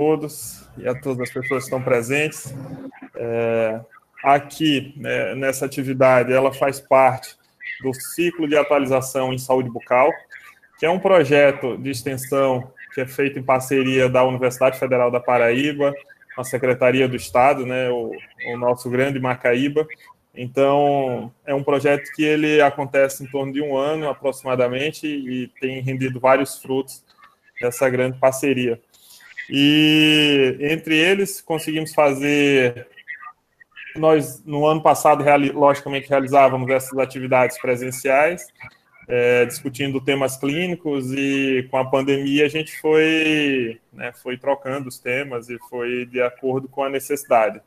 todos e a todas as pessoas que estão presentes. É, aqui, né, nessa atividade, ela faz parte do ciclo de atualização em saúde bucal, que é um projeto de extensão que é feito em parceria da Universidade Federal da Paraíba, a Secretaria do Estado, né, o, o nosso grande Macaíba. Então, é um projeto que ele acontece em torno de um ano aproximadamente e tem rendido vários frutos dessa grande parceria. E entre eles conseguimos fazer nós no ano passado logicamente realizávamos essas atividades presenciais é, discutindo temas clínicos e com a pandemia a gente foi, né, foi trocando os temas e foi de acordo com a necessidade.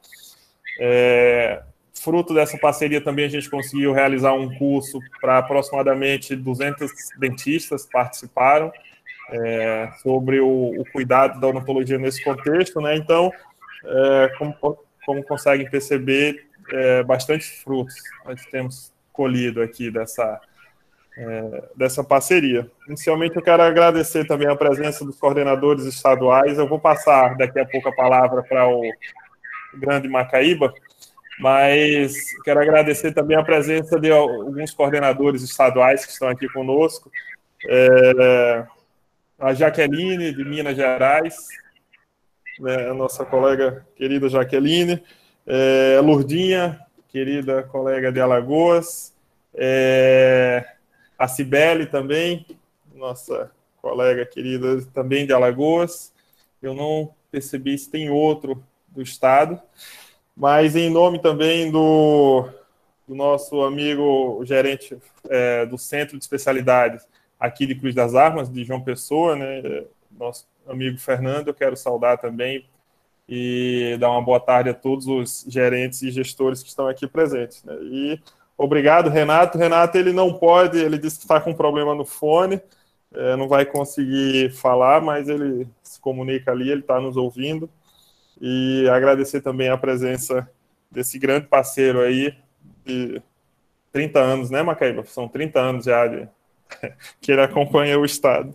É, fruto dessa parceria também a gente conseguiu realizar um curso para aproximadamente 200 dentistas participaram é, sobre o, o, cuidado da odontologia nesse contexto, né? Então, é, como, como conseguem perceber, é, bastante frutos nós temos colhido aqui dessa é, dessa parceria. Inicialmente, eu quero agradecer também a presença dos coordenadores estaduais. Eu vou passar daqui a pouco a palavra para o grande Macaíba, mas quero agradecer também a presença de alguns coordenadores estaduais que estão aqui conosco. É, a Jaqueline, de Minas Gerais, né, a nossa colega querida Jaqueline, é, Lurdinha, querida colega de Alagoas, é, a Cibele também, nossa colega querida também de Alagoas. Eu não percebi se tem outro do estado, mas em nome também do, do nosso amigo, gerente é, do Centro de Especialidades aqui de Cruz das Armas, de João Pessoa, né, nosso amigo Fernando, eu quero saudar também e dar uma boa tarde a todos os gerentes e gestores que estão aqui presentes. Né, e Obrigado, Renato. Renato, ele não pode, ele disse que está com problema no fone, é, não vai conseguir falar, mas ele se comunica ali, ele está nos ouvindo. E agradecer também a presença desse grande parceiro aí, de 30 anos, né, Macaíba? São 30 anos já de, que ele acompanha o Estado.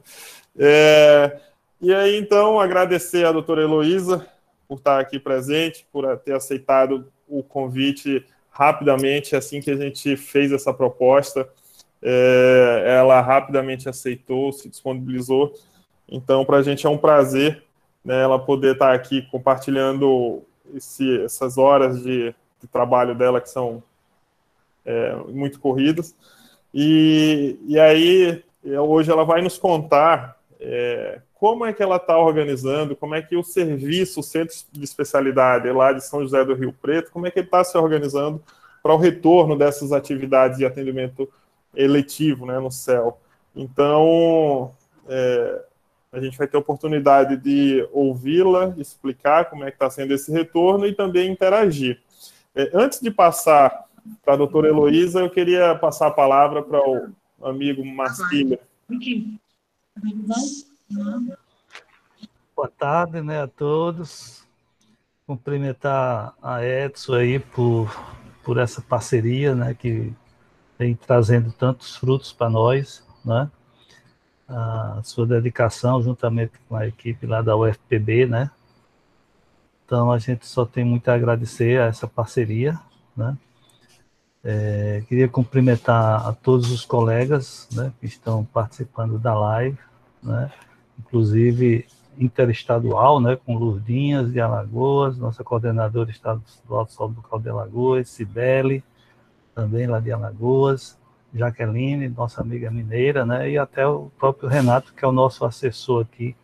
É, e aí, então, agradecer a doutora Heloísa por estar aqui presente, por ter aceitado o convite rapidamente, assim que a gente fez essa proposta, é, ela rapidamente aceitou, se disponibilizou. Então, para a gente é um prazer né, ela poder estar aqui compartilhando esse, essas horas de, de, trabalho dela que são é, muito corridas. E, e aí, hoje ela vai nos contar é, como é que ela está organizando, como é que o serviço, o centro de especialidade lá de São José do Rio Preto, como é que ele está se organizando para o retorno dessas atividades de atendimento eletivo né, no CEL. Então, é, a gente vai ter oportunidade de ouvi-la, explicar como é que está sendo esse retorno e também interagir. É, antes de passar para a doutora Heloísa, eu queria passar a palavra para o amigo Marcília. Boa tarde né, a todos. Cumprimentar a Edson aí por, por essa parceria né, que vem trazendo tantos frutos para nós. Né? A sua dedicação juntamente com a equipe lá da UFPB, né? Então a gente só tem muito a agradecer a essa parceria, né? É, queria cumprimentar a todos os colegas né, que estão participando da live, né? inclusive interestadual, né, com Lurdinhas de Alagoas, nossa coordenadora estadual de saúde bucal de Alagoas, Cibele, também lá de Alagoas, Jaqueline, nossa amiga mineira, né, e até o próprio Renato, que é o nosso assessor aqui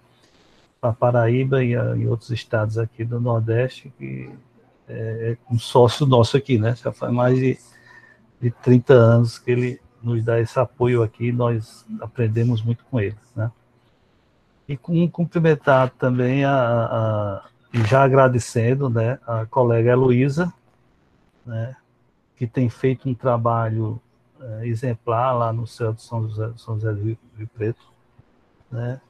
para Paraíba e, e outros estados aqui do Nordeste, que é um sócio nosso aqui, né, já faz mais de, de 30 anos que ele nos dá esse apoio aqui, nós aprendemos muito com ele, né. E com, cumprimentar também a, a, já agradecendo né, a colega Heloísa, né, que tem feito um trabalho é, exemplar lá no céu de São José, São José do Rio, Rio Preto, né,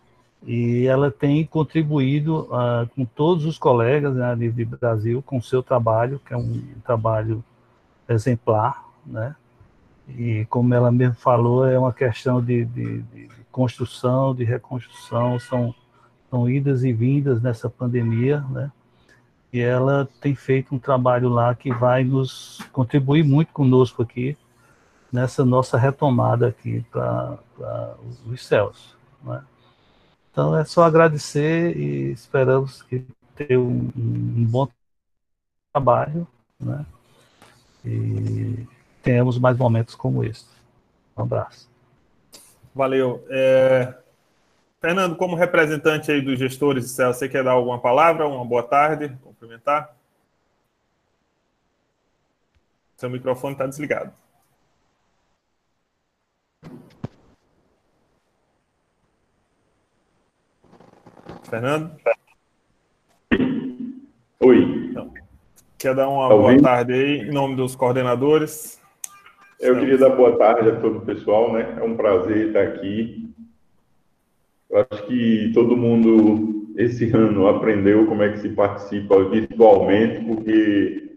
e ela tem contribuído uh, com todos os colegas né, de, de Brasil com seu trabalho, que é um trabalho exemplar, né, e como ela mesmo falou, é uma questão de, de, de construção, de reconstrução, são, são idas e vindas nessa pandemia, né? E ela tem feito um trabalho lá que vai nos contribuir muito conosco aqui nessa nossa retomada aqui para os céus. Né? Então é só agradecer e esperamos que ter um, um bom trabalho, né? E tenhamos mais momentos como este. Um abraço. Valeu. É... Fernando, como representante aí dos gestores, você quer dar alguma palavra? Uma boa tarde, cumprimentar? Seu microfone está desligado. Fernando? Oi. Então, quer dar uma tá boa tarde aí em nome dos coordenadores? Eu queria dar boa tarde a todo o pessoal, né? É um prazer estar aqui eu acho que todo mundo esse ano aprendeu como é que se participa virtualmente, porque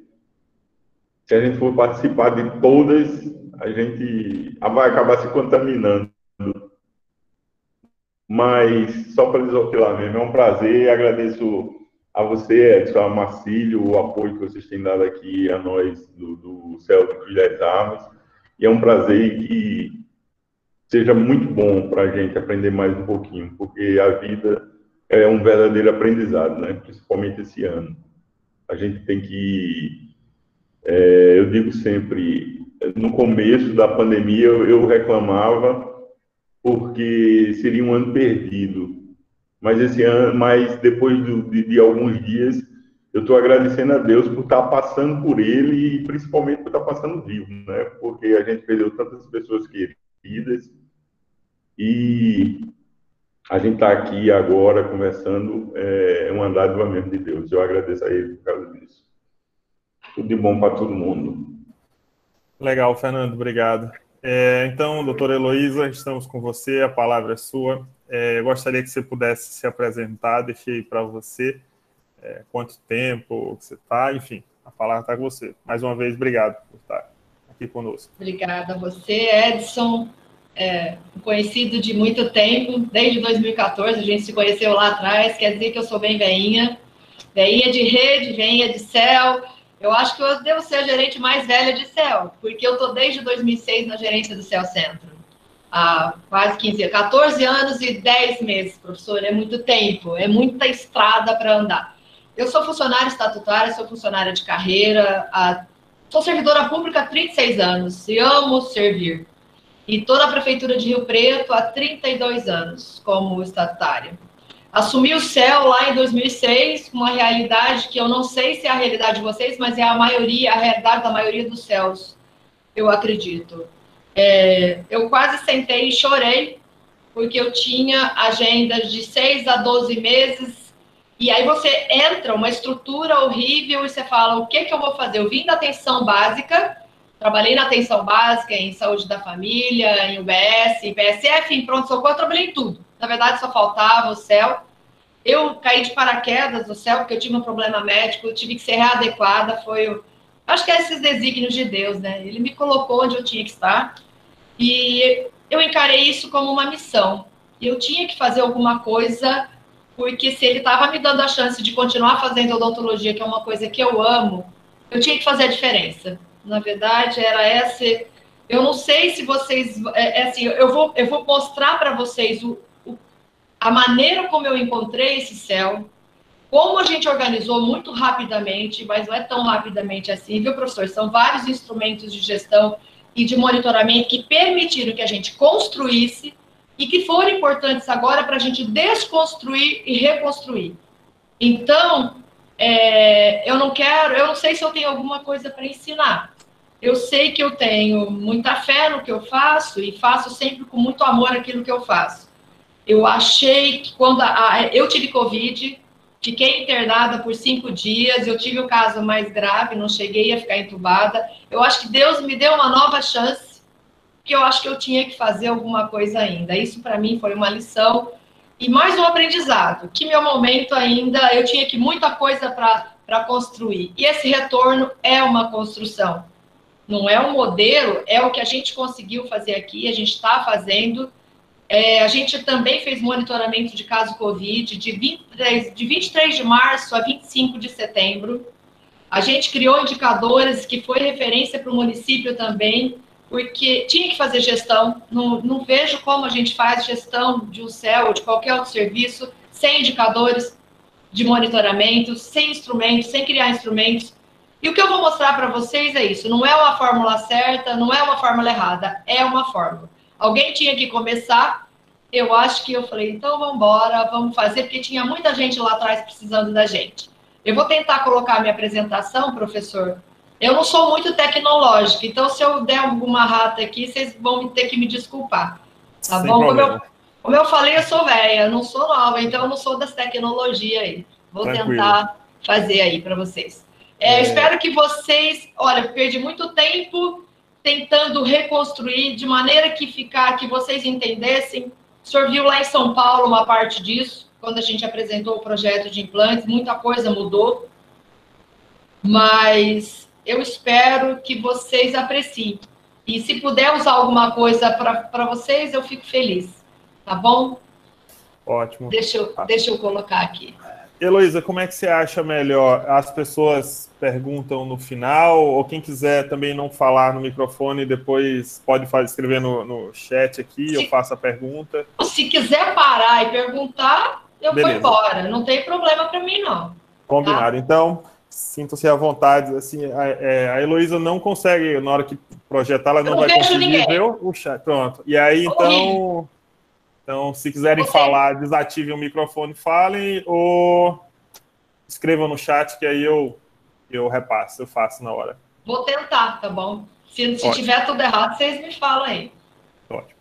se a gente for participar de todas, a gente vai acabar se contaminando. Mas só para desopilar mesmo, é um prazer. Agradeço a você, Edson, a Marcílio, o apoio que vocês têm dado aqui a nós do, do de Filhas Armas. E é um prazer que seja muito bom para a gente aprender mais um pouquinho, porque a vida é um verdadeiro aprendizado, né? Principalmente esse ano. A gente tem que, é, eu digo sempre, no começo da pandemia eu, eu reclamava porque seria um ano perdido, mas esse ano, mas depois do, de, de alguns dias eu estou agradecendo a Deus por estar tá passando por ele e principalmente por estar tá passando vivo, né? Porque a gente perdeu tantas pessoas queridas e a gente está aqui agora conversando, é, é uma dádiva mesmo de Deus. Eu agradeço a Ele por causa disso. Tudo de bom para todo mundo. Legal, Fernando, obrigado. É, então, doutora Heloísa, estamos com você, a palavra é sua. É, eu gostaria que você pudesse se apresentar, deixei para você é, quanto tempo você está, enfim, a palavra está com você. Mais uma vez, obrigado por estar aqui conosco. Obrigada a você, Edson é, conhecido de muito tempo, desde 2014, a gente se conheceu lá atrás, quer dizer que eu sou bem veinha, veinha de rede, veinha de céu. Eu acho que eu devo ser a gerente mais velha de céu, porque eu estou desde 2006 na gerência do Céu Centro. Há quase 15 anos, 14 anos e 10 meses, professor, é muito tempo, é muita estrada para andar. Eu sou funcionária estatutária, sou funcionária de carreira, a, sou servidora pública há 36 anos e amo servir e toda a Prefeitura de Rio Preto há 32 anos como estatutária. Assumi o céu lá em 2006, uma realidade que eu não sei se é a realidade de vocês, mas é a maioria, a realidade da maioria dos céus, eu acredito. É, eu quase sentei e chorei, porque eu tinha agendas de 6 a 12 meses, e aí você entra, uma estrutura horrível, e você fala, o que, que eu vou fazer? Eu vim da atenção básica, Trabalhei na atenção básica, em saúde da família, em UBS, em PSF, em pronto-socorro, trabalhei em tudo. Na verdade, só faltava o céu. Eu caí de paraquedas no céu, porque eu tive um problema médico, eu tive que ser readequada. Foi, acho que é esses desígnios de Deus, né? Ele me colocou onde eu tinha que estar. E eu encarei isso como uma missão. Eu tinha que fazer alguma coisa, porque se ele estava me dando a chance de continuar fazendo odontologia, que é uma coisa que eu amo, eu tinha que fazer a diferença na verdade, era essa. Eu não sei se vocês. É, é assim, eu vou, eu vou mostrar para vocês o, o, a maneira como eu encontrei esse céu, como a gente organizou muito rapidamente, mas não é tão rapidamente assim, viu, professor? São vários instrumentos de gestão e de monitoramento que permitiram que a gente construísse e que foram importantes agora para a gente desconstruir e reconstruir. Então, é, eu não quero, eu não sei se eu tenho alguma coisa para ensinar, eu sei que eu tenho muita fé no que eu faço e faço sempre com muito amor aquilo que eu faço. Eu achei que quando a, a, eu tive Covid, fiquei internada por cinco dias, eu tive o caso mais grave, não cheguei a ficar entubada. Eu acho que Deus me deu uma nova chance, que eu acho que eu tinha que fazer alguma coisa ainda. Isso para mim foi uma lição e mais um aprendizado, que meu momento ainda eu tinha que muita coisa para construir. E esse retorno é uma construção não é um modelo, é o que a gente conseguiu fazer aqui, a gente está fazendo. É, a gente também fez monitoramento de caso Covid de 23, de 23 de março a 25 de setembro. A gente criou indicadores que foi referência para o município também, porque tinha que fazer gestão. Não, não vejo como a gente faz gestão de um céu ou de qualquer outro serviço sem indicadores de monitoramento, sem instrumentos, sem criar instrumentos. E o que eu vou mostrar para vocês é isso: não é uma fórmula certa, não é uma fórmula errada, é uma fórmula. Alguém tinha que começar. Eu acho que eu falei, então vamos embora, vamos fazer, porque tinha muita gente lá atrás precisando da gente. Eu vou tentar colocar minha apresentação, professor. Eu não sou muito tecnológica, então se eu der alguma rata aqui, vocês vão ter que me desculpar. Tá Sem bom? Como eu, como eu, falei, eu sou velha, não sou nova, então eu não sou das tecnologias aí. Vou Tranquilo. tentar fazer aí para vocês. É, é... Espero que vocês, olha, perdi muito tempo tentando reconstruir de maneira que ficar, que vocês entendessem. O senhor viu lá em São Paulo uma parte disso, quando a gente apresentou o projeto de implantes, muita coisa mudou. Mas eu espero que vocês apreciem. E se puder usar alguma coisa para vocês, eu fico feliz. Tá bom? Ótimo. Deixa eu, deixa eu colocar aqui. Heloísa, como é que você acha melhor? As pessoas perguntam no final, ou quem quiser também não falar no microfone, depois pode fazer, escrever no, no chat aqui, se, eu faço a pergunta. Se quiser parar e perguntar, eu Beleza. vou embora. Não tem problema para mim, não. Combinado. Tá? Então, sinta-se à vontade. Assim, a, é, a Heloísa não consegue, na hora que projetar, ela não, não vai conseguir ninguém. ver o chat. Pronto. E aí, então. Então, se quiserem okay. falar, desativem o microfone, falem, ou escrevam no chat que aí eu, eu repasso, eu faço na hora. Vou tentar, tá bom? Se, se tiver tudo errado, vocês me falam aí. Ótimo.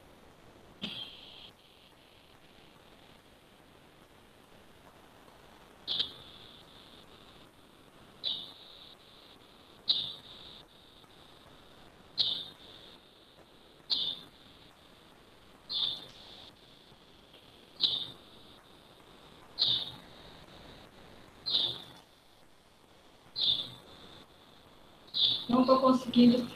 Não estou conseguindo.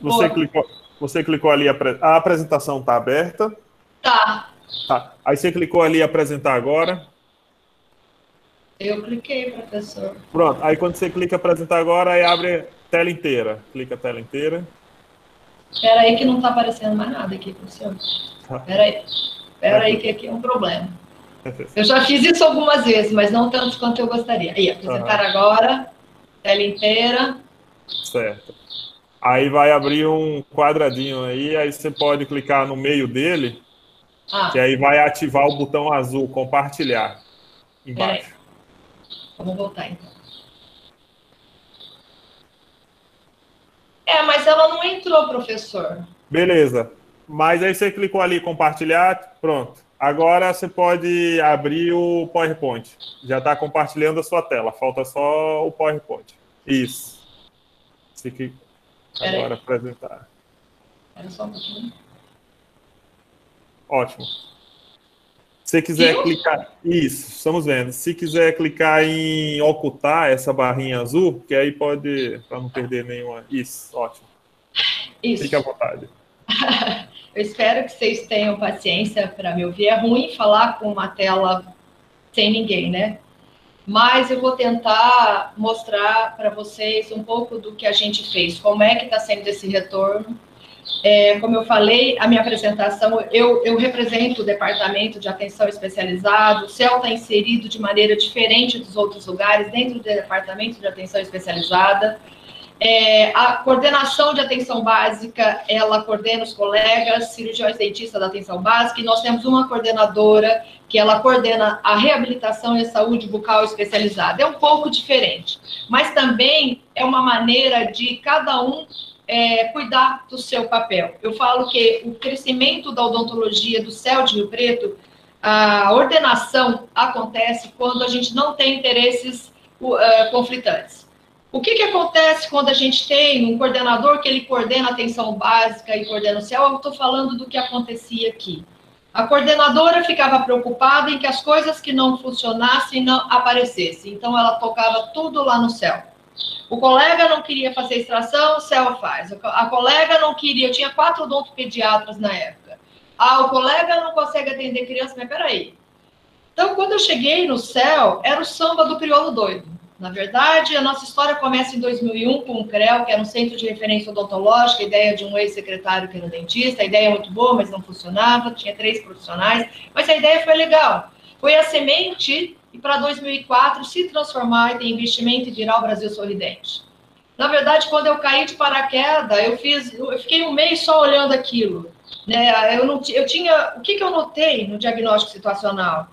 Você clicou, você clicou ali, a apresentação está aberta? Tá. Tá. Aí você clicou ali apresentar agora. Eu cliquei, professor. Pronto. Aí quando você clica apresentar agora, aí abre tela inteira. Clica a tela inteira. Espera aí que não está aparecendo mais nada aqui, professor. Espera tá. aí. Espera aí que aqui é um problema. Eu já fiz isso algumas vezes, mas não tanto quanto eu gostaria. Aí, apresentar uhum. agora, tela inteira. Certo. Aí vai abrir um quadradinho aí, aí você pode clicar no meio dele, ah. que aí vai ativar o botão azul, compartilhar, embaixo. Vamos voltar então. É, mas ela não entrou, professor. Beleza. Mas aí você clicou ali, compartilhar, pronto. Agora você pode abrir o PowerPoint. Já está compartilhando a sua tela, falta só o PowerPoint. Isso. Você que agora apresentar. Era só um pouquinho. Ótimo. Se quiser Eu? clicar. Isso, estamos vendo. Se quiser clicar em ocultar essa barrinha azul, que aí pode. Para não perder nenhuma. Isso, ótimo. Isso. Fique à vontade. Eu espero que vocês tenham paciência para me ouvir. É ruim falar com uma tela sem ninguém, né? Mas eu vou tentar mostrar para vocês um pouco do que a gente fez, como é que está sendo esse retorno. É, como eu falei, a minha apresentação, eu, eu represento o Departamento de Atenção Especializado, o CEL está inserido de maneira diferente dos outros lugares dentro do Departamento de Atenção Especializada. É, a coordenação de atenção básica, ela coordena os colegas cirurgiões dentistas da atenção básica, e nós temos uma coordenadora que ela coordena a reabilitação e a saúde bucal especializada. É um pouco diferente, mas também é uma maneira de cada um é, cuidar do seu papel. Eu falo que o crescimento da odontologia do céu de Rio Preto, a ordenação acontece quando a gente não tem interesses uh, conflitantes. O que, que acontece quando a gente tem um coordenador que ele coordena a atenção básica e coordena o céu? Eu estou falando do que acontecia aqui. A coordenadora ficava preocupada em que as coisas que não funcionassem não aparecessem. Então, ela tocava tudo lá no céu. O colega não queria fazer extração, o céu faz. A colega não queria, eu tinha quatro odontopediatras na época. Ah, o colega não consegue atender criança, mas peraí. Então, quando eu cheguei no céu, era o samba do crioulo doido. Na verdade, a nossa história começa em 2001 com o CREL, que era um centro de referência odontológica, ideia de um ex-secretário que era dentista, a ideia é muito boa, mas não funcionava, tinha três profissionais, mas a ideia foi legal. Foi a semente e para 2004 se transformar em investimento e virar o Brasil sorridente. Na verdade, quando eu caí de paraquedas, eu fiz, eu fiquei um mês só olhando aquilo. Né? Eu não, eu tinha, o que, que eu notei no diagnóstico situacional?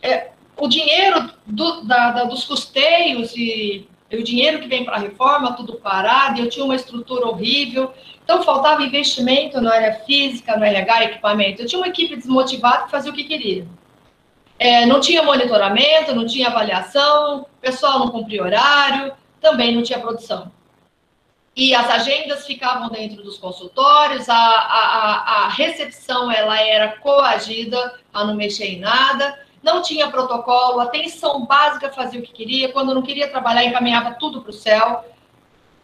É, o dinheiro do, da, da, dos custeios e, o dinheiro que vem para a reforma, tudo parado, eu tinha uma estrutura horrível, então faltava investimento na área física, no RH, equipamento. Eu tinha uma equipe desmotivada que fazia o que queria. É, não tinha monitoramento, não tinha avaliação, o pessoal não cumpria horário, também não tinha produção. E as agendas ficavam dentro dos consultórios, a, a, a recepção ela era coagida a não mexer em nada, não tinha protocolo, atenção básica fazia o que queria, quando não queria trabalhar, encaminhava tudo para o céu.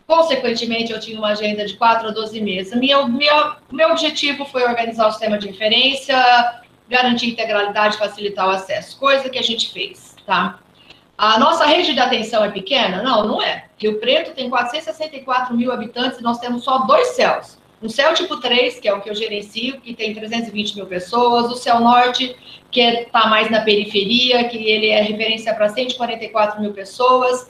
Consequentemente, eu tinha uma agenda de 4 a 12 meses. Minha, minha, meu objetivo foi organizar o sistema de referência, garantir integralidade, facilitar o acesso, coisa que a gente fez, tá? A nossa rede de atenção é pequena? Não, não é. Rio Preto tem 464 mil habitantes e nós temos só dois céus. Um céu tipo 3, que é o que eu gerencio, que tem 320 mil pessoas. O céu norte, que está mais na periferia, que ele é referência para 144 mil pessoas.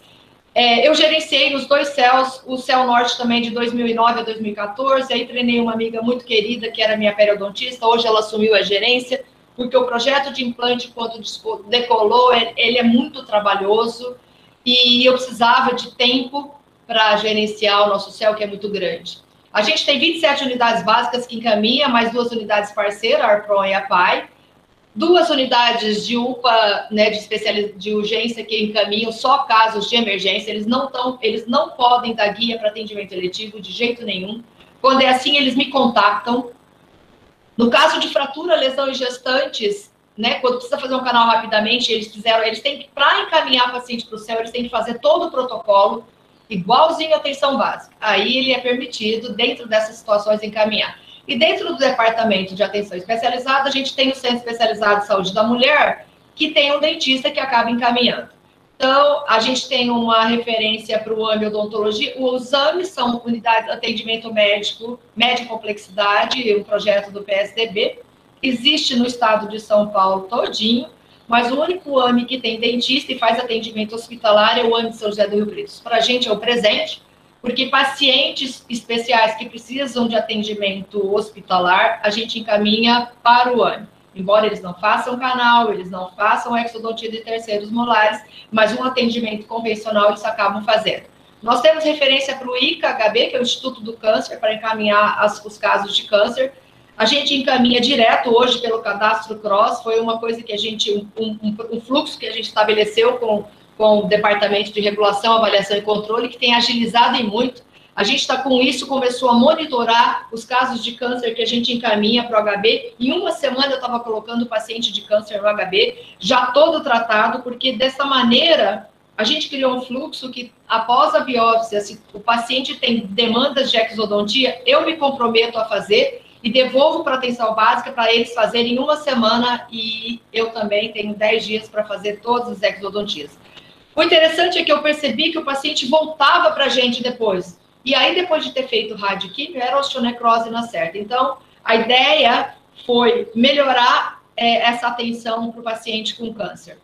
É, eu gerenciei os dois céus, o céu norte também de 2009 a 2014, aí treinei uma amiga muito querida, que era minha periodontista, hoje ela assumiu a gerência, porque o projeto de implante, quando decolou, ele é muito trabalhoso, e eu precisava de tempo para gerenciar o nosso céu, que é muito grande. A gente tem 27 unidades básicas que encaminha, mais duas unidades parceiras, a Arpron e a PAI, duas unidades de UPA, né, de especial de urgência que encaminham só casos de emergência, eles não tão, eles não podem dar guia para atendimento eletivo de jeito nenhum. Quando é assim, eles me contactam. No caso de fratura, lesão e gestantes, né, quando precisa fazer um canal rapidamente, eles fizeram, eles têm que para encaminhar o paciente para o céu, eles têm que fazer todo o protocolo igualzinho à atenção básica. Aí ele é permitido dentro dessas situações encaminhar. E dentro do departamento de atenção especializada, a gente tem o Centro Especializado de Saúde da Mulher, que tem um dentista que acaba encaminhando. Então, a gente tem uma referência para o AME odontologia. Os AMEs são unidades de atendimento médico, média complexidade, um projeto do PSDB. Existe no estado de São Paulo todinho, mas o único AME que tem dentista e faz atendimento hospitalar é o AME de São José do Rio Preto. Para a gente é o presente, porque pacientes especiais que precisam de atendimento hospitalar, a gente encaminha para o ANE. Embora eles não façam canal, eles não façam exodontia de terceiros molares, mas um atendimento convencional eles acabam fazendo. Nós temos referência para o ICA-HB, que é o Instituto do Câncer, para encaminhar as, os casos de câncer. A gente encaminha direto hoje pelo cadastro CROSS, foi uma coisa que a gente, um, um, um fluxo que a gente estabeleceu com com o Departamento de Regulação, Avaliação e Controle, que tem agilizado em muito. A gente está com isso, começou a monitorar os casos de câncer que a gente encaminha para o HB. Em uma semana eu estava colocando o paciente de câncer no HB, já todo tratado, porque dessa maneira a gente criou um fluxo que, após a biópsia, se o paciente tem demandas de exodontia, eu me comprometo a fazer e devolvo para atenção básica para eles fazerem em uma semana e eu também tenho 10 dias para fazer todos os exodontias. O interessante é que eu percebi que o paciente voltava para a gente depois. E aí, depois de ter feito radioquímio, era osteonecrose na certa. Então, a ideia foi melhorar é, essa atenção para o paciente com câncer.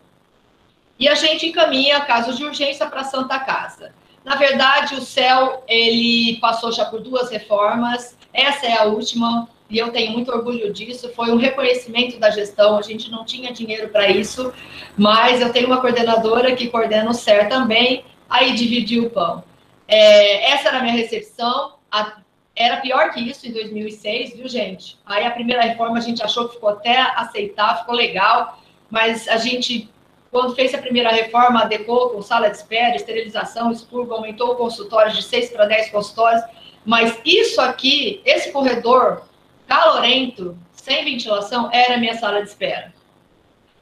E a gente encaminha casos de urgência para a Santa Casa. Na verdade, o CEL, ele passou já por duas reformas. Essa é a última e eu tenho muito orgulho disso, foi um reconhecimento da gestão, a gente não tinha dinheiro para isso, mas eu tenho uma coordenadora que coordena o CER também, aí dividiu o pão. É, essa era a minha recepção, a, era pior que isso em 2006, viu, gente? Aí a primeira reforma a gente achou que ficou até aceitável, ficou legal, mas a gente, quando fez a primeira reforma, adequou com sala de espera, esterilização, expurgo, aumentou o consultório de 6 para 10 consultórios, mas isso aqui, esse corredor calorento, sem ventilação, era a minha sala de espera.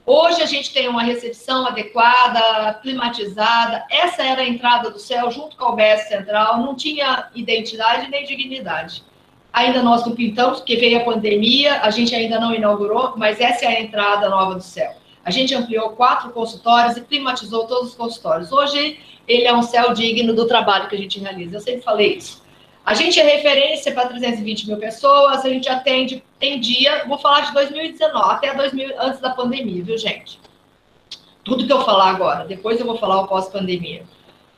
Hoje a gente tem uma recepção adequada, climatizada. Essa era a entrada do céu junto com o BS Central, não tinha identidade nem dignidade. Ainda nós não pintamos, porque veio a pandemia, a gente ainda não inaugurou, mas essa é a entrada nova do céu. A gente ampliou quatro consultórios e climatizou todos os consultórios. Hoje, ele é um céu digno do trabalho que a gente realiza. Eu sempre falei isso. A gente é referência para 320 mil pessoas, a gente atende em dia, vou falar de 2019, até 2000, antes da pandemia, viu, gente? Tudo que eu falar agora, depois eu vou falar o pós-pandemia.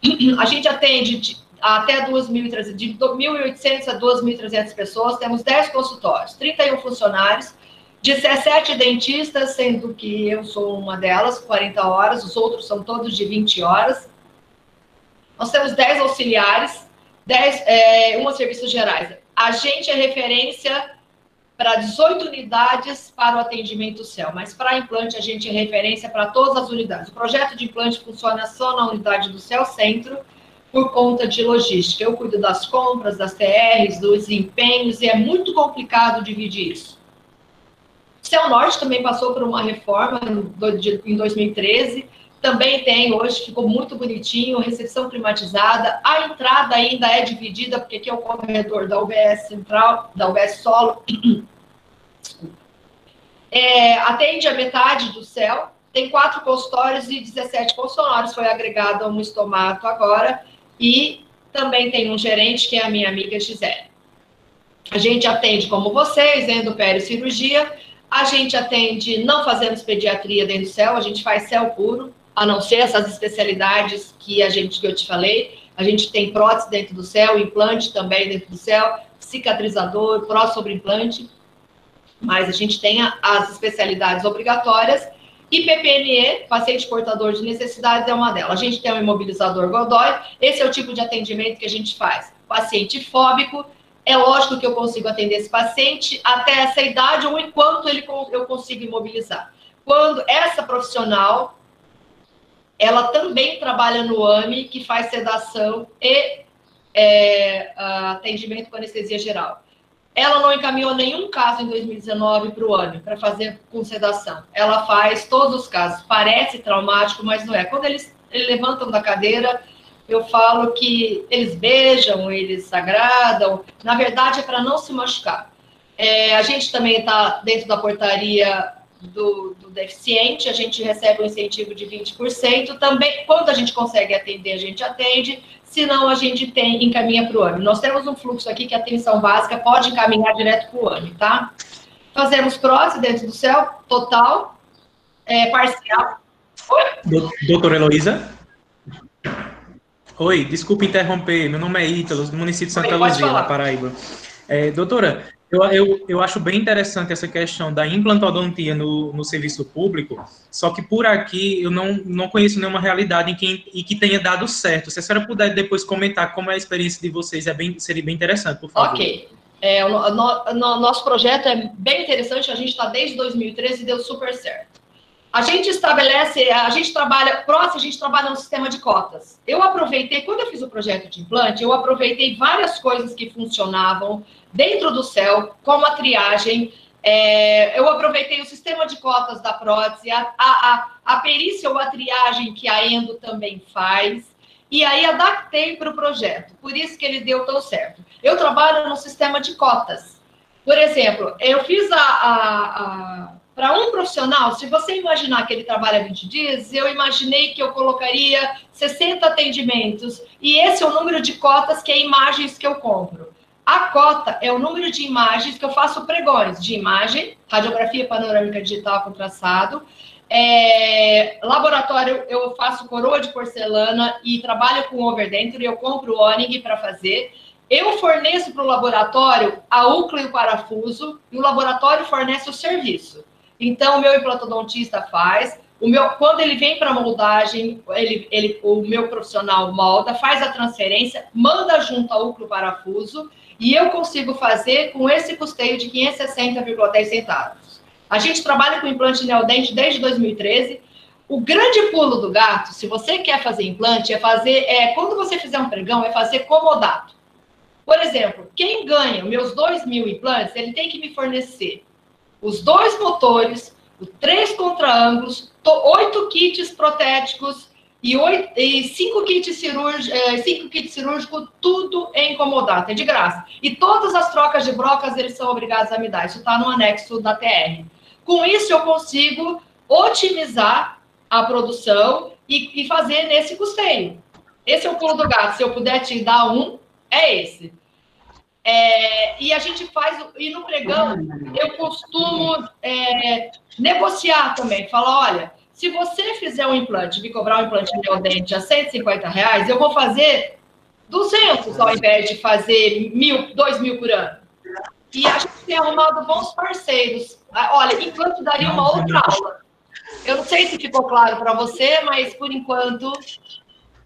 A gente atende de, até 2.300, de 1.800 a 2.300 pessoas, temos 10 consultórios, 31 funcionários, 17 dentistas, sendo que eu sou uma delas, 40 horas, os outros são todos de 20 horas. Nós temos 10 auxiliares, 10, é, uma serviços gerais. A gente é referência para 18 unidades para o atendimento CEL, mas para implante a gente é referência para todas as unidades. O projeto de implante funciona só na unidade do CEL Centro, por conta de logística. Eu cuido das compras, das TRs, dos empenhos, e é muito complicado dividir isso. O Céu Norte também passou por uma reforma em 2013, também tem hoje, ficou muito bonitinho, recepção climatizada. A entrada ainda é dividida, porque aqui é o corredor da UBS Central, da UBS Solo. É, atende a metade do céu, tem quatro consultórios e 17 funcionários, foi agregado a um estomato agora, e também tem um gerente, que é a minha amiga Gisele. A gente atende como vocês, cirurgia. A gente atende, não fazemos pediatria dentro do céu, a gente faz céu puro, a não ser essas especialidades que a gente que eu te falei. A gente tem prótese dentro do céu, implante também dentro do céu, cicatrizador, prótese sobre implante. Mas a gente tem as especialidades obrigatórias e PPNE, paciente portador de necessidades, é uma delas. A gente tem um imobilizador Godoy, esse é o tipo de atendimento que a gente faz. Paciente fóbico, é lógico que eu consigo atender esse paciente até essa idade ou enquanto ele, eu consigo imobilizar. Quando essa profissional, ela também trabalha no AME, que faz sedação e é, atendimento com anestesia geral. Ela não encaminhou nenhum caso em 2019 para o AME, para fazer com sedação. Ela faz todos os casos. Parece traumático, mas não é. Quando eles, eles levantam da cadeira, eu falo que eles beijam, eles agradam. Na verdade, é para não se machucar. É, a gente também está dentro da portaria do, deficiente, a gente recebe um incentivo de 20%. Também, quando a gente consegue atender, a gente atende senão a gente tem encaminha para o AME. Nós temos um fluxo aqui que a atenção básica pode encaminhar direto para o AME, tá? Fazemos prótese dentro do céu, total, é, parcial. Doutora Heloísa? Oi, desculpe interromper, meu nome é Ítalo, do município de Santa Oi, Luzia, na Paraíba. É, doutora, eu, eu, eu acho bem interessante essa questão da implantodontia no, no serviço público, só que por aqui eu não, não conheço nenhuma realidade em que, em que tenha dado certo. Se a senhora puder depois comentar como é a experiência de vocês, é bem, seria bem interessante, por favor. Ok. É, o, no, no, nosso projeto é bem interessante, a gente está desde 2013 e deu super certo. A gente estabelece, a gente trabalha, próximo, a gente trabalha no sistema de cotas. Eu aproveitei, quando eu fiz o projeto de implante, eu aproveitei várias coisas que funcionavam dentro do céu, como a triagem. É, eu aproveitei o sistema de cotas da prótese, a, a, a, perícia ou a triagem que a Endo também faz, e aí adaptei para o projeto. Por isso que ele deu tão certo. Eu trabalho no sistema de cotas. Por exemplo, eu fiz a, a para um profissional, se você imaginar que ele trabalha 20 dias, eu imaginei que eu colocaria 60 atendimentos. E esse é o número de cotas, que é imagens que eu compro. A cota é o número de imagens que eu faço pregões de imagem, radiografia panorâmica digital com traçado. É, laboratório, eu faço coroa de porcelana e trabalho com overdenture, eu compro o Oning para fazer. Eu forneço para o laboratório a úcleo e o parafuso, e o laboratório fornece o serviço. Então, o meu implantodontista faz. O meu, quando ele vem para moldagem, ele, ele, o meu profissional molda, faz a transferência, manda junto ao úcleo parafuso e eu consigo fazer com esse custeio de 560,10 centavos. A gente trabalha com implante neodente desde 2013. O grande pulo do gato, se você quer fazer implante, é fazer, é quando você fizer um pregão, é fazer comodato. Por exemplo, quem ganha meus 2 mil implantes, ele tem que me fornecer os dois motores, os três contraângulos, oito kits protéticos e, oito, e cinco, kits cirúrgico, é, cinco kits tudo em comodato, é de graça. E todas as trocas de brocas eles são obrigados a me dar. Isso está no anexo da TR. Com isso, eu consigo otimizar a produção e, e fazer nesse custeio. Esse é o pulo do gato. Se eu puder te dar um, é esse. É, e a gente faz, e no pregão, eu costumo é, negociar também, falar, olha, se você fizer um implante, me cobrar um implante neodente a 150 reais, eu vou fazer 200 ao invés de fazer mil, 2 mil por ano. E a gente tem arrumado bons parceiros. Ah, olha, enquanto daria uma outra aula. Eu não sei se ficou claro para você, mas por enquanto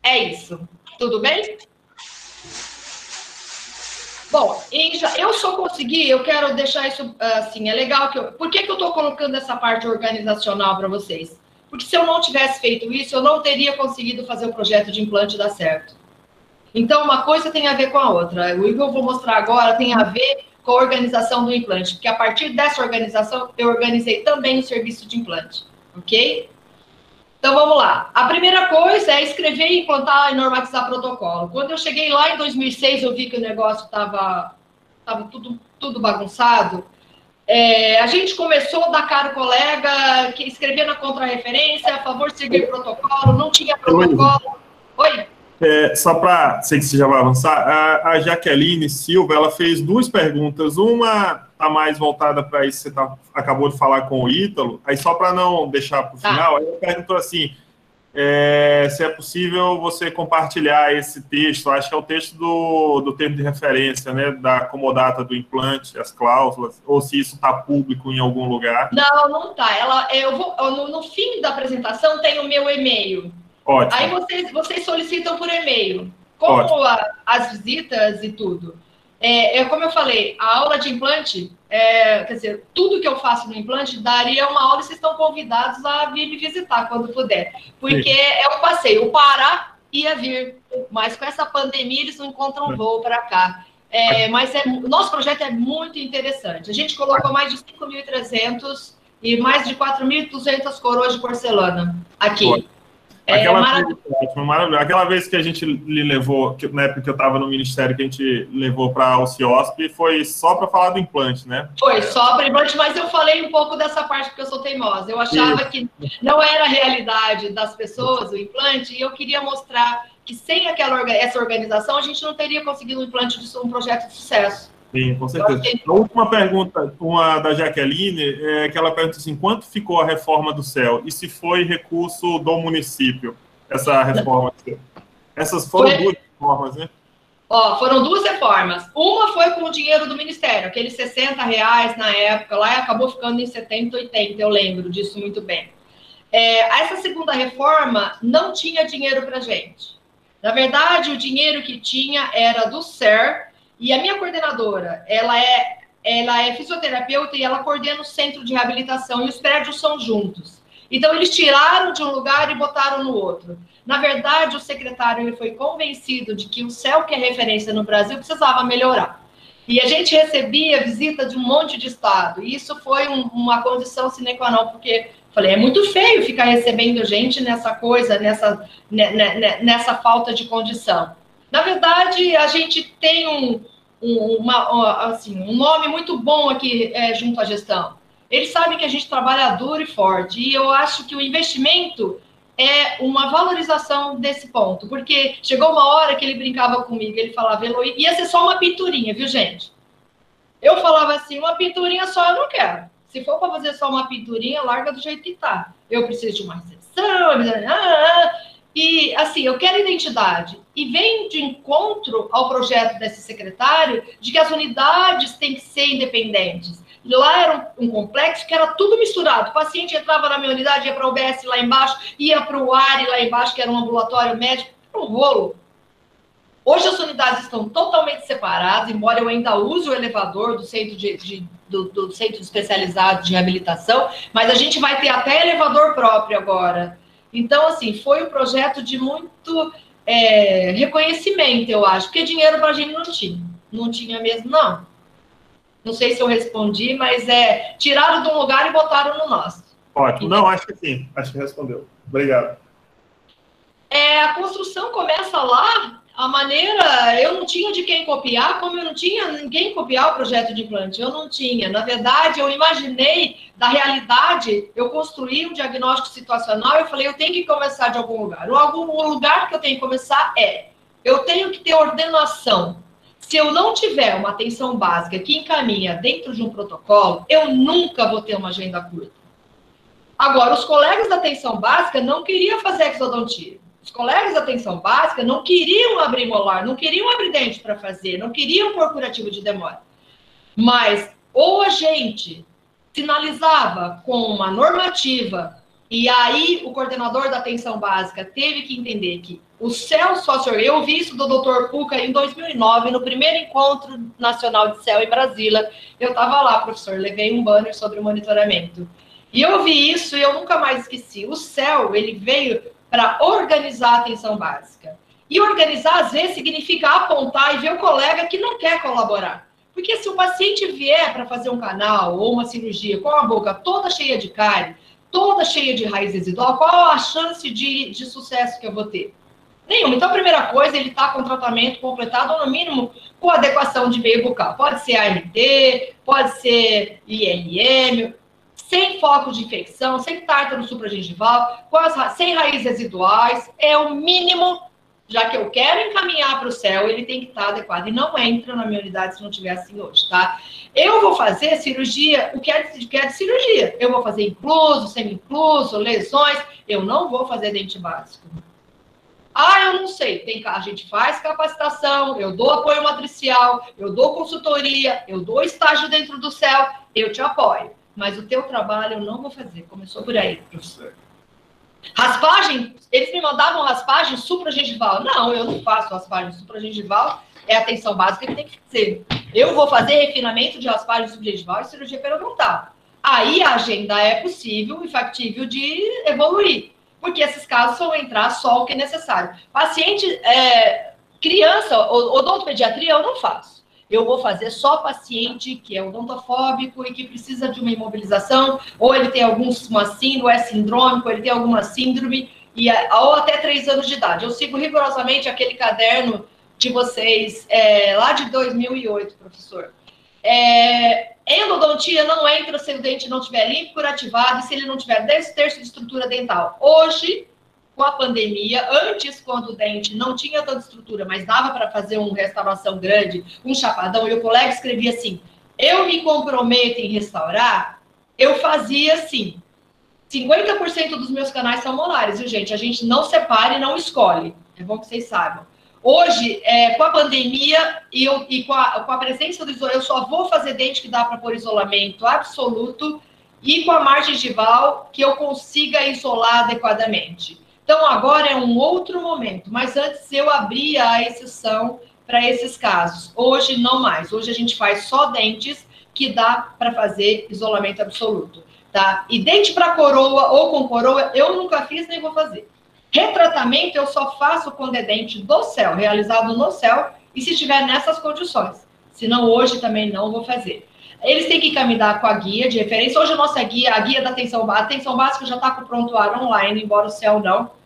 é isso. Tudo bem? Bom, eu só consegui, eu quero deixar isso assim, é legal que eu. Por que, que eu estou colocando essa parte organizacional para vocês? Porque se eu não tivesse feito isso, eu não teria conseguido fazer o projeto de implante dar certo. Então, uma coisa tem a ver com a outra. O que eu vou mostrar agora tem a ver com a organização do implante, porque a partir dessa organização, eu organizei também o serviço de implante, ok? Então vamos lá. A primeira coisa é escrever, implantar e normatizar protocolo. Quando eu cheguei lá em 2006, eu vi que o negócio estava tava tudo, tudo bagunçado. É, a gente começou a dar caro colega que escrevia na contrarreferência, a favor seguir protocolo, não tinha protocolo. Oi? É, só para, sei que você já vai avançar, a, a, Jaqueline Silva, ela fez duas perguntas. Uma está mais voltada para isso que você tá, acabou de falar com o Ítalo, aí só para não deixar para o tá. final, ela perguntou assim, é, se é possível você compartilhar esse texto, acho que é o texto do, do termo de referência, né, da comodata do implante, as cláusulas, ou se isso está público em algum lugar. Não, não está. Ela, eu vou, no, no fim da apresentação tem o meu e-mail. Ótimo. Aí vocês, vocês solicitam por e-mail. Como a, as visitas e tudo. É, é, como eu falei, a aula de implante, é, quer dizer, tudo que eu faço no implante daria uma aula e vocês estão convidados a vir me visitar quando puder. Porque Sim. é um passeio. O Pará ia vir, mas com essa pandemia eles não encontram voo para cá. É, mas é, o nosso projeto é muito interessante. A gente colocou mais de 5.300 e mais de 4.200 coroas de porcelana aqui. É Aquela, vez, Aquela vez que a gente lhe levou, que, na época que eu estava no ministério, que a gente levou para o CIOSP, foi só para falar do implante, né? Foi só para implante, mas eu falei um pouco dessa parte porque eu sou teimosa. Eu achava Isso. que não era a realidade das pessoas, o implante, e eu queria mostrar que sem aquela, essa organização a gente não teria conseguido um implante de um projeto de sucesso. Sim, com certeza. A última pergunta, uma da Jaqueline, é que ela pergunta assim, quanto ficou a reforma do céu? E se foi recurso do município, essa reforma? Essas foram foi... duas reformas, né? Ó, foram duas reformas. Uma foi com o dinheiro do Ministério, aqueles 60 reais na época lá, e acabou ficando em 70, 80, eu lembro disso muito bem. É, essa segunda reforma não tinha dinheiro para gente. Na verdade, o dinheiro que tinha era do SER, e a minha coordenadora, ela é, ela é fisioterapeuta e ela coordena o centro de reabilitação e os prédios são juntos. Então eles tiraram de um lugar e botaram no outro. Na verdade, o secretário ele foi convencido de que o céu que é referência no Brasil precisava melhorar. E a gente recebia visita de um monte de estado. E isso foi um, uma condição sine qua non, porque falei, é muito feio ficar recebendo gente nessa coisa, nessa, né, né, né, nessa falta de condição. Na verdade, a gente tem um, um, uma, assim, um nome muito bom aqui é, junto à gestão. Eles sabem que a gente trabalha duro e forte, e eu acho que o investimento é uma valorização desse ponto, porque chegou uma hora que ele brincava comigo, ele falava, Eloy, ia ser só uma pinturinha, viu, gente? Eu falava assim, uma pinturinha só eu não quero. Se for para fazer só uma pinturinha, larga do jeito que tá. Eu preciso de uma recepção, e, assim, eu quero identidade. E vem de encontro ao projeto desse secretário de que as unidades têm que ser independentes. E lá era um, um, complexo que era tudo misturado. O paciente entrava na minha unidade, ia para o UBS lá embaixo, ia para o ARI lá embaixo, que era um ambulatório médico, um rolo. Hoje as unidades estão totalmente separadas, embora eu ainda use o elevador do centro de, de do, do centro especializado de reabilitação, mas a gente vai ter até elevador próprio agora. Então, assim, foi um projeto de muito é, reconhecimento, eu acho, porque dinheiro para a gente não tinha. Não tinha mesmo, não. Não sei se eu respondi, mas é tiraram de um lugar e botaram no nosso. Ótimo. Não, acho que sim. Acho que respondeu. Obrigado. É, a construção começa lá, a maneira, eu não tinha de quem copiar, como eu não tinha ninguém copiar o projeto de implante, eu não tinha. Na verdade, eu imaginei da realidade, eu construí um diagnóstico situacional, eu falei, eu tenho que começar de algum lugar. O, lugar que eu tenho que começar é, eu tenho que ter ordenação. Se eu não tiver uma atenção básica que encaminha dentro de um protocolo, eu nunca vou ter uma agenda curta. Agora, os colegas da atenção básica não queriam fazer exodontia. Os colegas da atenção básica não queriam abrir molar, não queriam abrir dente para fazer, não queriam pôr curativo de demora. Mas ou a gente sinalizava com uma normativa e aí o coordenador da atenção básica teve que entender que o céu sócio, eu vi isso do Dr. Puca em 2009, no primeiro encontro nacional de céu em Brasília. Eu estava lá, professor, levei um banner sobre o monitoramento. E eu vi isso e eu nunca mais esqueci. O céu, ele veio para organizar a atenção básica. E organizar, às vezes, significa apontar e ver o colega que não quer colaborar. Porque se o paciente vier para fazer um canal ou uma cirurgia com a boca toda cheia de cárie, toda cheia de raiz residual, qual a chance de, de sucesso que eu vou ter? Nenhuma. Então, a primeira coisa, ele está com tratamento completado, ou no mínimo com adequação de veio bucal. Pode ser AMD, pode ser IRM, sem foco de infecção, sem tártaro supragengival, as, sem raízes residuais, é o mínimo, já que eu quero encaminhar para o céu, ele tem que estar tá adequado. E não entra na minha unidade se não tiver assim hoje, tá? Eu vou fazer cirurgia, o que é de, que é de cirurgia? Eu vou fazer incluso, semi-incluso, lesões, eu não vou fazer dente básico. Ah, eu não sei. Tem, a gente faz capacitação, eu dou apoio matricial, eu dou consultoria, eu dou estágio dentro do céu, eu te apoio mas o teu trabalho eu não vou fazer. Começou por aí, professor. Raspagem, eles me mandavam raspagem supragengival. Não, eu não faço raspagem supragengival, é a atenção básica que tem que ser. Eu vou fazer refinamento de raspagem subgengival e cirurgia periodontal. Aí a agenda é possível e factível de evoluir, porque esses casos vão entrar só o que é necessário. Paciente, é, criança, odontopediatria eu não faço eu vou fazer só paciente que é odontofóbico e que precisa de uma imobilização, ou ele tem alguma síndrome, é sindrômico, ele tem alguma síndrome, e, ou até três anos de idade. Eu sigo rigorosamente aquele caderno de vocês, é, lá de 2008, professor. É, endodontia não entra se o dente não estiver limpo, curativado, e se ele não tiver 10 terços de estrutura dental. Hoje, com a pandemia, antes, quando o dente não tinha tanta estrutura, mas dava para fazer uma restauração grande, um chapadão, e o colega escrevia assim: eu me comprometo em restaurar, eu fazia assim. 50% dos meus canais são molares, viu, gente? A gente não separa e não escolhe. É bom que vocês saibam. Hoje, é, com a pandemia e, eu, e com, a, com, a, presença do isolamento, eu só vou fazer dente que dá para pôr isolamento absoluto e com a margem gival que eu consiga isolar adequadamente. Então, agora é um outro momento, mas antes eu abria a exceção para esses casos. Hoje, não mais. Hoje, a gente faz só dentes que dá para fazer isolamento absoluto, tá? E dente para coroa ou com coroa, eu nunca fiz nem vou fazer. Retratamento eu só faço com é dente do céu, realizado no céu, e se estiver nessas condições. Senão, hoje também não vou fazer. Eles têm que caminhar com a guia de referência. Hoje a nossa guia, a guia da atenção, atenção básica já está com o prontuário online, embora o céu não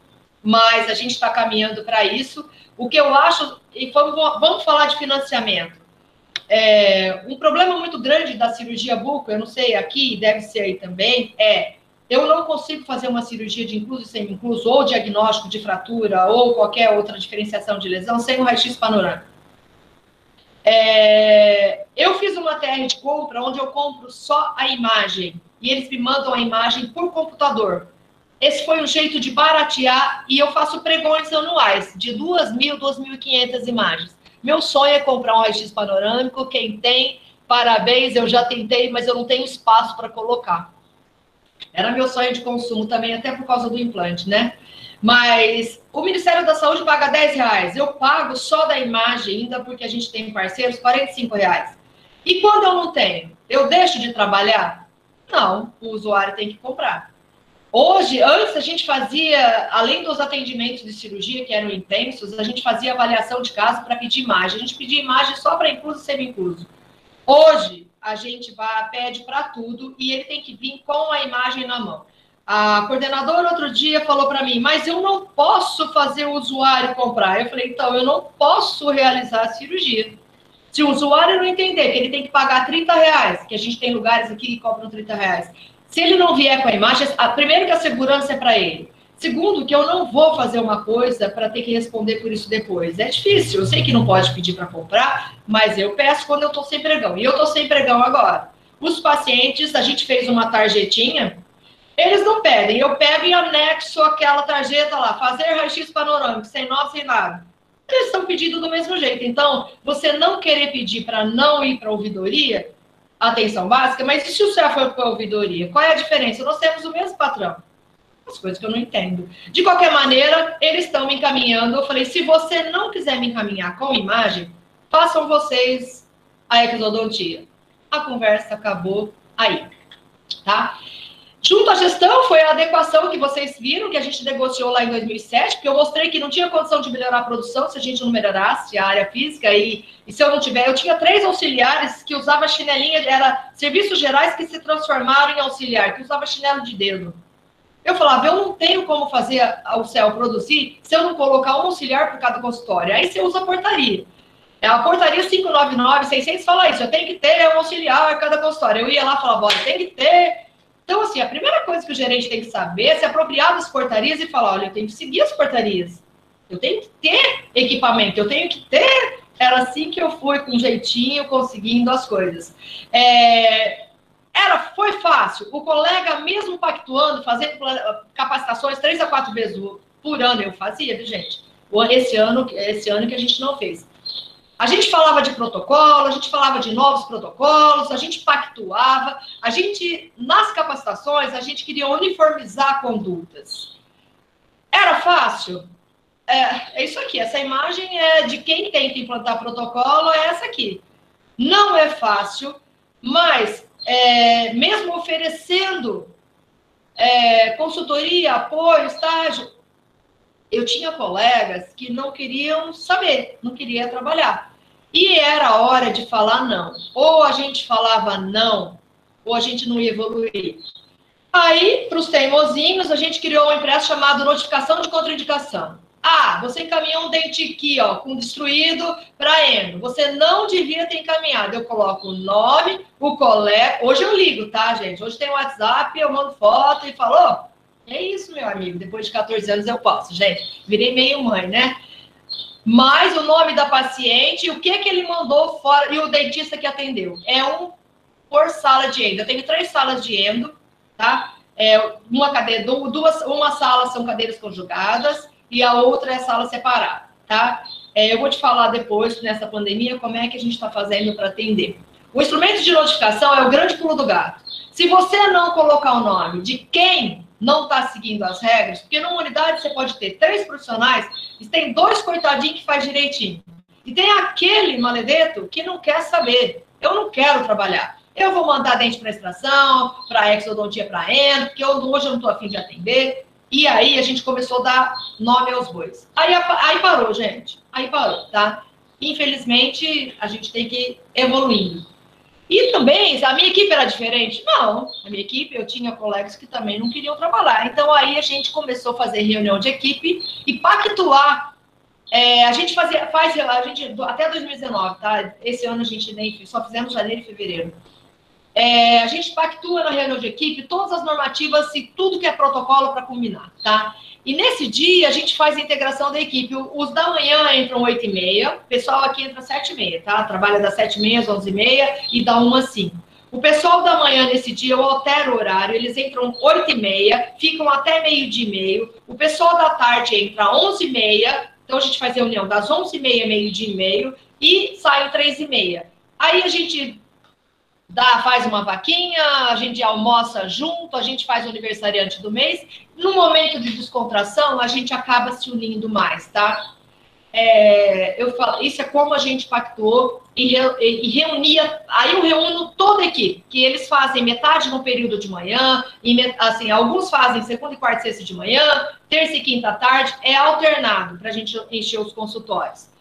mas a gente está caminhando para isso. O que eu acho, e vamos, vamos falar de financiamento. É, um problema muito grande da cirurgia buco, eu não sei aqui, deve ser aí também, é eu não consigo fazer uma cirurgia de incluso e semi-incluso, ou diagnóstico de fratura, ou qualquer outra diferenciação de lesão, sem um raio-x panorâmico. É, eu fiz uma TR de compra onde eu compro só a imagem, e eles me mandam a imagem por computador. Esse foi um jeito de baratear e eu faço pregões anuais de 2.000, 2.500 imagens. Meu sonho é comprar um raio-x panorâmico. Quem tem, parabéns, eu já tentei, mas eu não tenho espaço para colocar. Era meu sonho de consumo também, até por causa do implante, né? Mas o Ministério da Saúde paga 10 reais. Eu pago só da imagem, ainda porque a gente tem parceiros, 45 reais. E quando eu não tenho, eu deixo de trabalhar? Não, o usuário tem que comprar. Hoje, antes a gente fazia, além dos atendimentos de cirurgia que eram intensos, a gente fazia avaliação de caso para pedir imagem. A gente pedia imagem só para incluso e semi-incluso. Hoje, a gente vai, pede para tudo e ele tem que vir com a imagem na mão. A coordenadora outro dia falou para mim, mas eu não posso fazer o usuário comprar. Eu falei, então, eu não posso realizar a cirurgia. Se o usuário não entender que ele tem que pagar 30 reais, que a gente tem lugares aqui que cobram 30 reais, se ele não vier com a imagem, a, primeiro que a segurança é para ele. Segundo, que eu não vou fazer uma coisa para ter que responder por isso depois. É difícil, eu sei que não pode pedir para comprar, mas eu peço quando eu estou sem pregão. E eu estou sem pregão agora. Os pacientes, a gente fez uma tarjetinha, eles não pedem, eu pego e anexo aquela tarjeta lá, fazer raio-x panorâmico, sem nota, sem nada. Eles estão pedindo do mesmo jeito. Então, você não querer pedir para não ir para ouvidoria, atenção básica, mas e se o CEA for para a ouvidoria? Qual é a diferença? Nós temos o mesmo patrão. As coisas que eu não entendo. De qualquer maneira, eles estão me encaminhando. Eu falei, se você não quiser me encaminhar com imagem, façam vocês a exodontia. A conversa acabou aí, tá? Junto à gestão foi a adequação que vocês viram, que a gente negociou lá em 2007, porque eu mostrei que não tinha condição de melhorar a produção se a gente não melhorasse a área física, e, e se eu não tiver, eu tinha três auxiliares que usavam chinelinha, era serviços gerais que se transformaram em auxiliar, que usava chinelo de dedo. Eu falava, eu não tenho como fazer o céu produzir se eu não colocar um auxiliar por cada consultório. Aí você usa a portaria. É a portaria 599, 600 fala isso, eu tenho que ter um auxiliar cada consultório. Eu ia lá e falava, olha, tem que ter então, assim, a primeira coisa que o gerente tem que saber é se apropriar das portarias e falar: olha, eu tenho que seguir as portarias. Eu tenho que ter equipamento, eu tenho que ter. Era assim que eu fui, com jeitinho, conseguindo as coisas. É, era, foi fácil. O colega, mesmo pactuando, fazendo capacitações três a quatro vezes por ano, eu fazia, gente? Esse ano, esse ano que a gente não fez. A gente falava de protocolo, a gente falava de novos protocolos, a gente pactuava, a gente, nas capacitações, a gente queria uniformizar condutas. Era fácil? É, é isso aqui, essa imagem é de quem que implantar protocolo, é essa aqui. Não é fácil, mas é, mesmo oferecendo é, consultoria, apoio, estágio, eu tinha colegas que não queriam saber, não queriam trabalhar. E era hora de falar não. Ou a gente falava não, ou a gente não ia evoluir. Aí, para os teimosinhos, a gente criou um impresso chamado notificação de contraindicação. Ah, você encaminhou um dente aqui, ó, com destruído para endo. Você não devia ter encaminhado. Eu coloco o nome, o colega. Hoje eu ligo, tá, gente? Hoje tem o WhatsApp, eu mando foto e falo, oh, é isso, meu amigo. Depois de 14 anos eu posso, gente. Virei meio mãe, né? Mais o nome da paciente, o que que ele mandou fora e o dentista que atendeu. É um por sala de endo. Eu tenho três salas de endo, tá? É uma cadeira, duas, uma sala são cadeiras conjugadas e a outra é sala separada, tá? É, eu vou te falar depois, nessa pandemia, como é que a gente está fazendo para atender. O instrumento de notificação é o grande pulo do gato. Se você não colocar o nome de quem não está seguindo as regras, porque numa unidade você pode ter três profissionais e tem dois coitadinhos que faz direitinho. E tem aquele maledeto que não quer saber. Eu não quero trabalhar. Eu vou mandar dente para extração, para exodontia para endo, porque eu, hoje eu não estou afim de atender. E aí a gente começou a dar nome aos bois. Aí, aí parou, gente. Aí parou, tá? Infelizmente, a gente tem que ir evoluindo. E também, a minha equipe era diferente? Não, a minha equipe, eu tinha colegas que também não queriam trabalhar. Então, aí a gente começou a fazer reunião de equipe e pactuar. É, a gente fazia, faz, a gente, até 2019, tá? Esse ano a gente nem, só fizemos janeiro e fevereiro. É, a gente pactua na reunião de equipe todas as normativas e tudo que é protocolo para combinar, tá? E nesse dia a gente faz a integração da equipe. Os da manhã entram 8 e meia, o pessoal aqui entra 7 e meia, tá? Trabalha das 7 e meia às 11 e meia e dá 1 às 5. O pessoal da manhã, nesse dia, eu altero o horário, eles entram 8 e meia, ficam até meio-dia e meio. O pessoal da tarde entra 11 e meia, então a gente faz reunião das 11 e meia, meio-dia e meio, e sai 3 e meia. Aí a gente dá, faz uma vaquinha, a gente almoça junto, a gente faz o aniversariante do mês. No momento de descontração, a gente acaba se unindo mais, tá? É, eu falo, isso é como a gente pactuou e, re, e, reunia. Aí eu reúno toda a equipe, que eles fazem metade no período de manhã, e assim, alguns fazem segunda e quarta e sexta de manhã, terça e quinta à tarde, é alternado para a gente encher os consultórios.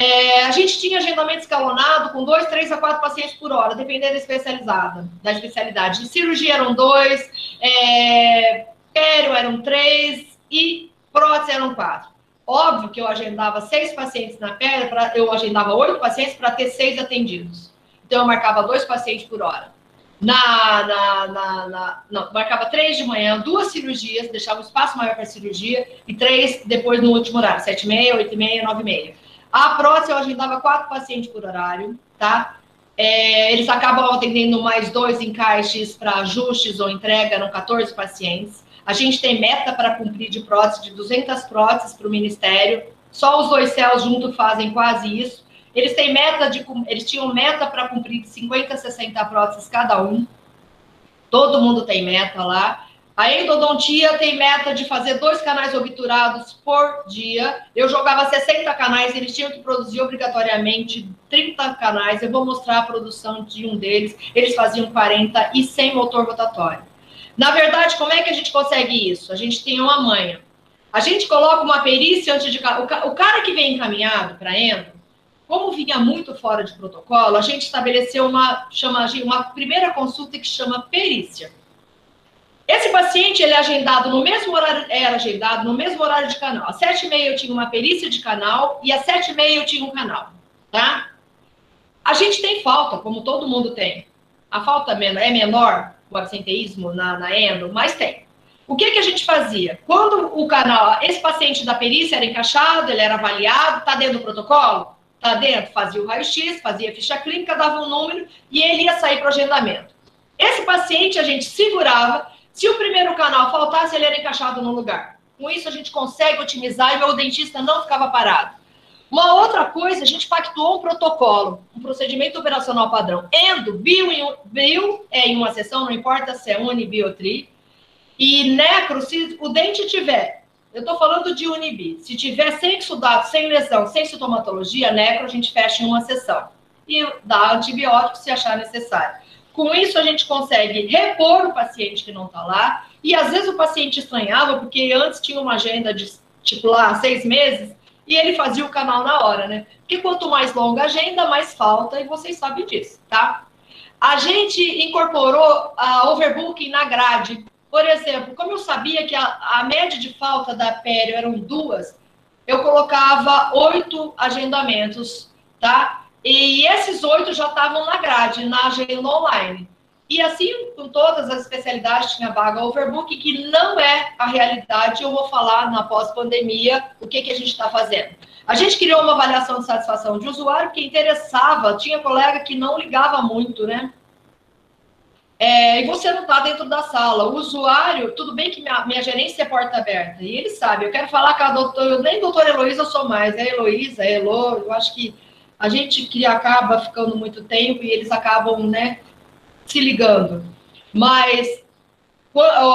É, a gente tinha agendamento escalonado com dois, três a quatro pacientes por hora, dependendo da especializada, da especialidade. De cirurgia eram dois, é, pério eram três e prótese eram quatro. Óbvio que eu agendava seis pacientes na pério, pra, eu agendava oito pacientes para ter seis atendidos. Então, eu marcava dois pacientes por hora. Na, na, na, na, não, marcava três de manhã, duas cirurgias, deixava um espaço maior para cirurgia, e três depois no último horário, sete e meia, oito e meia, nove e meia. A prótese eu agendava quatro pacientes por horário, tá? É, eles acabam atendendo mais dois encaixes para ajustes ou entrega, eram 14 pacientes. A gente tem meta para cumprir de prótese, de 200 próteses para o Ministério. Só os dois céus juntos fazem quase isso. Eles têm meta de, eles tinham meta para cumprir de 50 a 60 próteses cada um. Todo mundo tem meta lá. A endodontia tem meta de fazer dois canais obturados por dia. Eu jogava 60 canais, eles tinham que produzir obrigatoriamente 30 canais. Eu vou mostrar a produção de um deles. Eles faziam 40 e sem motor rotatório. Na verdade, como é que a gente consegue isso? A gente tem uma manha. A gente coloca uma perícia antes de. O cara que vem encaminhado para endo, como vinha muito fora de protocolo, a gente estabeleceu uma, chama, uma primeira consulta que chama perícia. Esse paciente, ele é agendado no mesmo horário, era agendado no mesmo horário de canal. Às sete e meia eu tinha uma perícia de canal e às sete e meia eu tinha um canal, tá? A gente tem falta, como todo mundo tem. A falta é menor, o absenteísmo na, na endo, mas tem. O que, que a gente fazia? Quando o canal, esse paciente da perícia era encaixado, ele era avaliado, tá dentro do protocolo? Tá dentro, fazia o raio-x, fazia a ficha clínica, dava um número e ele ia sair para o agendamento. Esse paciente a gente segurava se o primeiro canal faltasse, ele era encaixado no lugar. Com isso, a gente consegue otimizar e o dentista não ficava parado. Uma outra coisa, a gente pactuou um protocolo, um procedimento operacional padrão. Endo, bio, bio é em uma sessão, não importa se é uni, bio, tri. E necro, se o dente tiver, eu estou falando de unibi, se tiver sem exudado, sem lesão, sem sintomatologia, necro, a gente fecha em uma sessão. E dá antibiótico se achar necessário. Com isso, a gente consegue repor o paciente que não está lá. E às vezes o paciente estranhava, porque antes tinha uma agenda de, tipo, lá, seis meses, e ele fazia o canal na hora, né? Porque quanto mais longa a agenda, mais falta, e vocês sabem disso, tá? A gente incorporou a overbooking na grade. Por exemplo, como eu sabia que a, a média de falta da pério eram duas, eu colocava oito agendamentos, tá? E esses oito já estavam na grade, na agenda online. E assim, com todas as especialidades, tinha vaga overbook, que não é a realidade. Eu vou falar na pós-pandemia o que, que a gente está fazendo. A gente criou uma avaliação de satisfação de usuário que interessava, tinha colega que não ligava muito, né? É, e você não está dentro da sala. O usuário, tudo bem que minha, minha gerência é porta aberta, e ele sabe, eu quero falar com a doutora, nem doutora Heloísa eu sou mais, é Heloísa, é Elo, eu acho que a gente que acaba ficando muito tempo e eles acabam, né, se ligando. Mas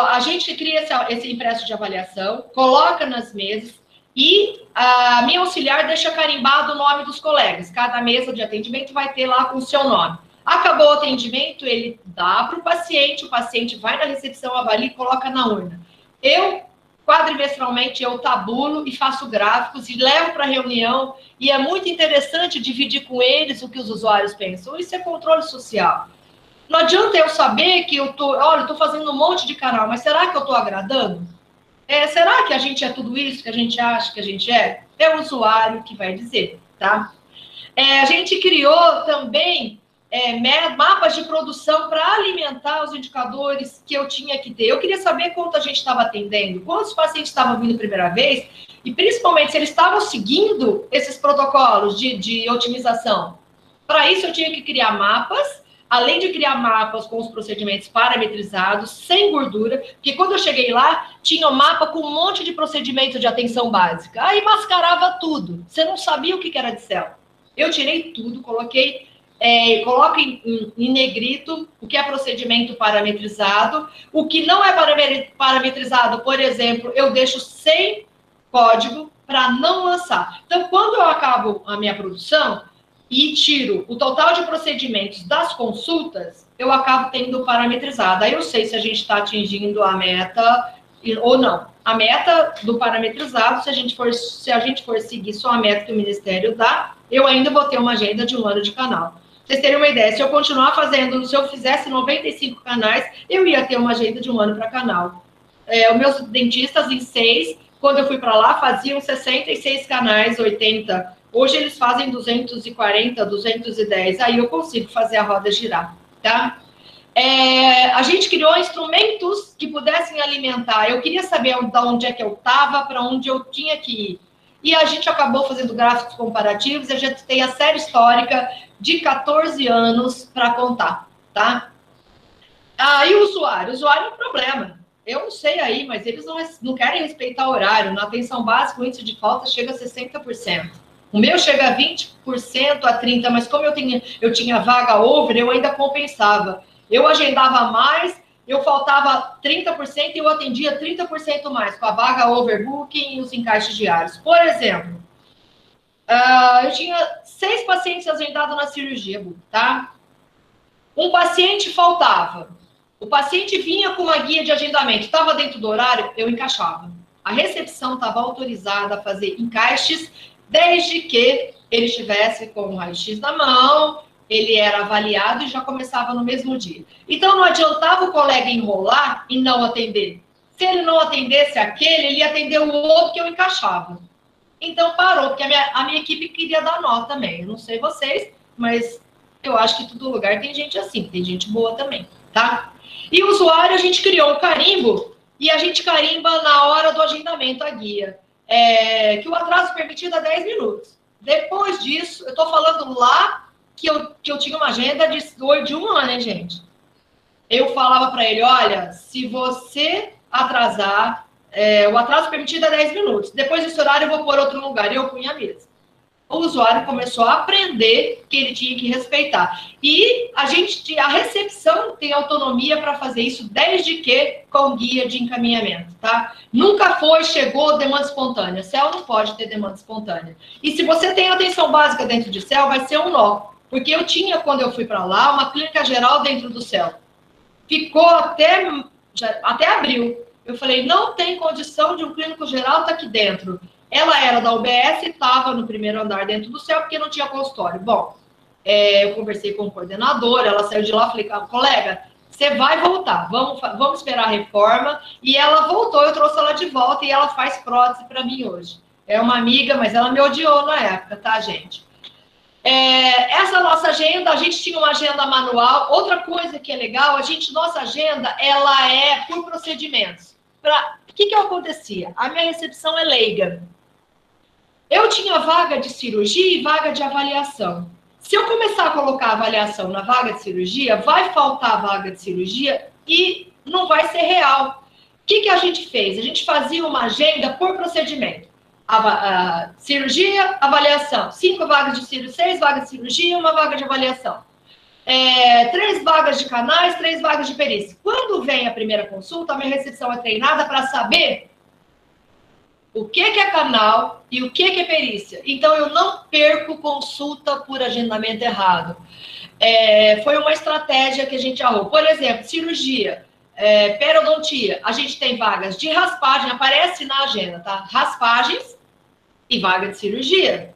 a gente cria esse, esse impresso de avaliação, coloca nas mesas e a minha auxiliar deixa carimbado o nome dos colegas. Cada mesa de atendimento vai ter lá o seu nome. Acabou o atendimento, ele dá para o paciente, o paciente vai na recepção, avalia e coloca na urna. Eu quadrimestralmente eu tabulo e faço gráficos e levo para reunião e é muito interessante dividir com eles o que os usuários pensam. Isso é controle social. Não adianta eu saber que eu tô, olha, tô fazendo um monte de canal, mas será que eu tô agradando? É, será que a gente é tudo isso que a gente acha que a gente é? É o usuário que vai dizer, tá? É, a gente criou também é, mapas de produção para alimentar os indicadores que eu tinha que ter. Eu queria saber quanto a gente estava atendendo, quantos pacientes estavam vindo primeira vez, e principalmente se eles estavam seguindo esses protocolos de, de otimização. Para isso, eu tinha que criar mapas, além de criar mapas com os procedimentos parametrizados, sem gordura, porque quando eu cheguei lá, tinha um mapa com um monte de procedimento de atenção básica. Aí mascarava tudo. Você não sabia o que era de céu. Eu tirei tudo, coloquei é, coloca em, em, em, negrito o que é procedimento parametrizado, o que não é parametrizado, por exemplo, eu deixo sem código para não lançar. Então, quando eu acabo a minha produção e tiro o total de procedimentos das consultas, eu acabo tendo parametrizado. Aí eu sei se a gente está atingindo a meta ou não. A meta do parametrizado, se a gente for, se a gente for seguir só a meta que o Ministério dá, eu ainda vou ter uma agenda de um ano de canal vocês terem uma ideia, se eu continuar fazendo, se eu fizesse 95 canais, eu ia ter uma agenda de um ano para canal. é, os meus dentistas em seis, quando eu fui para lá, faziam 66 canais, 80. Hoje eles fazem 240, 210. Aí eu consigo fazer a roda girar, tá? É, a gente criou instrumentos que pudessem alimentar. Eu queria saber de onde é que eu estava, para onde eu tinha que ir. E a gente acabou fazendo gráficos comparativos. A gente tem a série histórica de 14 anos para contar, tá? Aí ah, o usuário. O usuário é um problema. Eu não sei aí, mas eles não, não querem respeitar o horário. Na atenção básica, o índice de falta chega a 60%. O meu chega a 20% a 30%, mas como eu tinha, eu tinha vaga over, eu ainda compensava. Eu agendava mais, eu faltava 30% e eu atendia 30% mais, com a vaga overbooking e os encaixes diários. Por exemplo, uh, eu tinha seis pacientes agendados na cirurgia, tá? Um paciente faltava. O paciente vinha com uma guia de agendamento, estava dentro do horário, eu encaixava. A recepção estava autorizada a fazer encaixes, desde que ele estivesse com o raio-x na mão, ele era avaliado e já começava no mesmo dia. Então não adiantava o colega enrolar e não atender. Se ele não atendesse aquele, ele ia atender o outro que eu encaixava. Então parou, porque a minha, a minha equipe queria dar nota também. Eu não sei vocês, mas eu acho que todo lugar tem gente assim, tem gente boa também, tá? E o usuário, a gente criou um carimbo e a gente carimba na hora do agendamento a guia. É, que o atraso permitido é 10 minutos. Depois disso, eu estou falando lá que eu, que eu tinha uma agenda de, de um ano, hein, gente? Eu falava para ele: olha, se você atrasar, é, o atraso permitido é 10 minutos. Depois desse horário, eu vou por outro lugar. E eu punha a mesa. O usuário começou a aprender que ele tinha que respeitar. E a gente, a recepção tem autonomia para fazer isso, desde que com guia de encaminhamento, tá? Nunca foi, chegou demanda espontânea. CEL não pode ter demanda espontânea. E se você tem atenção básica dentro de CEL, vai ser um nó. Porque eu tinha, quando eu fui para lá, uma clínica geral dentro do céu. Ficou até, já, até abril. Eu falei, não tem condição de um clínico geral estar tá aqui dentro. Ela era da UBS e estava no primeiro andar dentro do céu, porque não tinha consultório. Bom, é, eu conversei com o coordenador, ela saiu de lá, falei, colega, você vai voltar, vamos, vamos esperar a reforma. E ela voltou, eu trouxe ela de volta e ela faz prótese para mim hoje. É uma amiga, mas ela me odiou na época, tá, gente? É, essa nossa agenda, a gente tinha uma agenda manual. Outra coisa que é legal, a gente, nossa agenda, ela é por procedimentos. O que, que acontecia? A minha recepção é leiga. Eu tinha vaga de cirurgia e vaga de avaliação. Se eu começar a colocar avaliação na vaga de cirurgia, vai faltar vaga de cirurgia e não vai ser real. O que, que a gente fez? A gente fazia uma agenda por procedimento a, cirurgia, avaliação. Cinco vagas de cirurgia, seis vagas de cirurgia, uma vaga de avaliação. É, três vagas de canais, três vagas de perícia. Quando vem a primeira consulta, a minha recepção é treinada para saber o que, que é canal e o que, que é perícia. Então, eu não perco consulta por agendamento errado. É, foi uma estratégia que a gente arrumou. Por exemplo, cirurgia, é, periodontia, a gente tem vagas de raspagem, aparece na agenda, tá? Raspagens e vaga de cirurgia.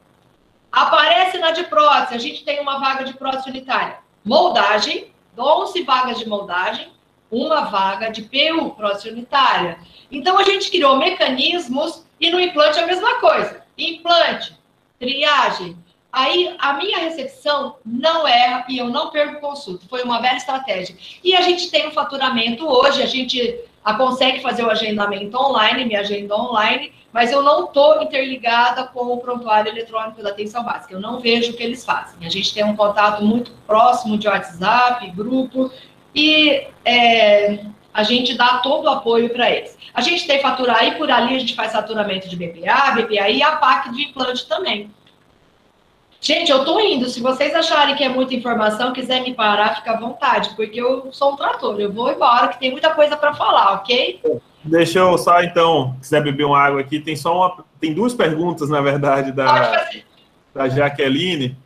Aparece na de prótese, a gente tem uma vaga de prótese unitária. Moldagem, 11 vagas de moldagem, uma vaga de PU, prótese unitária. Então, a gente criou mecanismos e no implante a mesma coisa. Implante, triagem. Aí, a minha recepção não erra e eu não perco consulta. Foi uma velha estratégia. E a gente tem um faturamento hoje, a gente consegue fazer o agendamento online, me agenda online, mas eu não estou interligada com o prontuário eletrônico da atenção básica. Eu não vejo o que eles fazem. A gente tem um contato muito próximo de WhatsApp, grupo, e é, a gente dá todo o apoio para eles. A gente tem faturar e por ali a gente faz faturamento de BPA, BPA e a PAC de implante também. Gente, eu tô indo. Se vocês acharem que é muita informação, quiser me parar, fica à vontade, porque eu sou um trator. Eu vou embora, que tem muita coisa para falar, ok? Deixa eu só, então, quiser beber uma água aqui, tem só uma. Tem duas perguntas, na verdade, da, da Jaqueline.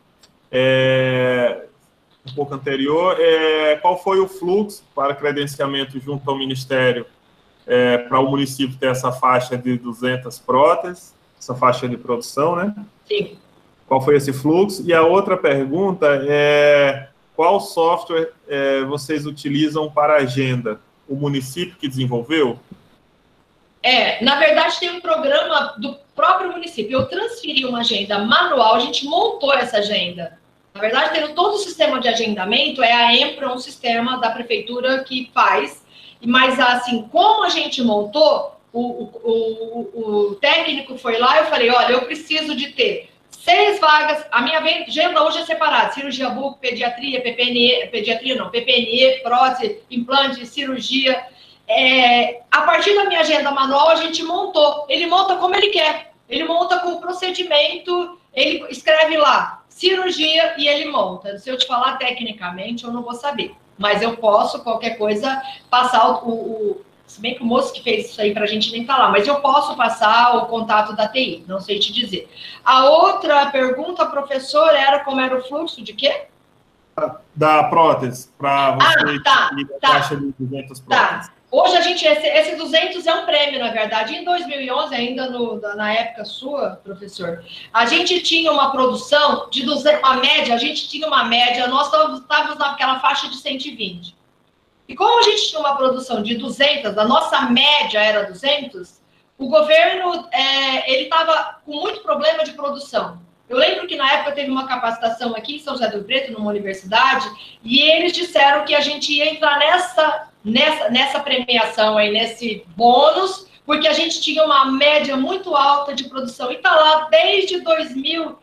É, um pouco anterior. É, qual foi o fluxo para credenciamento junto ao Ministério é, para o município ter essa faixa de 200 próteses, essa faixa de produção, né? Sim. Qual foi esse fluxo? E a outra pergunta é qual software é, vocês utilizam para agenda? O município que desenvolveu? É, na verdade tem um programa do próprio município. Eu transferi uma agenda manual, a gente montou essa agenda. Na verdade, tendo todo o sistema de agendamento, é a EMPRA, um sistema da prefeitura que faz. Mas, assim, como a gente montou, o, o, o, o técnico foi lá, eu falei, olha, eu preciso de ter seis vagas, a minha agenda hoje é separada, cirurgia buco, pediatria, PPNE, pediatria não, PPNE, prótese, implante, cirurgia. É, a partir da minha agenda manual, a gente montou. Ele monta como ele quer. Ele monta com o procedimento, ele escreve lá, cirurgia, e ele monta. Se eu te falar tecnicamente, eu não vou saber. Mas eu posso, qualquer coisa, passar o, o se bem que o moço que fez isso aí para a gente nem tá lá, mas eu posso passar o contato da TI, não sei te dizer. A outra pergunta, professor, era como era o fluxo de quê? Da prótese, para você ah, tá, tá, taxa de 200 tá. próteses. Tá. Hoje a gente, esse, esse 200 é um prêmio, na verdade. Em 2011, ainda no, na época sua, professor, a gente tinha uma produção de 200, uma média, a gente tinha uma média, nós estávamos naquela faixa de 120. E como a gente tinha uma produção de 200, a nossa média era 200, o governo é, ele estava com muito problema de produção. Eu lembro que na época teve uma capacitação aqui em São José do Preto, numa universidade, e eles disseram que a gente ia entrar nessa, nessa, nessa premiação aí, nesse bônus, porque a gente tinha uma média muito alta de produção. E está lá desde 2000,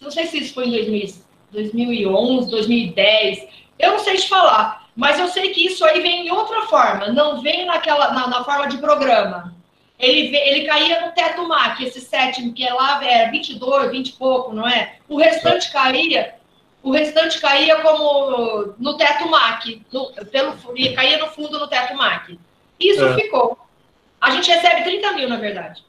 não sei se isso foi em 2000, 2011, 2010, eu não sei te falar, mas eu sei que isso aí vem em outra forma, não vem naquela na, na forma de programa. Ele, ele caía no teto MAC, esse sétimo, que é lá era 22, 20 e pouco, não é? O restante caía, o restante caía como no teto MAC, no, pelo, caía no fundo no teto MAC. Isso é. ficou. A gente recebe 30 mil, na verdade.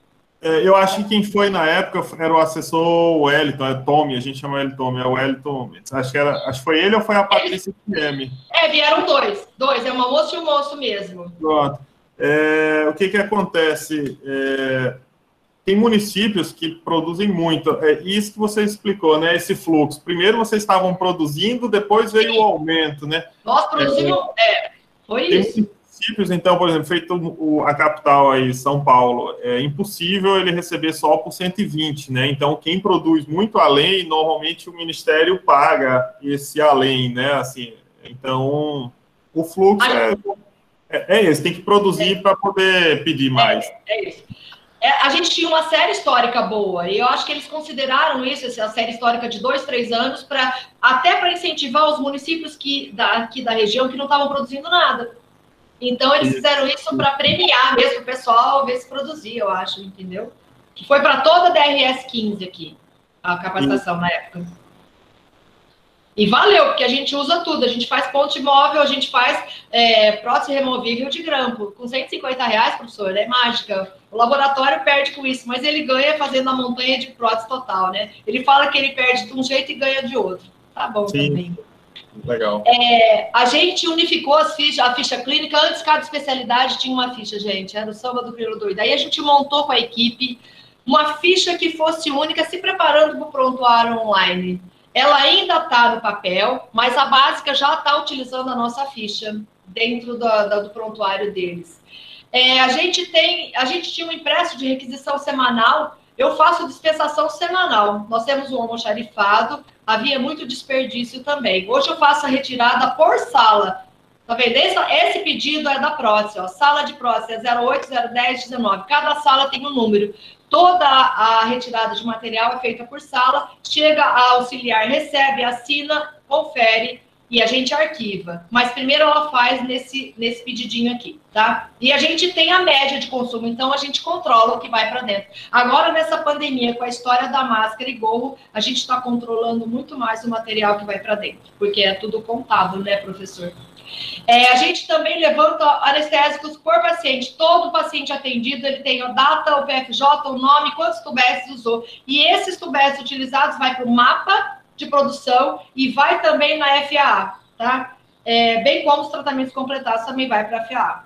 É, eu acho que quem foi na época era o assessor Wellington, é Tommy, a gente chama ele Tommy, é o Wellington. Acho que, era, acho que foi ele ou foi a Patrícia PM? É, vieram dois. Dois, é uma moça e um moço mesmo. Pronto. É, o que, que acontece? É, tem municípios que produzem muito. É isso que você explicou, né? Esse fluxo. Primeiro vocês estavam produzindo, depois veio Sim. o aumento, né? Nós produzimos. É, foi isso municípios, então, por exemplo, feito o, a capital aí, São Paulo, é impossível ele receber só por 120, né? Então, quem produz muito além, normalmente o Ministério paga esse além, né? Assim, então, o fluxo é, é, é esse, tem que produzir é. para poder pedir mais. É, é isso. É, a gente tinha uma série histórica boa, e eu acho que eles consideraram isso, essa série histórica de dois, três anos, para até para incentivar os municípios que, da, aqui da região que não estavam produzindo nada. Então, eles fizeram isso para premiar mesmo o pessoal, ver se produzia, eu acho, entendeu? Que foi para toda a DRS 15 aqui, a capacitação na época. E valeu, porque a gente usa tudo. A gente faz ponte móvel, a gente faz é, prótese removível de grampo. Com 150 reais, professor, é mágica. O laboratório perde com isso, mas ele ganha fazendo a montanha de prótese total, né? Ele fala que ele perde de um jeito e ganha de outro. Tá bom Sim. também. Legal. É, a gente unificou as fichas, a ficha clínica. Antes, cada especialidade tinha uma ficha, gente. Era o samba do Crioulo Doido. Aí a gente montou com a equipe uma ficha que fosse única, se preparando para o prontuário online. Ela ainda está no papel, mas a básica já está utilizando a nossa ficha dentro do, do prontuário deles. É, a gente tem, a gente tinha um impresso de requisição semanal eu faço dispensação semanal. Nós temos um almoxarifado, havia muito desperdício também. Hoje eu faço a retirada por sala. Tá vendo? Esse, esse pedido é da prótese, ó. Sala de é 08, 010, 19. Cada sala tem um número. Toda a retirada de material é feita por sala. Chega a auxiliar, recebe, assina, confere e a gente arquiva. Mas primeiro ela faz nesse, nesse pedidinho aqui, tá? E a gente tem a média de consumo, então a gente controla o que vai para dentro. Agora, nessa pandemia, com a história da máscara e gorro, a gente está controlando muito mais o material que vai para dentro, porque é tudo contábil, né, professor? É, a gente também levanta anestésicos por paciente. Todo paciente atendido, ele tem a data, o PFJ, o nome, quantos tubécios usou. E esses tubécios utilizados vai para o mapa de produção e vai também na FAA, tá? É, bem como os tratamentos completados também vai para a FAA.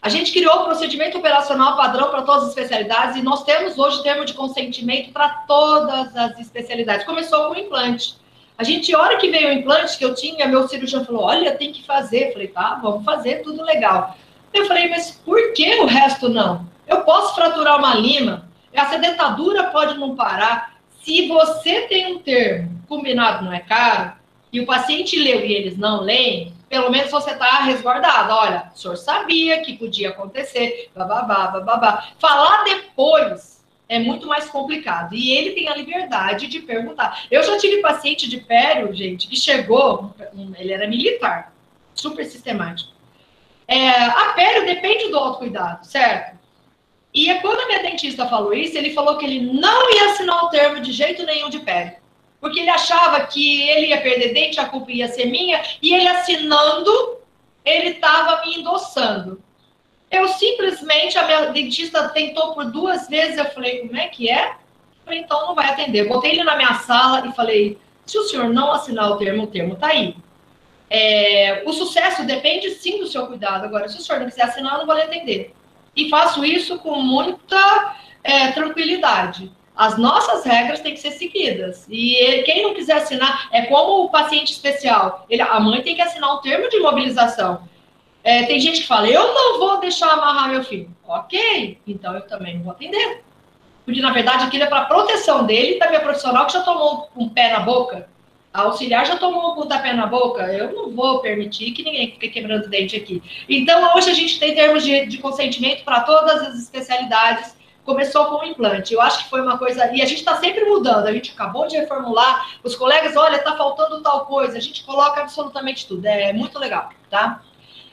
A gente criou o procedimento operacional padrão para todas as especialidades e nós temos hoje termo de consentimento para todas as especialidades. Começou com o implante. A gente, a hora que veio o implante que eu tinha, meu cirurgião falou: olha, tem que fazer. Eu falei, tá, vamos fazer, tudo legal. Eu falei, mas por que o resto não? Eu posso fraturar uma lima, essa dentadura pode não parar. Se você tem um termo combinado não é caro, e o paciente leu e eles não leem, pelo menos você está resguardado. Olha, o senhor sabia que podia acontecer, bababá, bababá. Falar depois é muito mais complicado. E ele tem a liberdade de perguntar. Eu já tive paciente de pério, gente, que chegou, ele era militar, super sistemático. É, a pério depende do autocuidado, certo? E quando a minha dentista falou isso, ele falou que ele não ia assinar o termo de jeito nenhum de pério porque ele achava que ele ia perder dente, a culpa ia ser minha, e ele assinando, ele estava me endossando. Eu simplesmente, a minha dentista tentou por duas vezes, eu falei, como é que é? Eu falei, então não vai atender. Botei ele na minha sala e falei, se o senhor não assinar o termo, o termo está aí. É, o sucesso depende sim do seu cuidado. Agora, se o senhor não quiser assinar, eu não vou lhe atender. E faço isso com muita é, tranquilidade. As nossas regras têm que ser seguidas. E quem não quiser assinar, é como o paciente especial. Ele, a mãe tem que assinar um termo de imobilização. É, tem gente que fala, eu não vou deixar amarrar meu filho. Ok, então eu também vou atender. Porque, na verdade, aquilo é para proteção dele e da minha profissional que já tomou um pé na boca. A auxiliar já tomou um pontapé na boca. Eu não vou permitir que ninguém fique quebrando dente aqui. Então, hoje a gente tem termos de, de consentimento para todas as especialidades começou com o implante. Eu acho que foi uma coisa. E a gente está sempre mudando. A gente acabou de reformular. Os colegas, olha, está faltando tal coisa. A gente coloca absolutamente tudo. É muito legal, tá?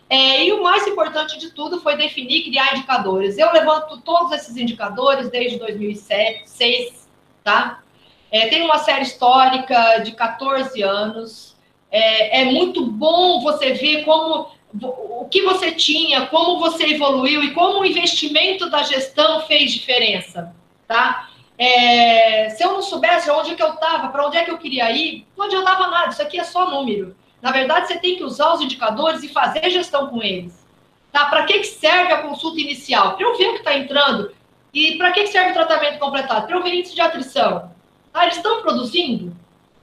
É, e o mais importante de tudo foi definir, criar indicadores. Eu levanto todos esses indicadores desde 2006, tá? É, tem uma série histórica de 14 anos. É, é muito bom você ver como o que você tinha, como você evoluiu e como o investimento da gestão fez diferença, tá? É, se eu não soubesse onde que eu estava, para onde é que eu queria ir, não adiantava nada, isso aqui é só número. Na verdade, você tem que usar os indicadores e fazer gestão com eles. Tá? Para que, que serve a consulta inicial? Para eu ver o que está entrando. E para que, que serve o tratamento completado? Para eu ver índice de atrição. Tá? Eles estão produzindo?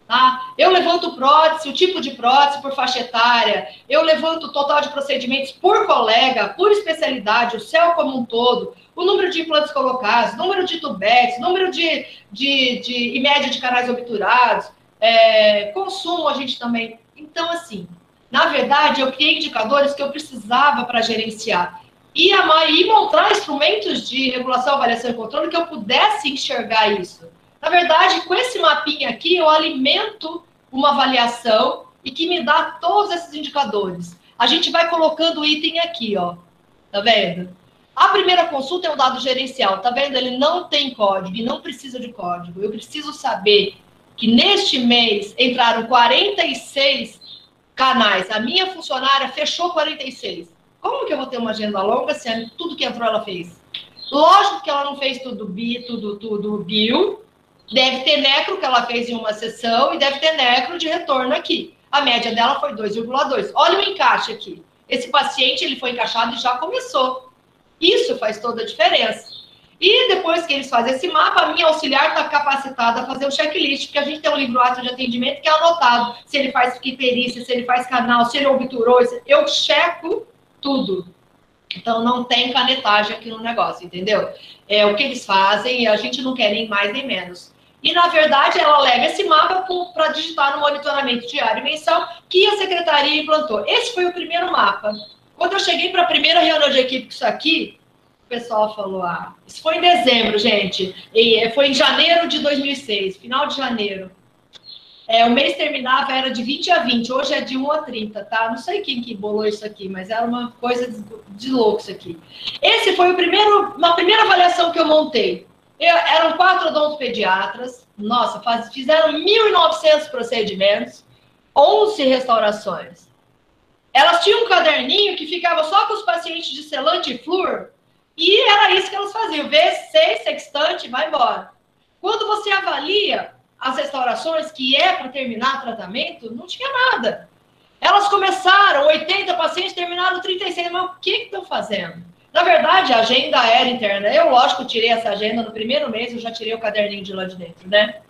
Tá? Eu levanto prótese, o tipo de prótese por faixa etária, eu levanto o total de procedimentos por colega, por especialidade, o céu como um todo, o número de implantes colocados, número de tubetes, número de, de, de e média de canais obturados, é, consumo a gente também. Então, assim, na verdade, eu criei indicadores que eu precisava para gerenciar. E, a, e montar instrumentos de regulação, avaliação e controle que eu pudesse enxergar isso. Na verdade, com esse mapinha aqui, eu alimento uma avaliação e que me dá todos esses indicadores. A gente vai colocando o item aqui, ó. Tá vendo? A primeira consulta é um dado gerencial, tá vendo? Ele não tem código e não precisa de código. Eu preciso saber que neste mês entraram 46 canais. A minha funcionária fechou 46. Como que eu vou ter uma agenda longa se tudo que entrou ela fez? Lógico que ela não fez tudo bi, tudo, tudo bio, Deve ter necro que ela fez em uma sessão e deve ter necro de retorno aqui. A média dela foi 2,2. Olha o encaixe aqui. Esse paciente ele foi encaixado e já começou. Isso faz toda a diferença. E depois que eles fazem esse mapa, a minha auxiliar está capacitada a fazer o checklist, porque a gente tem um livro ato de atendimento que é anotado. Se ele faz perícia, se ele faz canal, se ele obturou, eu checo tudo. Então não tem canetagem aqui no negócio, entendeu? É o que eles fazem e a gente não quer nem mais nem menos. E, na verdade, ela leva esse mapa para digitar no monitoramento diário e mensal que a secretaria implantou. Esse foi o primeiro mapa. Quando eu cheguei para a primeira reunião de equipe com isso aqui, o pessoal falou: ah, isso foi em dezembro, gente. E eh, foi em janeiro de 2006, final de janeiro. É, o mês terminava, era de 20 a 20, hoje é de 1 a 30, tá? Não sei quem que bolou isso aqui, mas era uma coisa de, de louco isso aqui. Esse foi o primeiro, uma primeira avaliação que eu montei. Eu, eram quatro odontopediatras, nossa, faz, fizeram 1.900 procedimentos, 11 restaurações. Elas tinham um caderninho que ficava só com os pacientes de selante e flúor, e era isso que elas faziam, V6, sextante, vai embora. Quando você avalia as restaurações, que é para terminar tratamento, não tinha nada. Elas começaram, 80 pacientes terminaram 36, mas o que estão fazendo? Na verdade, a agenda era interna. Eu, lógico, tirei essa agenda no primeiro mês, eu já tirei o caderninho de lá de dentro, né?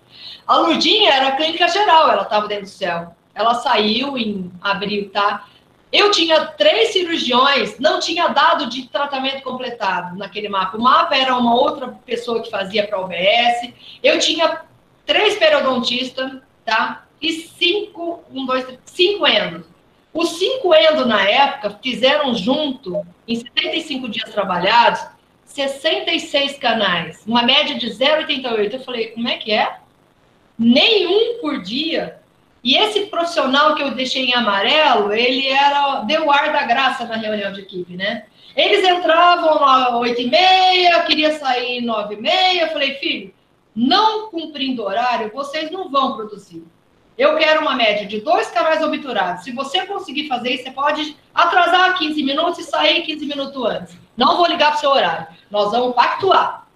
A Lurdinha era clínica geral, ela estava dentro do céu. Ela saiu em abril, tá? Eu tinha três cirurgiões, não tinha dado de tratamento completado naquele mapa. O mapa era uma outra pessoa que fazia para o OBS. Eu tinha três periodontistas, tá? E cinco, um, dois, três, cinco endos. Os cinco endos, na época, fizeram junto, em 75 dias trabalhados, 66 canais, uma média de 0,88. Eu falei, como é que é? Nenhum por dia. E esse profissional que eu deixei em amarelo, ele era deu ar da graça na reunião de equipe, né? Eles entravam às 8 e meia, queria sair 9 e meia. Eu falei, filho, não cumprindo horário, vocês não vão produzir. Eu quero uma média de dois canais obturados. Se você conseguir fazer isso, você pode atrasar 15 minutos e sair 15 minutos antes. Não vou ligar para o seu horário. Nós vamos pactuar.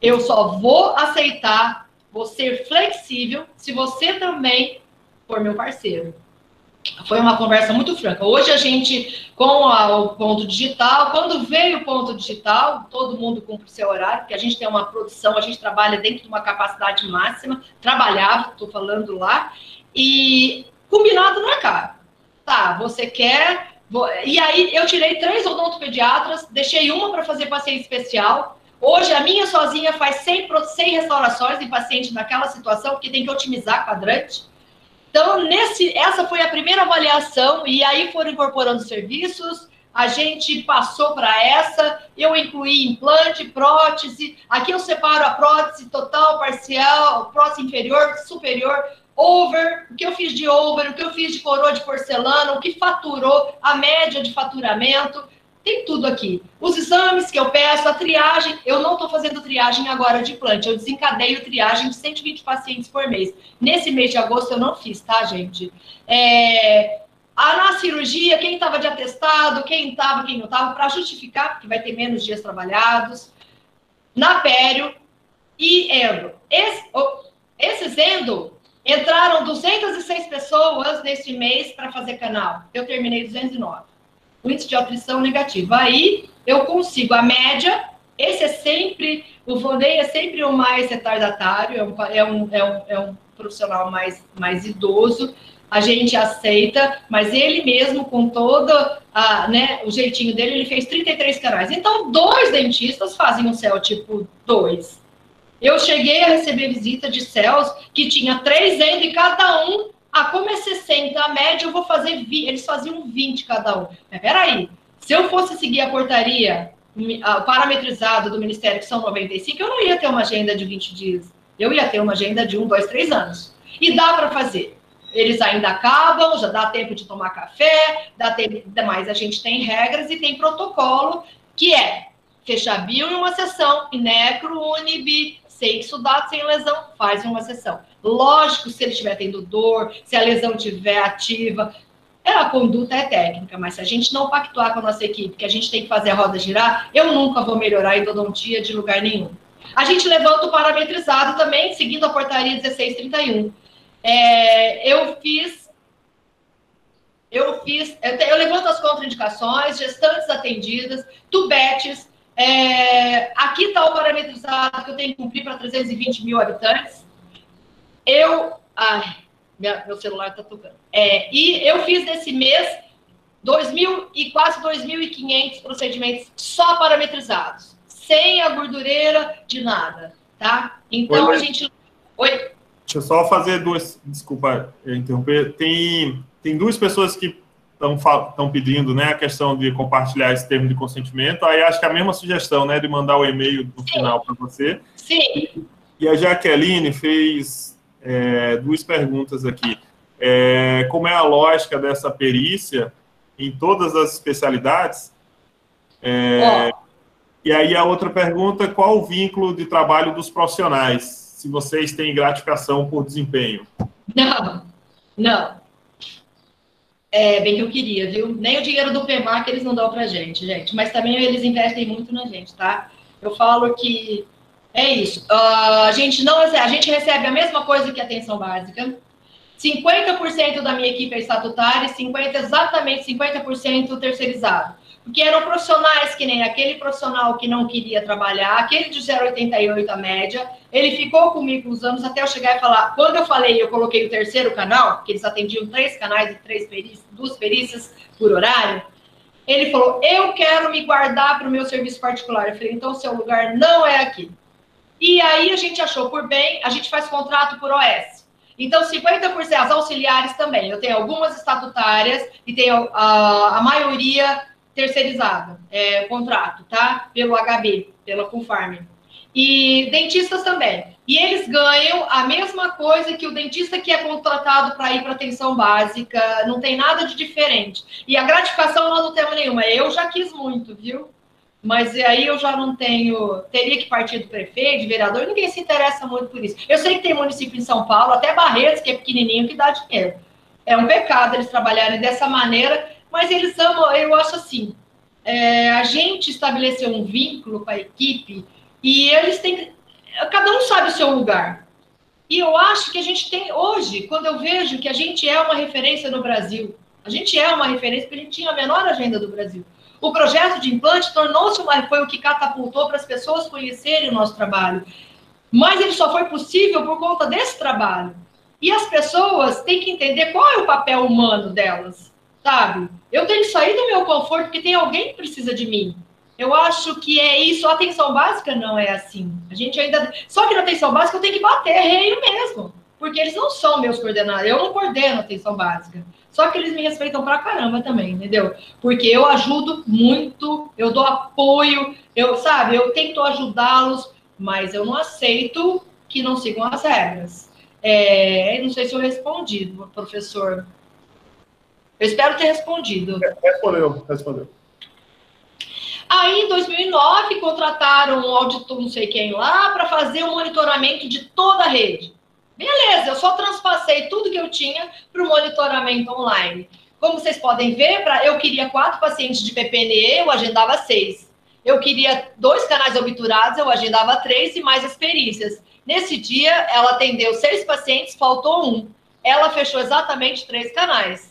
Eu só vou aceitar, ser flexível, se você também for meu parceiro. Foi uma conversa muito franca. Hoje a gente, com a, o ponto digital, quando veio o ponto digital, todo mundo cumpre o seu horário, porque a gente tem uma produção, a gente trabalha dentro de uma capacidade máxima, trabalhava, estou falando lá, e combinado na cara. Tá, você quer. E aí eu tirei três odontopediatras, deixei uma para fazer paciente especial. Hoje a minha sozinha faz 100, 100 restaurações em paciente naquela situação, porque tem que otimizar quadrante. Então, nesse, essa foi a primeira avaliação, e aí foram incorporando serviços, a gente passou para essa, eu incluí implante, prótese, aqui eu separo a prótese total, parcial, prótese inferior, superior, over, o que eu fiz de over, o que eu fiz de coroa de porcelana, o que faturou, a média de faturamento, tem tudo aqui. Os exames que eu peço, a triagem, eu não estou fazendo triagem agora de implante, eu desencadeio triagem de 120 pacientes por mês. Nesse mês de agosto eu não fiz, tá, gente? É, a, na cirurgia, quem estava de atestado, quem estava, quem não estava, para justificar, porque vai ter menos dias trabalhados. Na pério e endo. Esse, oh, esses endo Entraram 206 pessoas neste mês para fazer canal. Eu terminei 209. O índice de audição negativo. Aí eu consigo a média. Esse é sempre, o Vonei é sempre o mais retardatário, é um, é um, é um, é um profissional mais, mais idoso. A gente aceita, mas ele mesmo, com todo a, né, o jeitinho dele, ele fez 33 canais. Então, dois dentistas fazem um céu tipo 2 eu cheguei a receber visita de céus que tinha três endo e cada um, ah, como é 60, a média eu vou fazer 20, eles faziam 20 cada um. Mas peraí, se eu fosse seguir a portaria a, parametrizada do Ministério, que são 95, eu não ia ter uma agenda de 20 dias. Eu ia ter uma agenda de 1, 2, 3 anos. E dá para fazer. Eles ainda acabam, já dá tempo de tomar café, dá tempo, mas a gente tem regras e tem protocolo, que é fechar bio em uma sessão, necro, unib, sem estudar, sem lesão, faz uma sessão. Lógico, se ele estiver tendo dor, se a lesão estiver ativa, é, a conduta é técnica, mas se a gente não pactuar com a nossa equipe, que a gente tem que fazer a roda girar, eu nunca vou melhorar a endodontia de lugar nenhum. A gente levanta o parametrizado também, seguindo a portaria 1631. É, eu fiz. Eu fiz. Eu, eu levanto as contraindicações, gestantes atendidas, tubetes, é, aqui está o parametrizado que eu tenho que cumprir para 320 mil habitantes. Eu. Ai, minha, meu celular está tocando. É, e eu fiz nesse mês 2.000 e quase 2.500 procedimentos só parametrizados, sem a gordureira de nada, tá? Então Oi, a gente. Oi. Deixa eu só fazer duas. Desculpa interromper. Tem, tem duas pessoas que estão pedindo né, a questão de compartilhar esse termo de consentimento. Aí acho que é a mesma sugestão, né, de mandar o e-mail no Sim. final para você. Sim. E a Jaqueline fez é, duas perguntas aqui. É, como é a lógica dessa perícia em todas as especialidades? É. E aí a outra pergunta, qual o vínculo de trabalho dos profissionais? Se vocês têm gratificação por desempenho? Não, não. É, bem que eu queria, viu? Nem o dinheiro do PEMAC eles não dão pra gente, gente. Mas também eles investem muito na gente, tá? Eu falo que é isso. Uh, a gente não a gente recebe a mesma coisa que a atenção básica. 50% da minha equipe é estatutária e 50, exatamente 50% terceirizado. Porque eram profissionais que nem aquele profissional que não queria trabalhar, aquele de 0,88 a média, ele ficou comigo uns anos até eu chegar e falar, quando eu falei, eu coloquei o terceiro canal, porque eles atendiam três canais e três perícias, duas perícias por horário, ele falou, eu quero me guardar para o meu serviço particular. Eu falei, então seu lugar não é aqui. E aí a gente achou por bem, a gente faz contrato por OS. Então, 50% as auxiliares também. Eu tenho algumas estatutárias e tenho a, a maioria terceirizada, é, contrato, tá? Pelo HB, pela Confarm. E dentistas também. E eles ganham a mesma coisa que o dentista que é contratado para ir para atenção básica, não tem nada de diferente. E a gratificação nós não temos nenhuma. Eu já quis muito, viu? Mas aí eu já não tenho. Teria que partir do prefeito, vereador, ninguém se interessa muito por isso. Eu sei que tem município em São Paulo, até Barretos, que é pequenininho, que dá dinheiro. É um pecado eles trabalharem dessa maneira, mas eles amam, eu acho assim. É, a gente estabeleceu um vínculo com a equipe e eles têm. Cada um sabe o seu lugar. E eu acho que a gente tem, hoje, quando eu vejo que a gente é uma referência no Brasil, a gente é uma referência porque a gente tinha a menor agenda do Brasil. O projeto de implante tornou-se uma, foi o que catapultou para as pessoas conhecerem o nosso trabalho. Mas ele só foi possível por conta desse trabalho. E as pessoas têm que entender qual é o papel humano delas, sabe? Eu tenho que sair do meu conforto porque tem alguém que precisa de mim. Eu acho que é isso. A atenção básica não é assim. A gente ainda. Só que na atenção básica eu tenho que bater reio mesmo. Porque eles não são meus coordenados. Eu não coordeno a atenção básica. Só que eles me respeitam pra caramba também, entendeu? Porque eu ajudo muito, eu dou apoio, eu, sabe, eu tento ajudá-los, mas eu não aceito que não sigam as regras. É, não sei se eu respondi, professor. Eu espero ter respondido. Respondeu, respondeu. Aí, em 2009, contrataram um auditor, não sei quem lá, para fazer o monitoramento de toda a rede. Beleza, eu só transpassei tudo que eu tinha para o monitoramento online. Como vocês podem ver, pra, eu queria quatro pacientes de PPNE, eu agendava seis. Eu queria dois canais obturados, eu agendava três e mais as perícias. Nesse dia, ela atendeu seis pacientes, faltou um. Ela fechou exatamente três canais.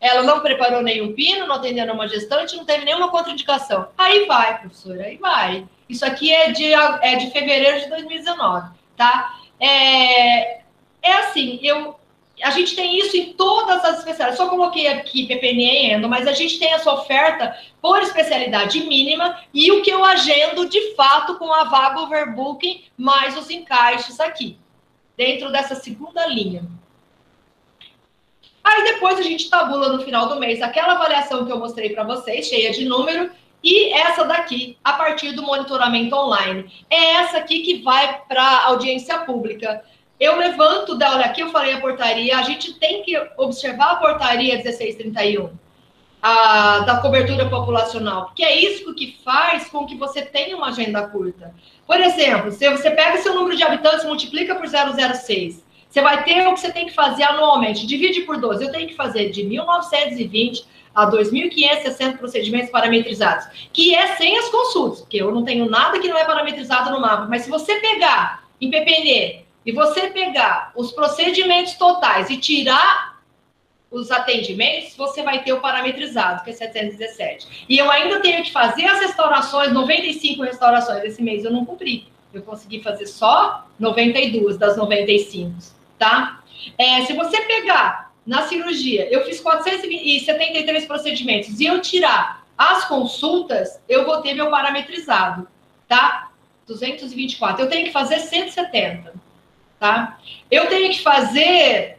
Ela não preparou nenhum pino, não atendeu nenhuma gestante, não teve nenhuma contraindicação. Aí vai, professora, aí vai. Isso aqui é de, é de fevereiro de 2019, tá? É, é assim, eu, a gente tem isso em todas as especialidades. Só coloquei aqui PPNE e endo, mas a gente tem essa oferta por especialidade mínima e o que eu agendo de fato com a vaga overbooking mais os encaixes aqui, dentro dessa segunda linha. Aí depois a gente tabula no final do mês aquela avaliação que eu mostrei para vocês, cheia de número, e essa daqui, a partir do monitoramento online. É essa aqui que vai para a audiência pública. Eu levanto da olha aqui, eu falei a portaria, a gente tem que observar a portaria 1631 a, da cobertura populacional, porque é isso que faz com que você tenha uma agenda curta. Por exemplo, se você pega seu número de habitantes multiplica por 006, você vai ter o que você tem que fazer anualmente, divide por 12. Eu tenho que fazer de 1920 a 2.560 procedimentos parametrizados, que é sem as consultas, porque eu não tenho nada que não é parametrizado no mapa. Mas se você pegar em PPN e você pegar os procedimentos totais e tirar os atendimentos, você vai ter o parametrizado, que é 717. E eu ainda tenho que fazer as restaurações, 95 restaurações. Esse mês eu não cumpri. Eu consegui fazer só 92 das 95, tá? É, se você pegar na cirurgia, eu fiz 473 procedimentos e eu tirar as consultas, eu vou ter meu parametrizado, tá? 224. Eu tenho que fazer 170, tá? Eu tenho que fazer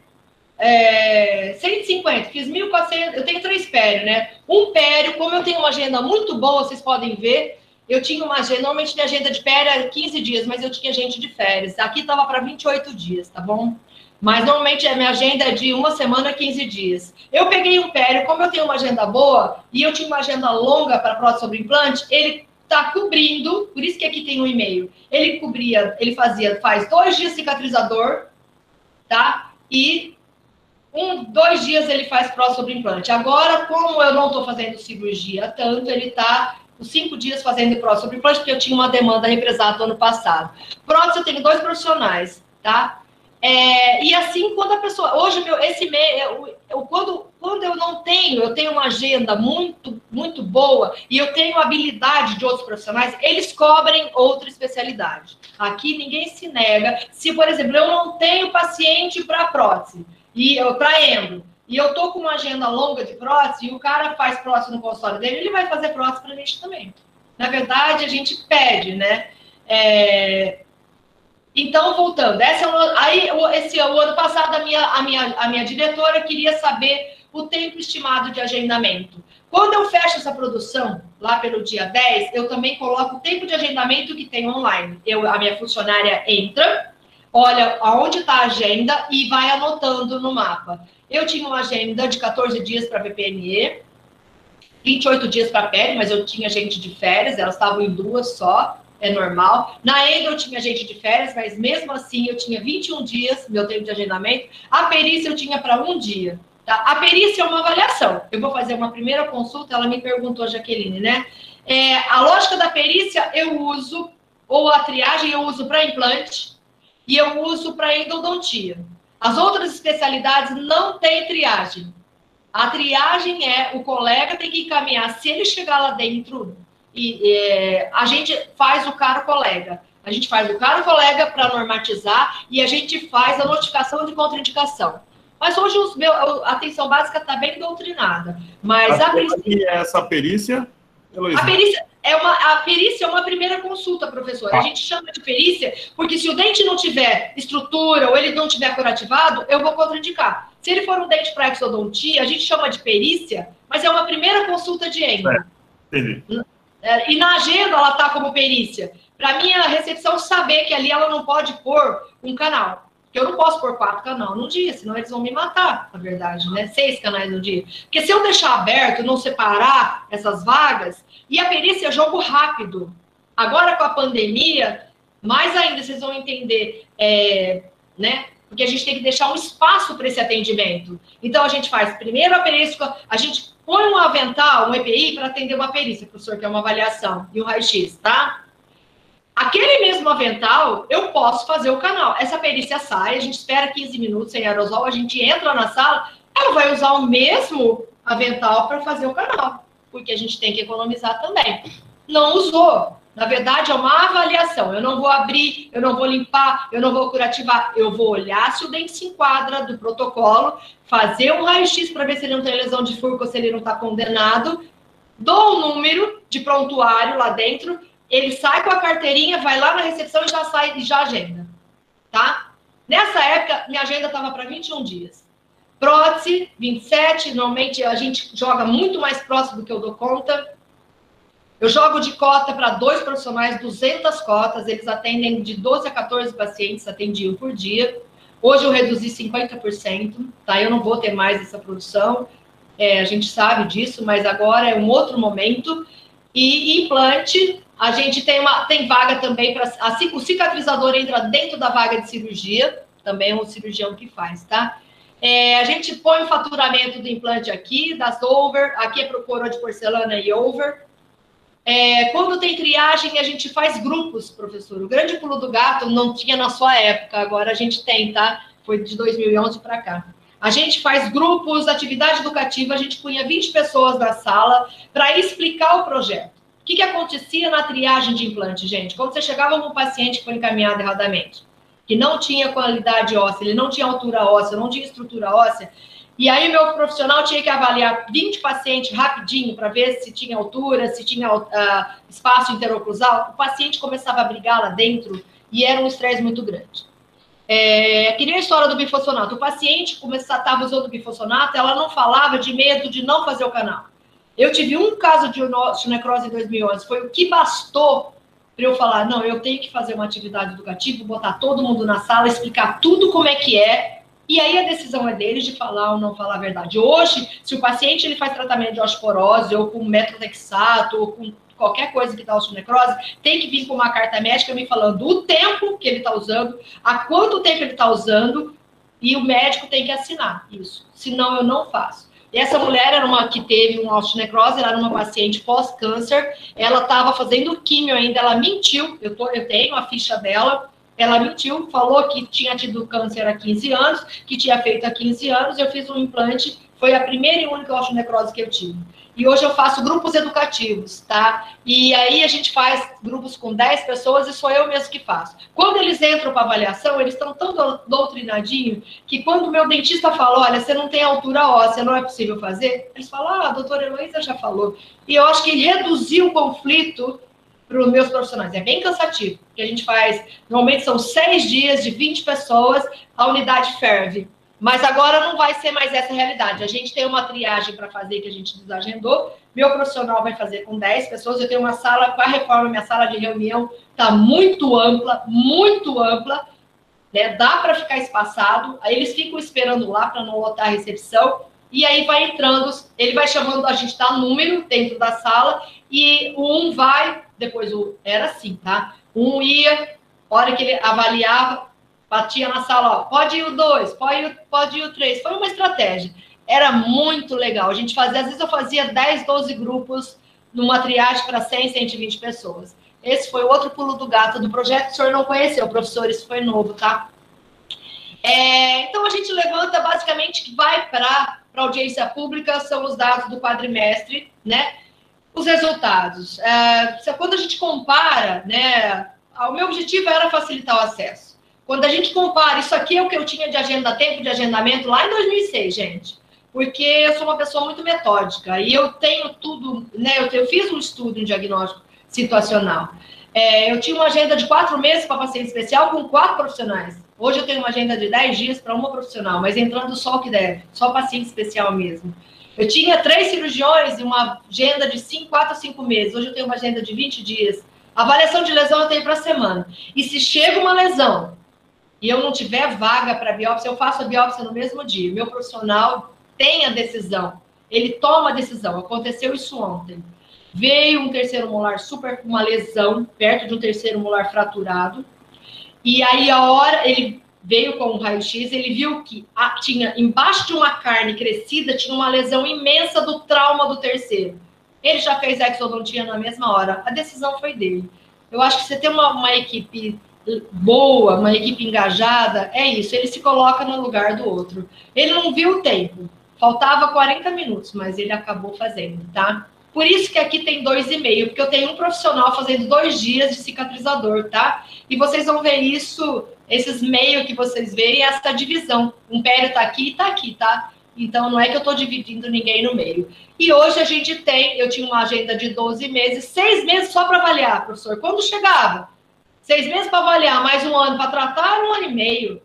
é, 150, fiz 1.400, eu tenho três périos, né? Um pério, como eu tenho uma agenda muito boa, vocês podem ver, eu tinha uma agenda, normalmente minha agenda de pério era 15 dias, mas eu tinha gente de férias. Aqui estava para 28 dias, tá bom? Mas normalmente a minha agenda é de uma semana a 15 dias. Eu peguei um pério, como eu tenho uma agenda boa e eu tinha uma agenda longa para prótese sobre implante, ele está cobrindo, por isso que aqui tem um e-mail. Ele cobria, ele fazia, faz dois dias cicatrizador, tá? E um, dois dias ele faz prótese sobre implante. Agora, como eu não estou fazendo cirurgia tanto, ele está os cinco dias fazendo prótese sobre implante, porque eu tinha uma demanda represada no ano passado. Prótese, eu tenho dois profissionais, tá? É, e assim, quando a pessoa. Hoje, meu, esse mês, eu, eu, quando, quando eu não tenho, eu tenho uma agenda muito, muito boa e eu tenho habilidade de outros profissionais, eles cobrem outra especialidade. Aqui ninguém se nega. Se, por exemplo, eu não tenho paciente para prótese e eu para endo, e eu tô com uma agenda longa de prótese e o cara faz prótese no consultório dele, ele vai fazer prótese para a gente também. Na verdade, a gente pede, né? É, então, voltando, essa é uma, aí esse o ano passado a minha, a minha, a minha diretora queria saber o tempo estimado de agendamento. Quando eu fecho essa produção, lá pelo dia 10, eu também coloco o tempo de agendamento que tem online. Eu, a minha funcionária entra, olha aonde está a agenda e vai anotando no mapa. Eu tinha uma agenda de 14 dias para VPNE, 28 dias para pele, mas eu tinha gente de férias, elas estavam em duas só é normal. Na Endo eu tinha gente de férias, mas mesmo assim eu tinha 21 dias, meu tempo de agendamento. A perícia eu tinha para um dia. Tá? A perícia é uma avaliação. Eu vou fazer uma primeira consulta, ela me perguntou, Jaqueline, né? É, a lógica da perícia eu uso, ou a triagem eu uso para implante, e eu uso para endodontia. As outras especialidades não têm triagem. A triagem é o colega tem que encaminhar, se ele chegar lá dentro e é, a gente faz o cara colega. A gente faz o cara colega para normatizar e a gente faz a notificação de contraindicação. Mas hoje os meu, a atenção básica está bem doutrinada. Mas a, a perícia... é essa perícia? A perícia é uma a perícia é uma primeira consulta, professor. Ah. A gente chama de perícia porque se o dente não tiver estrutura ou ele não tiver curativado, eu vou contraindicar. Se ele for um dente para exodontia, a gente chama de perícia, mas é uma primeira consulta de endo. É, entendi. É, e na agenda ela está como perícia. Para mim, a recepção saber que ali ela não pode pôr um canal. Porque eu não posso pôr quatro canais no dia, senão eles vão me matar, na verdade, né? Seis canais no dia. Porque se eu deixar aberto, não separar essas vagas, e a perícia é jogo rápido. Agora com a pandemia, mais ainda vocês vão entender, é, né? Porque a gente tem que deixar um espaço para esse atendimento. Então a gente faz primeiro a perícia, a gente põe um avental, um EPI, para atender uma perícia, professor, que é uma avaliação, e um raio-x, tá? Aquele mesmo avental, eu posso fazer o canal. Essa perícia sai, a gente espera 15 minutos sem aerosol, a gente entra na sala, ela vai usar o mesmo avental para fazer o canal, porque a gente tem que economizar também. Não usou, na verdade, é uma avaliação. Eu não vou abrir, eu não vou limpar, eu não vou curativar. Eu vou olhar se o dente se enquadra do protocolo, fazer um raio-x para ver se ele não tem lesão de furco se ele não está condenado. Dou o número de prontuário lá dentro. Ele sai com a carteirinha, vai lá na recepção e já sai e já agenda. Tá? Nessa época, minha agenda estava para 21 dias. Prótese, 27. Normalmente a gente joga muito mais próximo do que eu dou conta. Eu jogo de cota para dois profissionais, 200 cotas, eles atendem de 12 a 14 pacientes, atendiam por dia. Hoje eu reduzi 50%, tá? Eu não vou ter mais essa produção, é, a gente sabe disso, mas agora é um outro momento. E implante, a gente tem, uma, tem vaga também para. O cicatrizador entra dentro da vaga de cirurgia, também é um cirurgião que faz, tá? É, a gente põe o faturamento do implante aqui, das over, aqui é para coroa de porcelana e over, é, quando tem triagem, a gente faz grupos, professor. O grande pulo do gato não tinha na sua época, agora a gente tem, tá? Foi de 2011 para cá. A gente faz grupos, atividade educativa, a gente punha 20 pessoas na sala para explicar o projeto. O que, que acontecia na triagem de implante, gente? Quando você chegava com um paciente que foi encaminhado erradamente, que não tinha qualidade óssea, ele não tinha altura óssea, não tinha estrutura óssea, e aí, meu profissional tinha que avaliar 20 pacientes rapidinho para ver se tinha altura, se tinha uh, espaço interoclusal. O paciente começava a brigar lá dentro e era um estresse muito grande. É, que nem a história do bifosfonato. O paciente estava usando bifosfonato, ela não falava de medo de não fazer o canal. Eu tive um caso de necrose em 2011, foi o que bastou para eu falar, não, eu tenho que fazer uma atividade educativa, botar todo mundo na sala, explicar tudo como é que é, e aí a decisão é deles de falar ou não falar a verdade. Hoje, se o paciente ele faz tratamento de osteoporose ou com metrolexato ou com qualquer coisa que está osteonecrose, tem que vir com uma carta médica me falando o tempo que ele está usando, a quanto tempo ele está usando, e o médico tem que assinar isso. Senão eu não faço. E essa mulher era uma que teve uma osteonecrose, ela era uma paciente pós-câncer, ela estava fazendo químio ainda, ela mentiu, eu, tô, eu tenho a ficha dela, Ela mentiu, falou que tinha tido câncer há 15 anos, que tinha feito há 15 anos, eu fiz um implante, foi a primeira e única osteonecrose que eu tive. E hoje eu faço grupos educativos, tá? E aí a gente faz grupos com 10 pessoas e sou eu mesmo que faço. Quando eles entram para avaliação, eles estão tão doutrinadinhos que quando o meu dentista fala, olha, você não tem altura óssea, não é possível fazer, eles falam, ah, a doutora Heloísa já falou. E eu acho que reduzir o conflito para os meus profissionais. É bem cansativo, porque a gente faz, normalmente são seis dias de 20 pessoas, a unidade ferve. Mas agora não vai ser mais essa realidade. A gente tem uma triagem para fazer que a gente desagendou. Meu profissional vai fazer com 10 pessoas. Eu tenho uma sala, com a reforma, minha sala de reunião está muito ampla, muito ampla. Né? Dá para ficar espaçado. Aí eles ficam esperando lá para não lotar a recepção. E aí vai entrando, ele vai chamando, a gente dá número dentro da sala, e um vai, depois o. Era assim, tá? Um ia, hora que ele avaliava, batia na sala, ó, pode ir o dois, pode ir, pode ir o três. Foi uma estratégia. Era muito legal. A gente fazia, às vezes eu fazia 10, 12 grupos numa triagem para 100, 120 pessoas. Esse foi outro pulo do gato do projeto o senhor não conheceu, professor, isso foi novo, tá? É, então a gente levanta basicamente que vai para audiência pública, são os dados do quadrimestre, né? Os resultados. É, quando a gente compara, né? O meu objetivo era facilitar o acesso. Quando a gente compara, isso aqui é o que eu tinha de agenda, tempo de agendamento lá em 2006, gente. Porque eu sou uma pessoa muito metódica e eu tenho tudo, né? Eu, eu fiz um estudo em diagnóstico situacional. É, eu tinha uma agenda de quatro meses para paciente especial com quatro profissionais. Hoje eu tenho uma agenda de dez dias para uma profissional, mas entrando só o que deve, só paciente especial mesmo. Eu tinha três cirurgiões e uma agenda de cinco, quatro cinco meses. Hoje eu tenho uma agenda de 20 dias. Avaliação de lesão eu tenho para semana. E se chega uma lesão e eu não tiver vaga para biópsia, eu faço a biópsia no mesmo dia. Meu profissional tem a decisão, ele toma a decisão. Aconteceu isso ontem. Veio um terceiro molar super uma lesão perto de um terceiro molar fraturado. E aí a hora ele veio com o raio-x, ele viu que a, tinha embaixo de uma carne crescida tinha uma lesão imensa do trauma do terceiro. Ele já fez exodontia na mesma hora. A decisão foi dele. Eu acho que você tem uma, uma equipe boa, uma equipe engajada, é isso, ele se coloca no lugar do outro. Ele não viu o tempo, faltava 40 minutos, mas ele acabou fazendo, tá? Por isso que aqui tem dois e meio, porque eu tenho um profissional fazendo dois dias de cicatrizador, tá? E vocês vão ver isso, esses meio que vocês veem, essa divisão. Um pé tá aqui e tá aqui, tá? Então não é que eu tô dividindo ninguém no meio. E hoje a gente tem, eu tinha uma agenda de 12 meses, seis meses só para avaliar, professor. Quando chegava? Seis meses para avaliar, mais um ano para tratar, um ano e meio.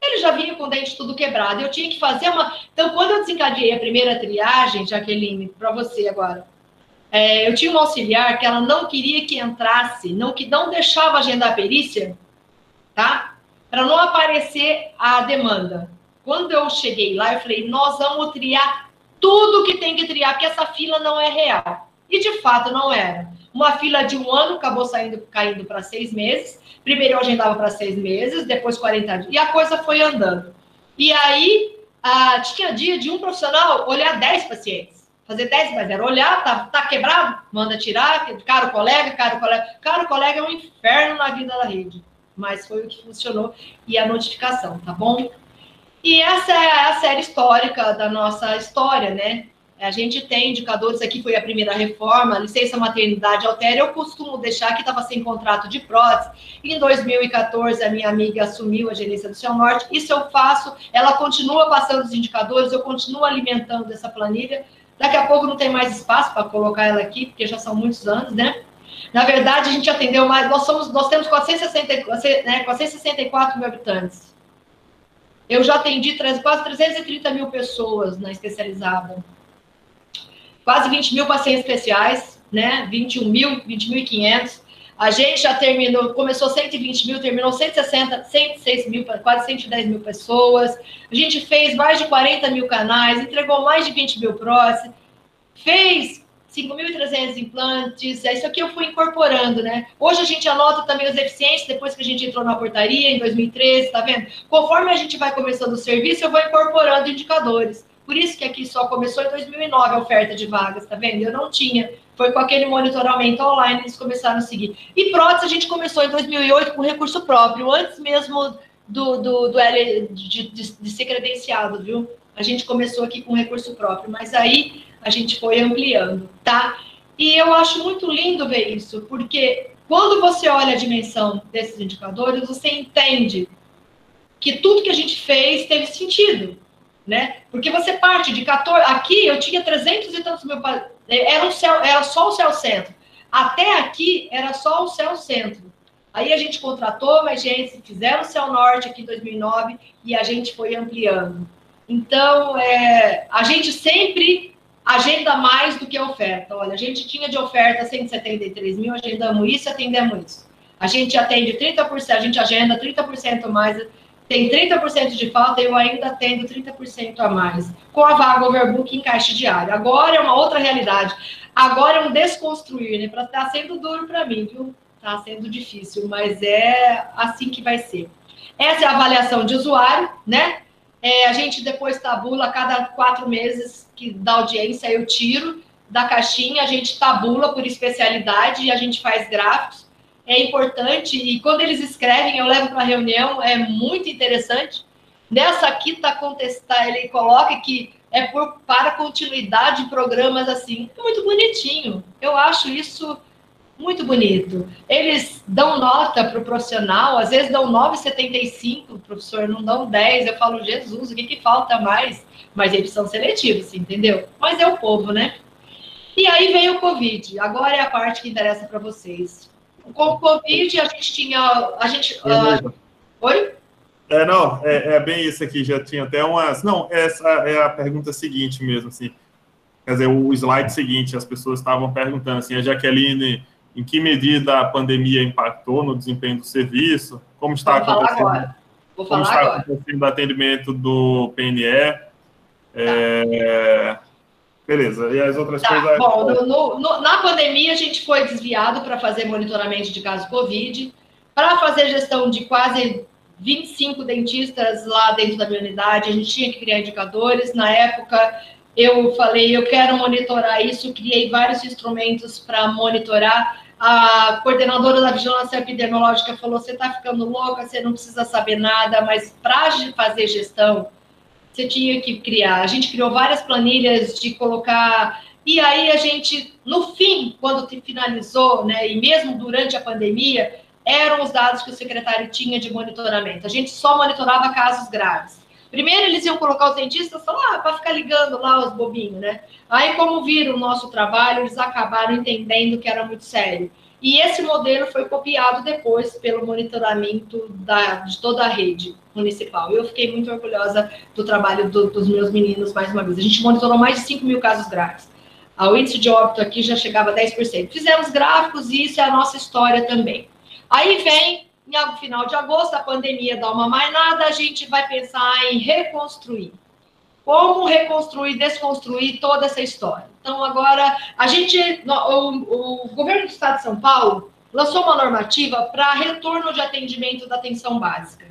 Ele já vinha com o dente tudo quebrado. Eu tinha que fazer uma. Então, quando eu desencadeei a primeira triagem, Jaqueline, para você agora, é, eu tinha uma auxiliar que ela não queria que entrasse, não que não deixava agendar a perícia, tá? Para não aparecer a demanda. Quando eu cheguei lá, eu falei: nós vamos triar tudo que tem que triar, porque essa fila não é real. E de fato não era. Uma fila de um ano acabou saindo, caindo para seis meses. Primeiro eu agendava para seis meses, depois 40 dias. E a coisa foi andando. E aí, ah, tinha dia de um profissional olhar 10 pacientes. Fazer 10 mais 0. Olhar, tá, tá quebrado? Manda tirar. Caro colega, caro colega. Caro colega é um inferno na vida da rede. Mas foi o que funcionou. E a notificação, tá bom? E essa é a série histórica da nossa história, né? A gente tem indicadores, aqui foi a primeira reforma, licença maternidade altera, eu costumo deixar que estava sem contrato de prótese. Em 2014, a minha amiga assumiu a gerência do Céu Norte, isso eu faço, ela continua passando os indicadores, eu continuo alimentando essa planilha. Daqui a pouco não tem mais espaço para colocar ela aqui, porque já são muitos anos, né? Na verdade, a gente atendeu mais, nós, somos, nós temos 460, né, 464 mil habitantes. Eu já atendi quase 330 mil pessoas na especializada quase 20 mil pacientes especiais, né? 21 mil, 20.500. A gente já terminou, começou 120 mil, terminou 160, 106 mil, quase 110 mil pessoas. A gente fez mais de 40 mil canais, entregou mais de 20 mil próteses, fez 5.300 implantes, é isso aqui eu fui incorporando, né? Hoje a gente anota também os eficientes, depois que a gente entrou na portaria, em 2013, tá vendo? Conforme a gente vai começando o serviço, eu vou incorporando indicadores. Por isso que aqui só começou em 2009 a oferta de vagas, tá vendo? Eu não tinha Foi com aquele monitoramento online eles começaram a seguir. E prótese a gente começou em 2008 com recurso próprio, antes mesmo do, do, do L, de, de, de ser credenciado, viu? A gente começou aqui com recurso próprio, mas aí a gente foi ampliando, tá? E eu acho muito lindo ver isso, porque quando você olha a dimensão desses indicadores, você entende que tudo que a gente fez teve sentido, né? Porque você parte de 14, aqui eu tinha 300 e tantos mil, era, um céu, era só o céu centro. Até aqui era só o céu centro. Aí a gente contratou mais gente, fizeram o céu norte aqui em 2009 e a gente foi ampliando. Então, é, a gente sempre agenda mais do que oferta. Olha, a gente tinha de oferta 173 mil, agendamos isso, atendemos isso. A gente atende 30%, a gente agenda 30% mais, tem 30% de falta, eu ainda atendo 30% a mais. Com a vaga overbook em caixa diária. Agora é uma outra realidade. Agora é um desconstruir, né? Para estar tá sendo duro para mim, viu? Está sendo difícil, mas é assim que vai ser. Essa é a avaliação de usuário, né? É, a gente depois tabula a cada quatro meses que da audiência eu tiro da caixinha, a gente tabula por especialidade e a gente faz gráficos. É importante e quando eles escrevem, eu levo para reunião, é muito interessante. Nessa aqui está contestar, ele coloca que é por, para continuidade de programas assim. Muito bonitinho. Eu acho isso muito bonito. Eles dão nota para o profissional, às vezes dão 9,75, professor, não dão 10. Eu falo, Jesus, o que, que falta mais? Mas eles são seletivos, entendeu? Mas é o povo, né? E aí veio o Covid. Agora é a parte que interessa para vocês. Com o Covid, a gente tinha. A gente, uh... Oi? É, não, é, é, bem isso aqui. Já tinha até umas. Não, essa é a pergunta seguinte mesmo, assim. Quer dizer, o slide seguinte, as pessoas estavam perguntando assim, a Jaqueline em que medida a pandemia impactou no desempenho do serviço, como está Vou acontecendo, como está agora. acontecendo o atendimento do PNE. Tá. É... Beleza, e as outras tá. coisas. Bom, no, no, na pandemia a gente foi desviado para fazer monitoramento de casos Covid, para fazer gestão de quase 25 dentistas lá dentro da minha unidade, a gente tinha que criar indicadores. Na época, eu falei, eu quero monitorar isso, criei vários instrumentos para monitorar a coordenadora da vigilância epidemiológica falou: você está ficando louca, você não precisa saber nada, mas para fazer gestão, você tinha que criar. A gente criou várias planilhas de colocar. E aí a gente, no fim, quando finalizou, né, e mesmo durante a pandemia, eram os dados que o secretário tinha de monitoramento. A gente só monitorava casos graves. Primeiro eles iam colocar os dentistas lá para ficar ligando lá os bobinhos, né? Aí, como viram o nosso trabalho, eles acabaram entendendo que era muito sério. E esse modelo foi copiado depois pelo monitoramento da, de toda a rede municipal. Eu fiquei muito orgulhosa do trabalho do, dos meus meninos, mais uma vez. A gente monitorou mais de 5 mil casos graves. O índice de óbito aqui já chegava a 10%. Fizemos gráficos e isso é a nossa história também. Aí vem em final de agosto, a pandemia dá uma mainada, a gente vai pensar em reconstruir. Como reconstruir, desconstruir toda essa história. Então, agora, a gente, o, o governo do estado de São Paulo lançou uma normativa para retorno de atendimento da atenção básica.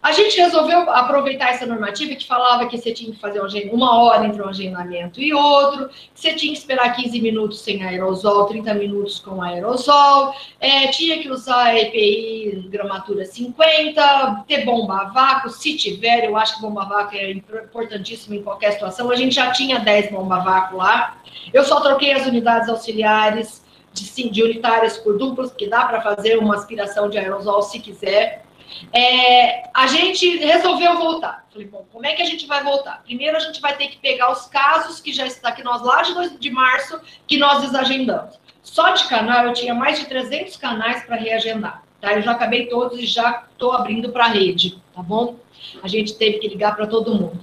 A gente resolveu aproveitar essa normativa que falava que você tinha que fazer uma hora entre um agendamento e outro, que você tinha que esperar 15 minutos sem aerosol, 30 minutos com aerosol, é, tinha que usar EPI gramatura 50, ter bomba a vácuo, se tiver, eu acho que bomba a vácuo é importantíssimo em qualquer situação. A gente já tinha 10 bomba a vácuo lá. Eu só troquei as unidades auxiliares de, de unitárias por duplas, porque dá para fazer uma aspiração de aerosol se quiser. É, a gente resolveu voltar. Falei, bom, como é que a gente vai voltar? Primeiro a gente vai ter que pegar os casos que já está aqui nós lá de, 2 de março que nós desagendamos. Só de canal eu tinha mais de 300 canais para reagendar. Tá? Eu já acabei todos e já estou abrindo para a rede, tá bom? A gente teve que ligar para todo mundo.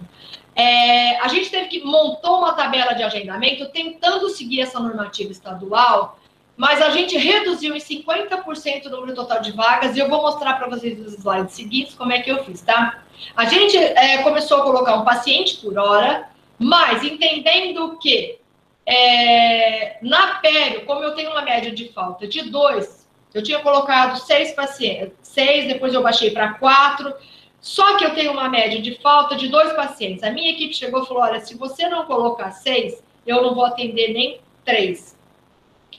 É, a gente teve que montar uma tabela de agendamento tentando seguir essa normativa estadual mas a gente reduziu em 50% o número total de vagas, e eu vou mostrar para vocês nos slides seguintes como é que eu fiz, tá? A gente é, começou a colocar um paciente por hora, mas entendendo que é, na pele, como eu tenho uma média de falta de dois, eu tinha colocado seis pacientes, seis, depois eu baixei para quatro, só que eu tenho uma média de falta de dois pacientes. A minha equipe chegou e falou: olha, se você não colocar seis, eu não vou atender nem três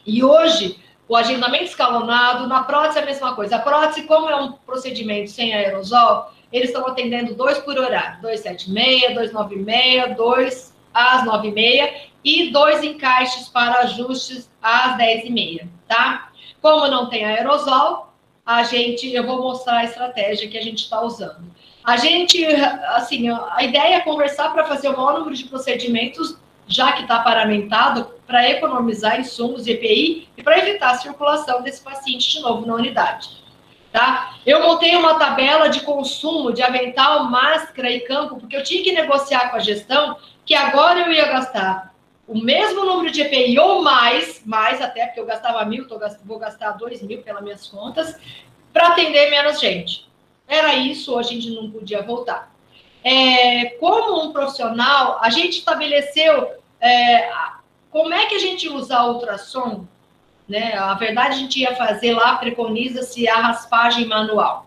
E hoje, o agendamento escalonado, na prótese é a mesma coisa. A prótese, como é um procedimento sem aerosol, eles estão atendendo dois por horário, 276, 296, 2 às 9h30 e dois encaixes para ajustes às 10h30, tá? Como não tem aerosol, a gente, eu vou mostrar a estratégia que a gente está usando. A gente, assim, a ideia é conversar para fazer o maior número de procedimentos, já que está paramentado, para economizar insumos de EPI e para evitar a circulação desse paciente de novo na unidade. Tá? Eu montei uma tabela de consumo de avental, máscara e campo, porque eu tinha que negociar com a gestão que agora eu ia gastar o mesmo número de EPI ou mais, mais até, porque eu gastava mil, tô, vou gastar dois mil pelas minhas contas, para atender menos gente. Era isso, a gente não podia voltar. É, como um profissional, a gente estabeleceu é, como é que a gente usa ultrassom, né? A verdade, a gente ia fazer lá, preconiza-se a raspagem manual.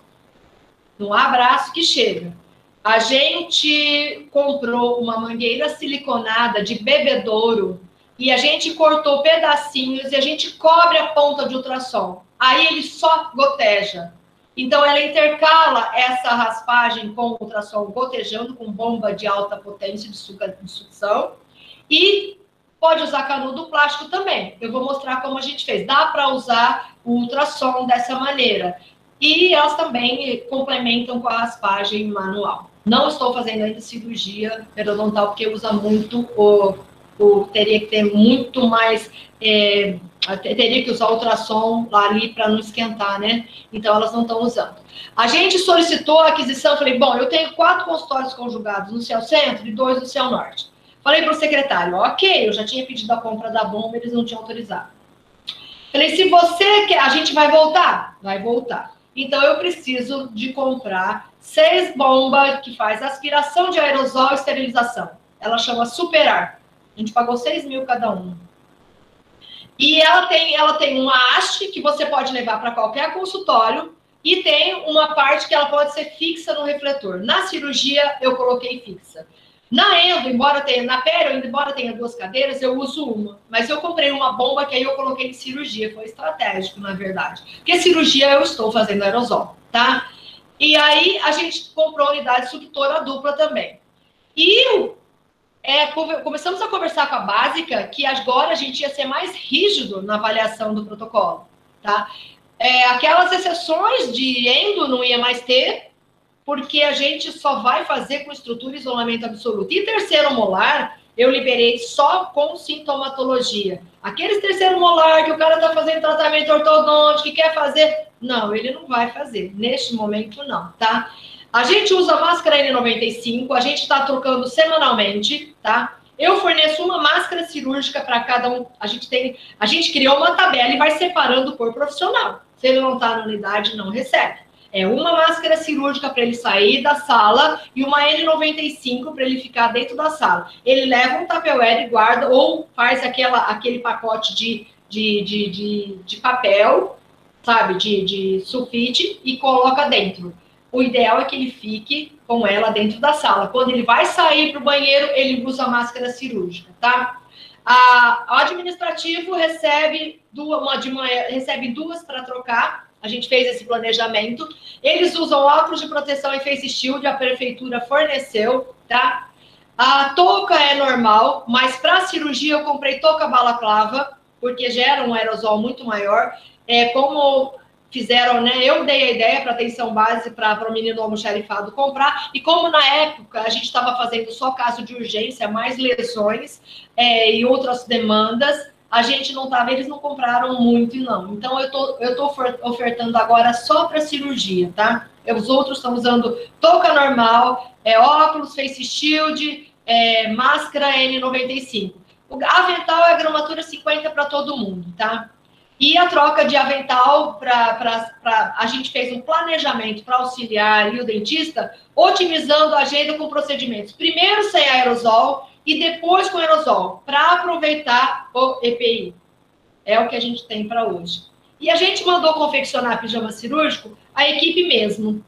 Não há braço que chega. A gente comprou uma mangueira siliconada de bebedouro e a gente cortou pedacinhos e a gente cobre a ponta de ultrassom. Aí ele só goteja. Então ela intercala essa raspagem com ultrassom gotejando com bomba de alta potência de sucção e pode usar canudo plástico também. Eu vou mostrar como a gente fez. Dá para usar o ultrassom dessa maneira. E elas também complementam com a raspagem manual. Não estou fazendo ainda cirurgia periodontal, porque usa muito o, o teria que ter muito mais. É, teria que usar ultrassom lá ali para não esquentar, né? Então elas não estão usando. A gente solicitou a aquisição, falei, bom, eu tenho quatro consultórios conjugados no Céu Centro e dois no Céu Norte. Falei para o secretário, ok, eu já tinha pedido a compra da bomba, eles não tinham autorizado. Falei, se você quer, a gente vai voltar? Vai voltar. Então eu preciso de comprar seis bombas que faz aspiração de aerosol e esterilização. Ela chama Superar. A gente pagou seis mil cada uma. E ela tem, ela tem uma haste que você pode levar para qualquer consultório e tem uma parte que ela pode ser fixa no refletor. Na cirurgia eu coloquei fixa. Na endo, embora tenha, na pério, embora tenha duas cadeiras, eu uso uma. Mas eu comprei uma bomba que aí eu coloquei em cirurgia. Foi estratégico, na verdade. Porque cirurgia eu estou fazendo aerosol, tá? E aí a gente comprou unidade suctora dupla também. E é, começamos a conversar com a básica que agora a gente ia ser mais rígido na avaliação do protocolo, tá? É, aquelas exceções de endo não ia mais ter, porque a gente só vai fazer com estrutura e isolamento absoluto. E terceiro molar, eu liberei só com sintomatologia. Aqueles terceiro molar que o cara está fazendo tratamento ortodôntico, que quer fazer, não, ele não vai fazer. Neste momento, não, tá? A gente usa máscara N95, a gente está trocando semanalmente, tá? Eu forneço uma máscara cirúrgica para cada um. A gente tem, a gente criou uma tabela e vai separando por profissional. Se ele não está na unidade, não recebe. É uma máscara cirúrgica para ele sair da sala e uma N95 para ele ficar dentro da sala. Ele leva um tapeuer e guarda, ou faz aquela, aquele pacote de, de, de, de, de papel, sabe, de, de sulfite e coloca dentro. O ideal é que ele fique com ela dentro da sala. Quando ele vai sair para o banheiro, ele usa a máscara cirúrgica, tá? A, o administrativo recebe duas, uma de manhã, recebe duas para trocar a gente fez esse planejamento. Eles usam óculos de proteção e face shield, a prefeitura forneceu, tá? A touca é normal, mas para cirurgia eu comprei touca balaclava, porque gera um aerosol muito maior. É como fizeram, né? Eu dei a ideia para atenção base para o menino almoxarifado comprar, e como na época a gente estava fazendo só caso de urgência, mais lesões é, e outras demandas, a gente não estava, eles não compraram muito não. Então eu tô, eu tô ofertando agora só para cirurgia, tá? Os outros estão usando touca normal, é, óculos, face shield, é, máscara N95. O avental é a gramatura 50 para todo mundo, tá? E a troca de avental para. A gente fez um planejamento para auxiliar e o dentista, otimizando a agenda com procedimentos. Primeiro sem aerosol, e depois com aerosol, para aproveitar o EPI. É o que a gente tem para hoje. E a gente mandou confeccionar pijama cirúrgico a equipe mesmo,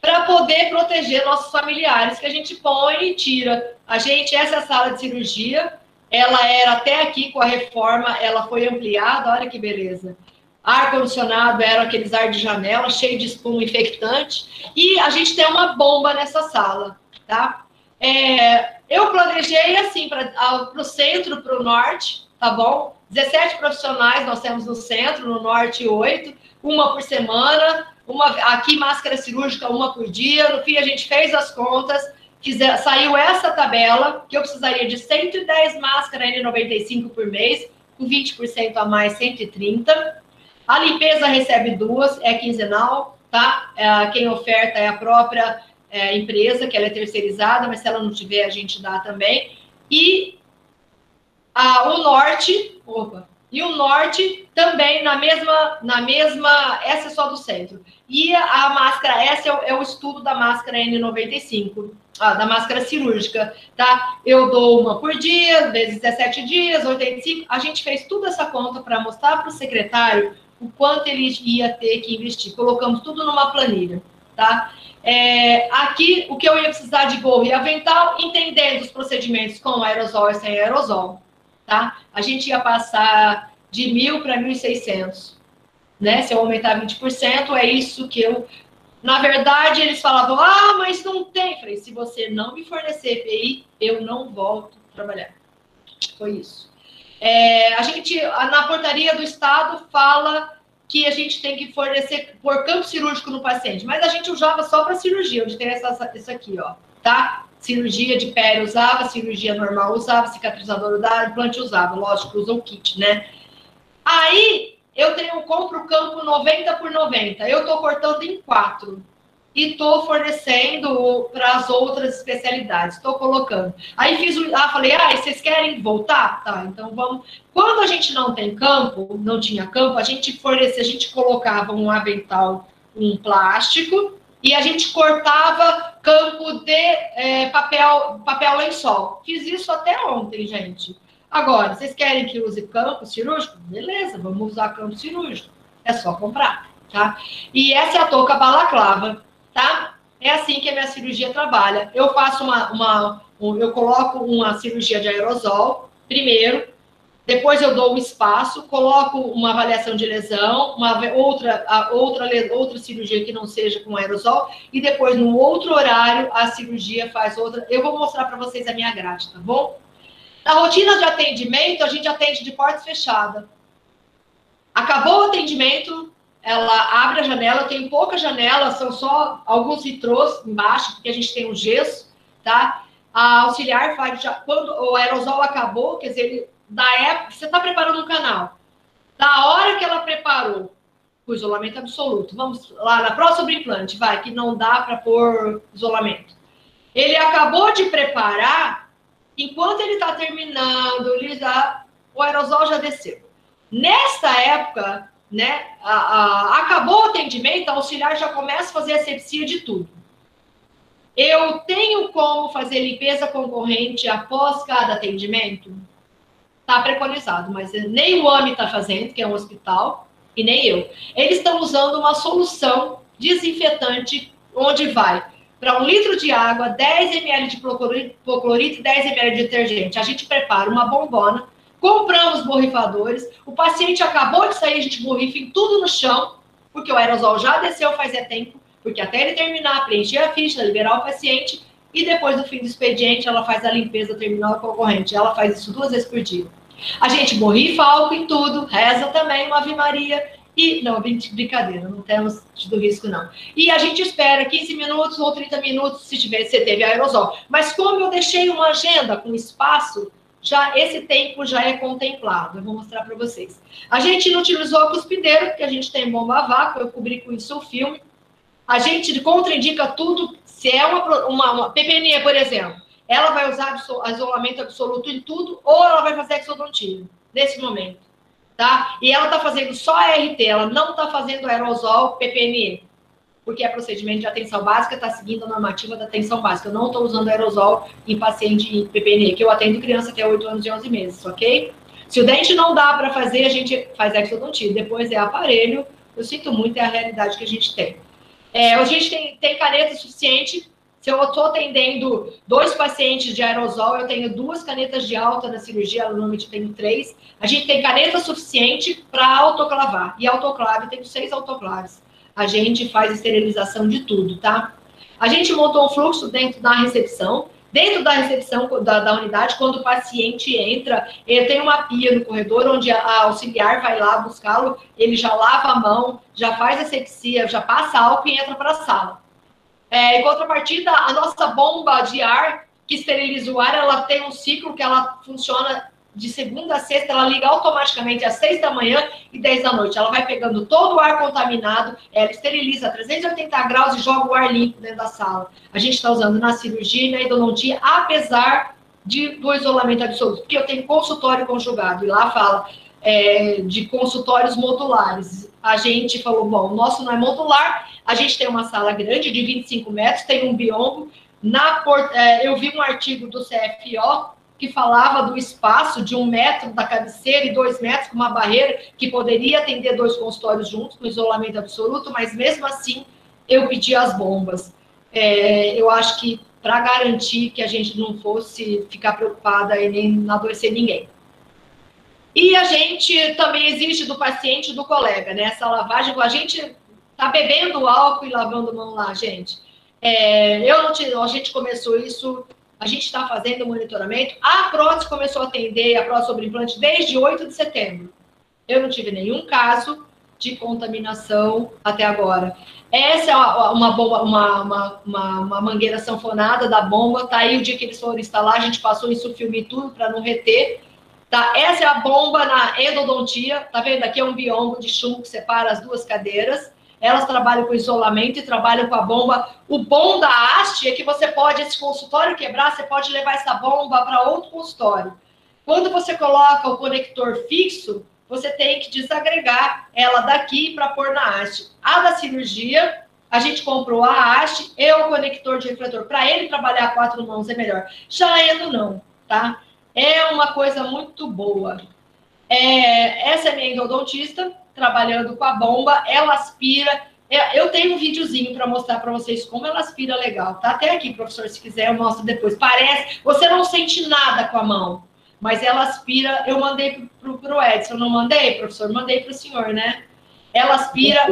para poder proteger nossos familiares, que a gente põe e tira. A gente, essa é a sala de cirurgia, ela era até aqui com a reforma, ela foi ampliada, olha que beleza. Ar-condicionado era aqueles ar de janela, cheio de espuma infectante, e a gente tem uma bomba nessa sala, tá? É, eu planejei assim, para o centro, para o norte, tá bom? 17 profissionais nós temos no centro, no norte 8, uma por semana, uma aqui máscara cirúrgica uma por dia. No fim a gente fez as contas, quiser, saiu essa tabela que eu precisaria de 110 máscaras N95 por mês, com 20% a mais 130. A limpeza recebe duas, é quinzenal, tá? É, quem oferta é a própria é, empresa, que ela é terceirizada, mas se ela não tiver, a gente dá também. E a, o norte, opa, e o norte também na mesma, na mesma, essa é só do centro. E a, máscara, essa é o, é o, estudo da máscara N95, ah, da máscara cirúrgica, tá? Eu dou uma por dia, vezes 17 dias, 85. A gente fez toda essa conta para mostrar para o secretário o quanto ele ia ter que investir. Colocamos tudo numa planilha, tá? É, aqui, o que eu ia precisar de gorro e avental, entendendo os procedimentos com aerosol e sem aerosol, tá? A gente ia passar de mil para 1.600, né? Se eu aumentar 20%, é isso que eu... Na verdade, eles falavam, ah, mas não tem. Falei, se você não me fornecer EPI, eu não volto a trabalhar. Foi isso. É, a gente, na portaria do Estado, fala que a gente tem que fornecer por campo cirúrgico no paciente, mas a gente usava só para cirurgia, onde tem essa, isso aqui, ó, tá? Cirurgia de pele usava, cirurgia normal usava, cicatrizador usava, implante usava, lógico, usa o kit, né? Aí eu tenho, compro o campo 90 por 90, eu tô cortando em quatro e estou fornecendo para as outras especialidades. Estou colocando. Aí fiz o. Ah, falei, ah, vocês querem voltar? Tá, então vamos. Quando a gente não tem campo, não tinha campo, a gente fornecia, a gente colocava um avental, um plástico, e a gente cortava campo de é, papel, papel lençol. Fiz isso até ontem, gente. Agora, vocês querem que use campo cirúrgico? Beleza, vamos usar campo cirúrgico. É só comprar, tá? E essa é a touca balaclava tá? É assim que a minha cirurgia trabalha. Eu faço uma, uma um, eu coloco uma cirurgia de aerosol primeiro, depois eu dou um espaço, coloco uma avaliação de lesão, uma outra, outra, outra cirurgia que não seja com aerosol, e depois, no outro horário, a cirurgia faz outra. Eu vou mostrar para vocês a minha grade, tá bom? Na rotina de atendimento, a gente atende de portas fechadas. Acabou o atendimento, ela abre a janela, tem pouca janela, são só alguns vitrôs embaixo, porque a gente tem um gesso, tá? A auxiliar faz já, quando o aerosol acabou, quer dizer, ele, da época, você está preparando um canal. Da hora que ela preparou o isolamento absoluto, vamos lá na próxima implante, vai, que não dá para pôr isolamento. Ele acabou de preparar, enquanto ele está terminando, ele já, o aerosol já desceu. Nesta época, né? A, acabou o atendimento, a auxiliar já começa a fazer asepsia de tudo. Eu tenho como fazer limpeza concorrente após cada atendimento? Está preconizado, mas nem o AMI está fazendo, que é um hospital, e nem eu. Eles estão usando uma solução desinfetante, onde vai para um litro de água, 10 ml de hipoclorito e 10 ml de detergente. A gente prepara uma bombona, compramos borrifadores, o paciente acabou de sair, a gente borrifa em tudo no chão, porque o aerosol já desceu faz tempo, porque até ele terminar, preencher a ficha, liberar o paciente, e depois do fim do expediente, ela faz a limpeza terminal concorrente. Ela faz isso duas vezes por dia. A gente borrifa álcool em tudo, reza também uma Ave Maria, e, não, brincadeira, não temos do risco, não. E a gente espera 15 minutos ou 30 minutos se tiver, se teve aerosol. Mas como eu deixei uma agenda com espaço, já esse tempo já é contemplado. Eu vou mostrar para vocês. A gente não utilizou a cuspideira, porque a gente tem bomba a vácuo, eu cobri com isso o filme. A gente contraindica tudo. Se é uma, uma, uma PPNE, por exemplo, ela vai usar isolamento absoluto em tudo, ou ela vai fazer exodontia, nesse momento. Tá? E ela está fazendo só ART, ela não está fazendo aerosol PPNE porque é procedimento de atenção básica, está seguindo a normativa da atenção básica. Eu não estou usando aerosol em paciente em PPNE, que eu atendo criança até 8 anos e 11 meses, ok? Se o dente não dá para fazer, a gente faz exodontia. Depois é aparelho. Eu sinto muito, é a realidade que a gente tem. É, a gente tem, tem caneta suficiente. Se eu estou atendendo dois pacientes de aerosol, eu tenho duas canetas de alta na cirurgia, normalmente tenho três. A gente tem caneta suficiente para autoclavar. E autoclave, tenho seis autoclaves. A gente faz esterilização de tudo, tá? A gente montou um fluxo dentro da recepção. Dentro da recepção da, da, unidade, quando o paciente entra, ele tem uma pia no corredor onde a, a auxiliar vai lá buscá-lo, ele já lava a mão, já faz asepsia, já passa álcool e entra para a sala. É, em contrapartida, a nossa bomba de ar, que esteriliza o ar, ela tem um ciclo que ela funciona de segunda a sexta, ela liga automaticamente às seis da manhã e dez da noite. Ela vai pegando todo o ar contaminado, ela esteriliza a 380 graus e joga o ar limpo dentro da sala. A gente está usando na cirurgia e na endodontia, apesar de, do isolamento absoluto, porque eu tenho consultório conjugado, e lá fala é, de consultórios modulares. A gente falou, bom, o nosso não é modular, a gente tem uma sala grande de 25 metros, tem um biombo. Na, é, eu vi um artigo do CFO que falava do espaço de um metro da cabeceira e dois metros com uma barreira que poderia atender dois consultórios juntos, no isolamento absoluto, mas mesmo assim eu pedi as bombas. É, eu acho que para garantir que a gente não fosse ficar preocupada e nem adoecer ninguém. E a gente também exige do paciente do colega, né? Essa lavagem, a gente tá bebendo álcool e lavando mão lá, gente. É, eu não te, a gente começou isso, a gente está fazendo monitoramento. A prótese começou a atender a prótese sobre implante desde 8 de setembro. Eu não tive nenhum caso de contaminação até agora. Essa é uma, bomba, uma, uma, uma, uma mangueira sanfonada da bomba, tá aí o dia que eles foram instalar, a gente passou isso filme tudo para não reter Tá? Essa é a bomba na endodontia. Tá vendo? Aqui é um biombo de chumbo que separa as duas cadeiras. Elas trabalham com isolamento e trabalham com a bomba. O bom da haste é que você pode, esse consultório quebrar, você pode levar essa bomba para outro consultório. Quando você coloca o conector fixo, você tem que desagregar ela daqui para pôr na haste. A da cirurgia, a gente comprou a haste e o conector de refletor. Para ele trabalhar quatro mãos é melhor. Já endo não, tá? é uma coisa muito boa. É, essa é minha endodontista, trabalhando com a bomba, ela aspira. É, eu tenho um videozinho para mostrar para vocês como ela aspira legal. Tá até aqui, professor, se quiser eu mostro depois. Parece, você não sente nada com a mão, mas ela aspira. Eu mandei para o Edson, não mandei, professor? Mandei para o senhor, né? Ela aspira.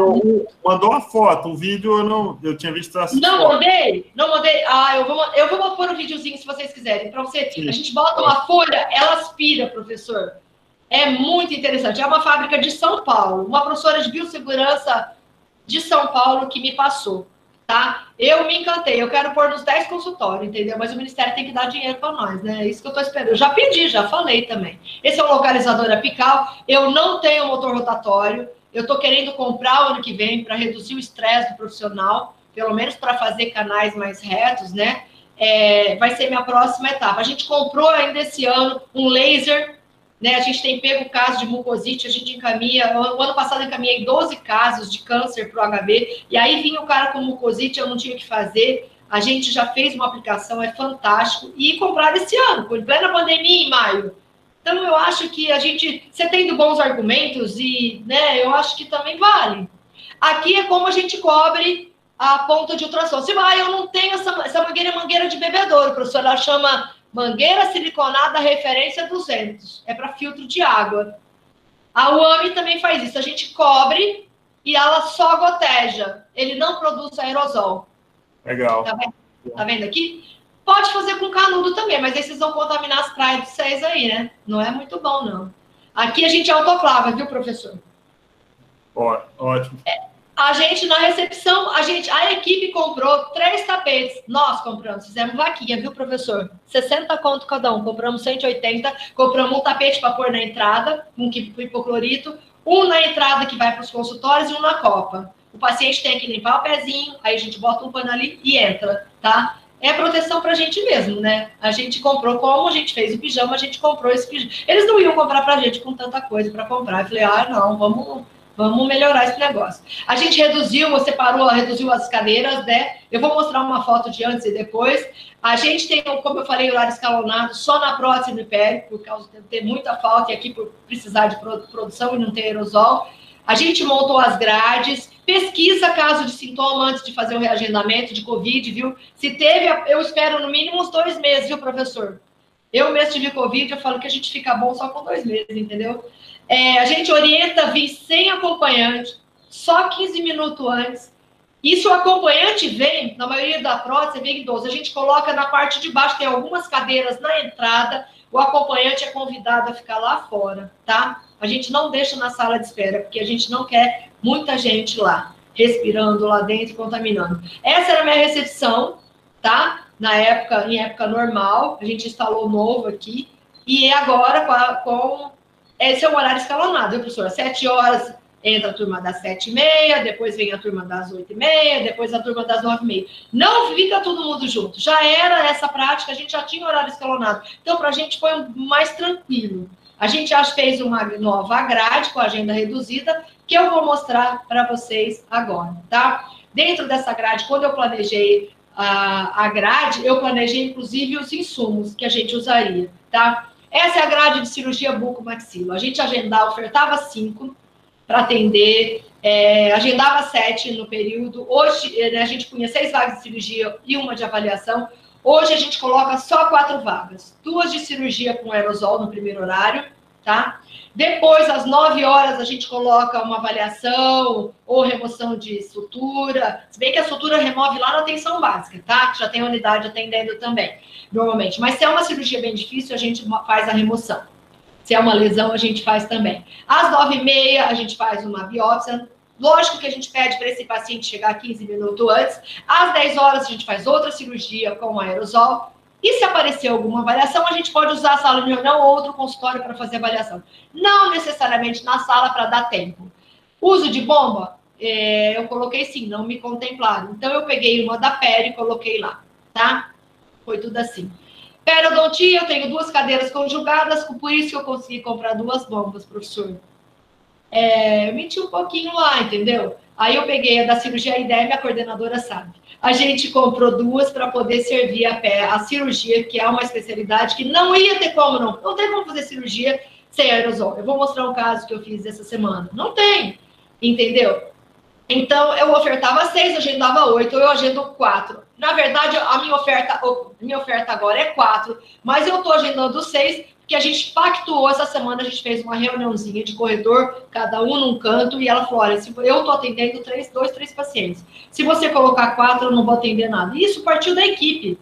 Mandou uma foto, um vídeo eu não. Eu tinha visto essa. Não foto. mandei, não mandei. Ah, eu vou, eu vou pôr um videozinho se vocês quiserem. Para você. Sim. A gente bota uma folha, ela aspira, professor. É muito interessante. É uma fábrica de São Paulo. Uma professora de biossegurança de São Paulo que me passou. Tá? Eu me encantei, eu quero pôr nos 10 consultórios, entendeu? Mas o Ministério tem que dar dinheiro para nós, né? É isso que eu estou esperando. Eu já pedi, já falei também. Esse é o localizador apical. Eu não tenho motor rotatório. Eu estou querendo comprar o ano que vem para reduzir o estresse do profissional, pelo menos para fazer canais mais retos, né? É, vai ser minha próxima etapa. A gente comprou ainda esse ano um laser, né? A gente tem pego casos de mucosite, a gente encaminha. O ano passado encaminhei 12 casos de câncer para o HB, e aí vinha o cara com mucosite, eu não tinha o que fazer. A gente já fez uma aplicação, é fantástico. E comprar esse ano, em plena pandemia, em maio. Então, eu acho que a gente, você tendo bons argumentos, e né, eu acho que também vale. Aqui é como a gente cobre a ponta de ultrassom. Se vai, ah, eu não tenho essa, essa mangueira, é mangueira de bebedouro, professor. Ela chama mangueira siliconada referência 200. É para filtro de água. A UAMI também faz isso. A gente cobre e ela só goteja. Ele não produz aerosol. Legal. Tá vendo, tá vendo aqui? Pode fazer com canudo também, mas aí vocês vão contaminar as praias de vocês aí, né? Não é muito bom, não. Aqui a gente autoclava, viu, professor? Ó, ótimo. É, a gente, na recepção, a gente, a equipe comprou três tapetes. Nós compramos, fizemos vaquinha, viu, professor? 60 conto cada um. Compramos 180, compramos um tapete para pôr na entrada, um que hipoclorito, um na entrada que vai para os consultórios e um na copa. O paciente tem que limpar o pezinho, aí a gente bota um pano ali e entra, tá? é proteção para a gente mesmo, né? A gente comprou, como a gente fez o pijama, a gente comprou esse pijama. Eles não iam comprar para a gente com tanta coisa para comprar. Eu falei, ah, não, vamos, vamos melhorar esse negócio. A gente reduziu, separou, reduziu as cadeiras, né? Eu vou mostrar uma foto de antes e depois. A gente tem, como eu falei, horário escalonado só na próxima pele, por causa de ter muita falta e aqui por precisar de produção e não ter aerosol. A gente montou as grades, pesquisa caso de sintoma antes de fazer o reagendamento de Covid, viu? Se teve, eu espero no mínimo uns dois meses, viu, professor? Eu mesmo tive Covid, eu falo que a gente fica bom só com dois meses, entendeu? É, a gente orienta vir sem acompanhante, só 15 minutos antes. E se o acompanhante vem, na maioria da prótese, vem idoso, a gente coloca na parte de baixo, tem algumas cadeiras na entrada, o acompanhante é convidado a ficar lá fora, tá? A gente não deixa na sala de espera, porque a gente não quer muita gente lá, respirando lá dentro, contaminando. Essa era a minha recepção, tá? Na época, em época normal, a gente instalou novo aqui, e agora com, a, com esse é o horário escalonado, viu, professora? Sete horas entra a turma das sete e meia, depois vem a turma das oito e meia, depois a turma das nove e meia. Não fica todo mundo junto. Já era essa prática, a gente já tinha horário escalonado. Então, para a gente foi mais tranquilo. A gente já fez uma nova grade com agenda reduzida, que eu vou mostrar para vocês agora, tá? Dentro dessa grade, quando eu planejei a, a grade, eu planejei inclusive os insumos que a gente usaria, tá? Essa é a grade de cirurgia bucomaxilo. A gente agendava, ofertava cinco, para atender. É, agendava sete no período. Hoje, né, a gente punha seis vagas de cirurgia e uma de avaliação. Hoje, a gente coloca só quatro vagas. Duas de cirurgia com aerosol no primeiro horário, tá? Depois, às nove horas, a gente coloca uma avaliação ou remoção de sutura. Se bem que a sutura remove lá na atenção básica, tá? Já tem unidade atendendo também, normalmente. Mas se é uma cirurgia bem difícil, a gente faz a remoção. Se é uma lesão, a gente faz também. Às nove e meia, a gente faz uma biópsia. Lógico que a gente pede para esse paciente chegar 15 minutos antes. Às 10 horas, a gente faz outra cirurgia com aerosol. E se aparecer alguma avaliação, a gente pode usar a sala de reunião ou outro consultório para fazer avaliação. Não necessariamente na sala para dar tempo. Uso de bomba? É, eu coloquei sim, não me contemplaram. Então, eu peguei uma da pele e coloquei lá, tá? Foi tudo assim. Periodontia, eu tenho duas cadeiras conjugadas, por isso que eu consegui comprar duas bombas, professor. É, eu menti um pouquinho lá, entendeu? Aí eu peguei a da cirurgia ideia, minha coordenadora sabe. A gente comprou duas para poder servir a pé a cirurgia, que é uma especialidade que não ia ter como não. Não tem como fazer cirurgia sem aerosol. Eu vou mostrar um caso que eu fiz essa semana. Não tem, entendeu? Então, eu ofertava seis, agendava oito, eu agendo quatro. Na verdade, a minha oferta, minha oferta agora é quatro, mas eu estou agendando seis, porque a gente pactuou essa semana, a gente fez uma reuniãozinha de corredor, cada um num canto, e ela falou: olha, eu estou atendendo três, dois, três pacientes. Se você colocar quatro, eu não vou atender nada. Isso partiu da equipe.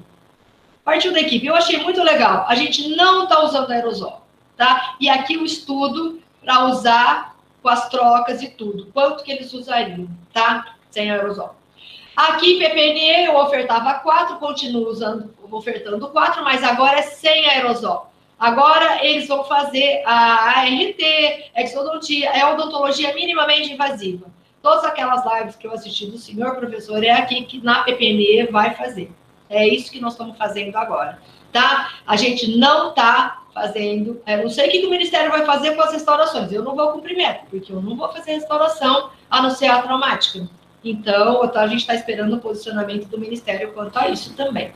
Partiu da equipe. Eu achei muito legal. A gente não está usando aerosol, tá? E aqui o estudo para usar com as trocas e tudo. Quanto que eles usariam, tá? Sem aerosol. Aqui PPNE eu ofertava quatro, continuo usando, ofertando quatro, mas agora é sem aerosol. Agora eles vão fazer a ART, exodontia, é odontologia minimamente invasiva. Todas aquelas lives que eu assisti do senhor professor é aqui que na PPNE vai fazer. É isso que nós estamos fazendo agora, tá? A gente não está fazendo. Eu não sei o que o Ministério vai fazer com as restaurações. Eu não vou cumprir meta, porque eu não vou fazer restauração a não ser a traumática. Então, a gente está esperando o posicionamento do Ministério quanto a isso também.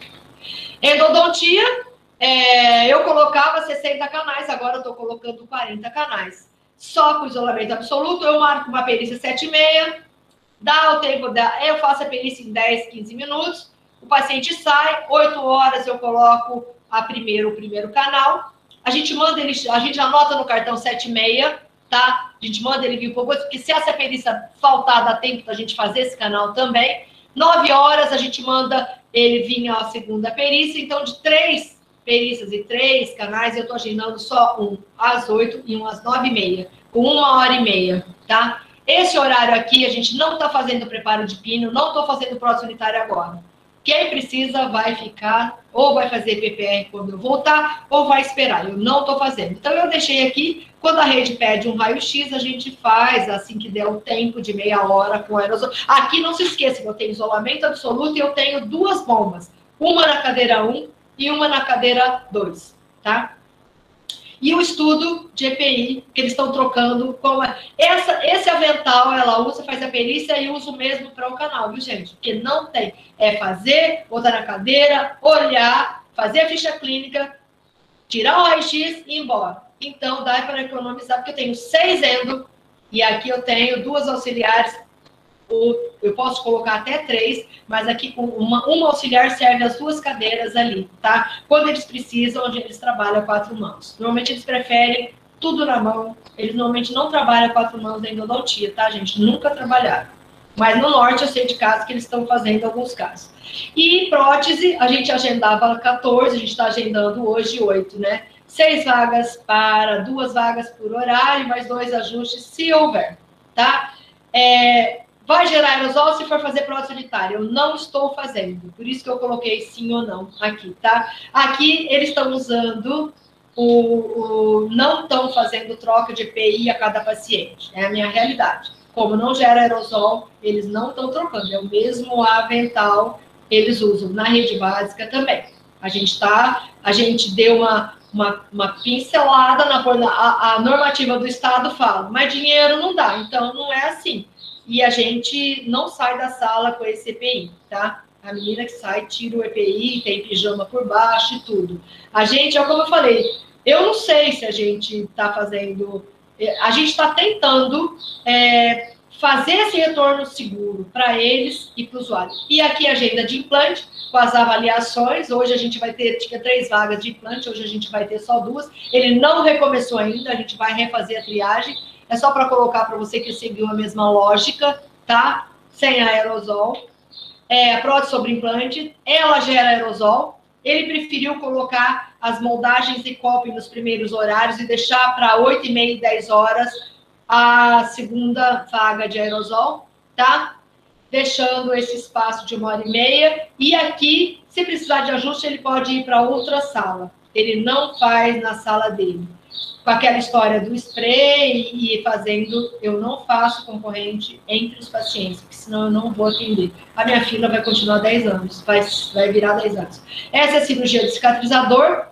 Endodontia, é, eu colocava 60 canais, agora eu estou colocando 40 canais. Só com isolamento absoluto, eu marco uma perícia 7,5, dá o tempo, da, eu faço a perícia em 10, 15 minutos, o paciente sai, 8 horas eu coloco a primeiro, o primeiro canal, a gente manda ele, a gente anota no cartão 76, tá? A gente manda ele vir por porque se essa perícia faltar, dá tempo da gente fazer esse canal também. 9 horas a gente manda ele vir à segunda perícia, então de três perícias e três canais, eu tô agendando só um às 8 e um às 9 e meia, com uma hora e meia, tá? Esse horário aqui, a gente não está fazendo preparo de pino, não estou fazendo próximo unitário agora. Quem precisa vai ficar, ou vai fazer PPR quando eu voltar, ou vai esperar. Eu não estou fazendo. Então, eu deixei aqui, quando a rede pede um raio-x, a gente faz assim que der o tempo de meia hora com aerosol. Aqui, não se esqueça, eu tenho isolamento absoluto e eu tenho duas bombas. Uma na cadeira 1 e uma na cadeira 2, tá? e o estudo de EPI, que eles estão trocando com essa, esse avental ela usa, faz a perícia e usa o mesmo para o canal, viu, gente? Porque não tem. É fazer, botar na cadeira, olhar, fazer a ficha clínica, tirar o raio-x e ir embora. Então, dá para economizar, porque eu tenho seis endo, E aqui eu tenho duas auxiliares, eu posso colocar até três, mas aqui uma, uma auxiliar serve as duas cadeiras ali, tá? Quando eles precisam, onde eles trabalham quatro mãos. Normalmente eles preferem tudo na mão, eles normalmente não trabalham quatro mãos em endodontia, tá, gente? Nunca trabalharam. Mas no norte eu sei de casos que eles estão fazendo alguns casos. E prótese, a gente agendava 14, a gente está agendando hoje 8, né? Seis vagas para, duas vagas por horário, mais dois ajustes, se houver, tá? É, vai gerar aerosol se for fazer prótese unitária. Eu não estou fazendo, por isso que eu coloquei sim ou não aqui, tá? Aqui eles estão usando o, o não estão fazendo troca de EPI a cada paciente, é a minha realidade. Como não gera aerosol, eles não estão trocando, é o mesmo avental eles usam na rede básica também. A gente tá, a gente deu uma, uma, uma pincelada na a, a normativa do Estado fala, mas dinheiro não dá, então não é assim. E a gente não sai da sala com esse EPI, tá? A menina que sai tira o EPI, tem pijama por baixo e tudo. A gente, é como eu falei, eu não sei se a gente está fazendo. É, a gente está tentando é, fazer esse retorno seguro para eles e para o usuário. E aqui a agenda de implante, com as avaliações. Hoje a gente vai ter tinha três vagas de implante, hoje a gente vai ter só duas. Ele não recomeçou ainda, a gente vai refazer a triagem. É só para colocar para você que seguiu a mesma lógica, tá? Sem aerosol. É, prótese sobre implante, ela gera aerosol. Ele preferiu colocar as moldagens e copy nos primeiros horários e deixar para 8 e meia e 10 horas a segunda vaga de aerosol, tá? Deixando esse espaço de uma hora e meia. E aqui, se precisar de ajuste, ele pode ir para outra sala. Ele não faz na sala dele com aquela história do spray e fazendo, eu não faço concorrente entre os pacientes, porque senão eu não vou atender. A minha fila vai continuar 10 anos, vai, vai virar 10 anos. Essa é a cirurgia de cicatrizador,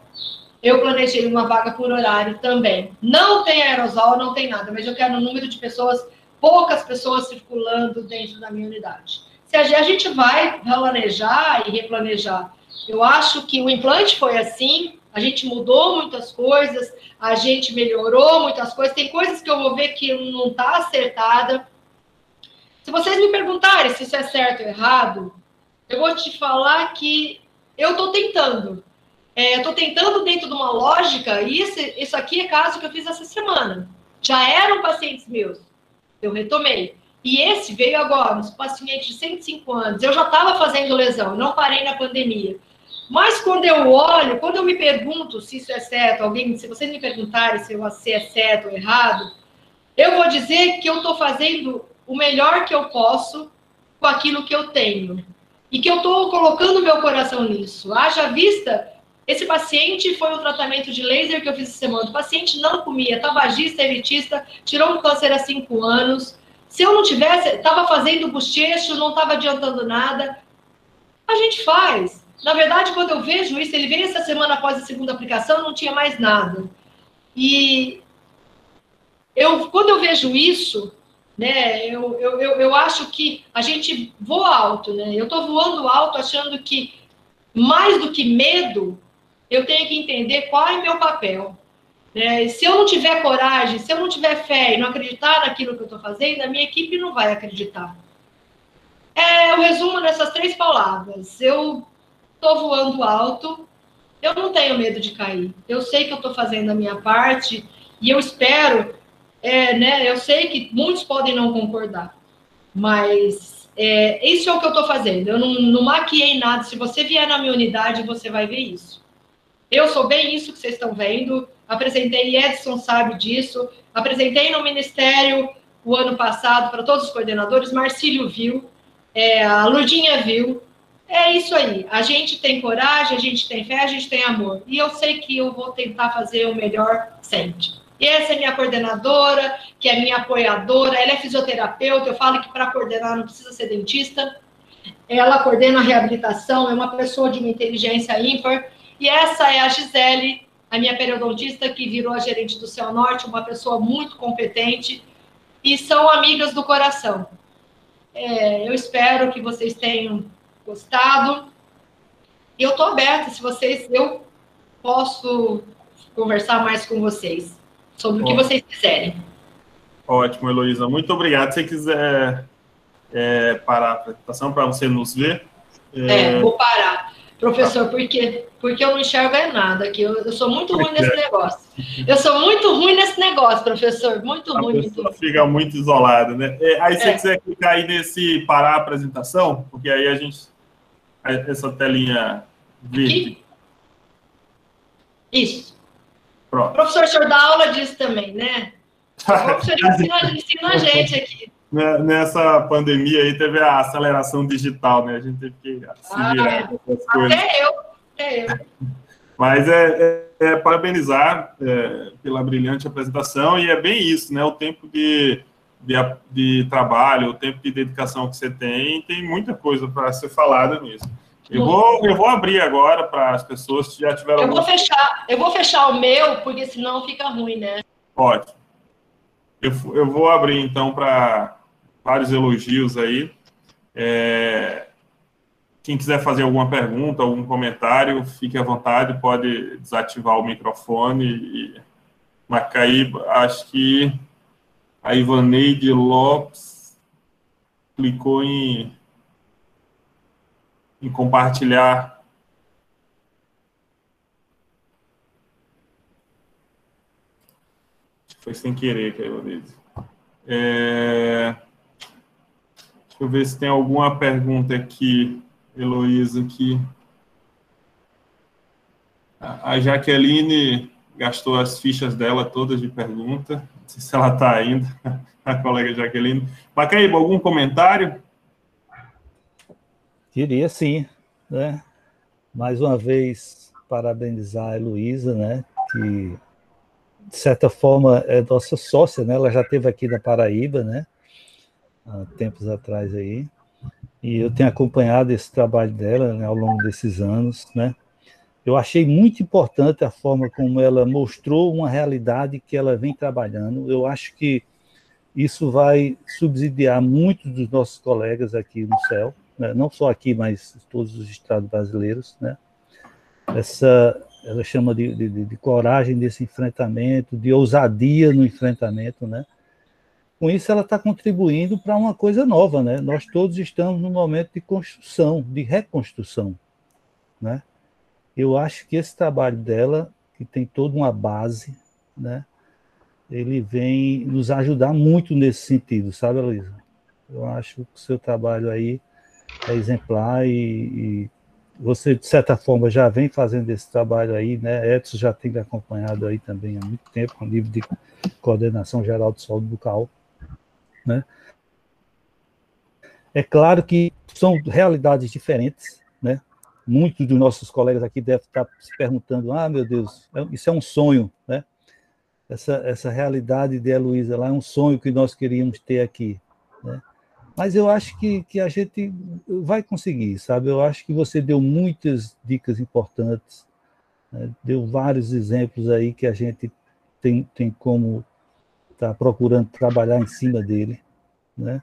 eu planejei uma vaga por horário também. Não tem aerosol, não tem nada, mas eu quero um número de pessoas, poucas pessoas circulando dentro da minha unidade. Se a gente vai planejar e replanejar, eu acho que o implante foi assim, a gente mudou muitas coisas, a gente melhorou muitas coisas. Tem coisas que eu vou ver que não está acertada. Se vocês me perguntarem se isso é certo ou errado, eu vou te falar que eu estou tentando. É, estou tentando dentro de uma lógica, e esse, isso aqui é caso que eu fiz essa semana. Já eram pacientes meus. Eu retomei. E esse veio agora, uns pacientes de 105 anos. Eu já estava fazendo lesão, não parei na pandemia. Mas quando eu olho, quando eu me pergunto se isso é certo, alguém, se vocês me perguntarem se, eu, se é certo ou errado, eu vou dizer que eu estou fazendo o melhor que eu posso com aquilo que eu tenho. E que eu estou colocando meu coração nisso. Haja vista, esse paciente foi o tratamento de laser que eu fiz essa semana. O paciente não comia, tabagista, elitista, tirou um câncer há cinco anos. Se eu não tivesse, estava fazendo bochecho, não estava adiantando nada. A gente faz. Na verdade, quando eu vejo isso, ele veio essa semana após a segunda aplicação, não tinha mais nada. E eu, quando eu vejo isso, né, eu, eu, eu, eu acho que a gente voa alto, né? Eu estou voando alto achando que mais do que medo, eu tenho que entender qual é meu papel. Né? Se eu não tiver coragem, se eu não tiver fé e não acreditar naquilo que eu estou fazendo, a minha equipe não vai acreditar. É o resumo dessas três palavras. Eu estou voando alto, eu não tenho medo de cair. Eu sei que eu estou fazendo a minha parte e eu espero, é, né? Eu sei que muitos podem não concordar, mas é, isso é o que eu estou fazendo. Eu não, não maquiei nada. Se você vier na minha unidade, você vai ver isso. Eu sou bem isso que vocês estão vendo. Apresentei, Edson sabe disso. Apresentei no Ministério o ano passado para todos os coordenadores. Marcílio viu, é, a Ludinha viu, é isso aí. A gente tem coragem, a gente tem fé, a gente tem amor. E eu sei que eu vou tentar fazer o melhor sempre. E essa é minha coordenadora, que é minha apoiadora. Ela é fisioterapeuta. Eu falo que para coordenar não precisa ser dentista. Ela coordena a reabilitação, é uma pessoa de uma inteligência ímpar. E essa é a Gisele, a minha periodontista, que virou a gerente do Céu Norte, uma pessoa muito competente. E são amigas do coração. É, eu espero que vocês tenham gostado. E eu estou aberta, se vocês, eu posso conversar mais com vocês sobre o que vocês quiserem. Ótimo, Heloísa. Muito obrigado. Se você quiser é, parar a apresentação para você nos ver. É... é, vou parar. Professor, por quê? Porque eu não enxergo é nada aqui. Eu, eu, sou muito ruim nesse negócio. Eu sou muito ruim nesse negócio, professor. Muito a ruim. Muito ruim. fica muito isolada, né? É, aí, se é. você quiser clicar aí nesse parar a apresentação, porque aí a gente. Essa telinha verde. Isso. Pronto. O professor, o senhor dá aula disso também, né? O senhor ensina, ensina a gente aqui. Né, nessa pandemia aí teve a aceleração digital, né? A gente teve que se ah, virar com essas coisas. Até eu, até eu. Mas é, é, é parabenizar é, pela brilhante apresentação e é bem isso, né? O tempo de, de, de trabalho, o tempo de dedicação que você tem, tem muita coisa para ser falada nisso. Eu vou, eu vou abrir agora para as pessoas que já tiveram. Eu vou fechar, eu vou fechar o meu, porque senão fica ruim, né? Pode. Eu, eu vou abrir então para vários elogios aí. É, quem quiser fazer alguma pergunta, algum comentário, fique à vontade, pode desativar o microfone. E, Macaíba, acho que a Ivaneide Lopes clicou em, em compartilhar. Foi sem querer que a Ivaneide. É... Deixa eu ver se tem alguma pergunta aqui, Heloísa, aqui. A Jaqueline gastou as fichas dela todas de pergunta. Sei se ela está ainda, a colega Jaqueline. Macaíba, algum comentário? Queria sim, né? Mais uma vez, parabenizar a Heloísa, né? Que, de certa forma, é nossa sócia, né? Ela já esteve aqui na Paraíba, né? há tempos atrás aí, e eu tenho acompanhado esse trabalho dela né, ao longo desses anos, né? Eu achei muito importante a forma como ela mostrou uma realidade que ela vem trabalhando. Eu acho que isso vai subsidiar muitos dos nossos colegas aqui no céu, né? não só aqui, mas todos os estados brasileiros, né? Essa, ela chama de, de, de coragem desse enfrentamento, de ousadia no enfrentamento, né? com isso ela está contribuindo para uma coisa nova, né? Nós todos estamos num momento de construção, de reconstrução, né? Eu acho que esse trabalho dela, que tem toda uma base, né? Ele vem nos ajudar muito nesse sentido, sabe, Luísa? Eu acho que o seu trabalho aí é exemplar e, e, você, de certa forma, já vem fazendo esse trabalho aí, né? Edson já tem acompanhado aí também há muito tempo, com o nível de coordenação geral de saúde bucal. Né? É claro que são realidades diferentes, né? Muitos dos nossos colegas aqui devem estar se perguntando: ah, meu Deus, é isso é um sonho, né? Essa, essa realidade de Heloísa lá é um sonho que nós queríamos ter aqui, né? Mas eu acho que, que a gente vai conseguir, sabe? Eu acho que você deu muitas dicas importantes, né? deu vários exemplos aí que a gente tem, tem como está procurando trabalhar em cima dele, né?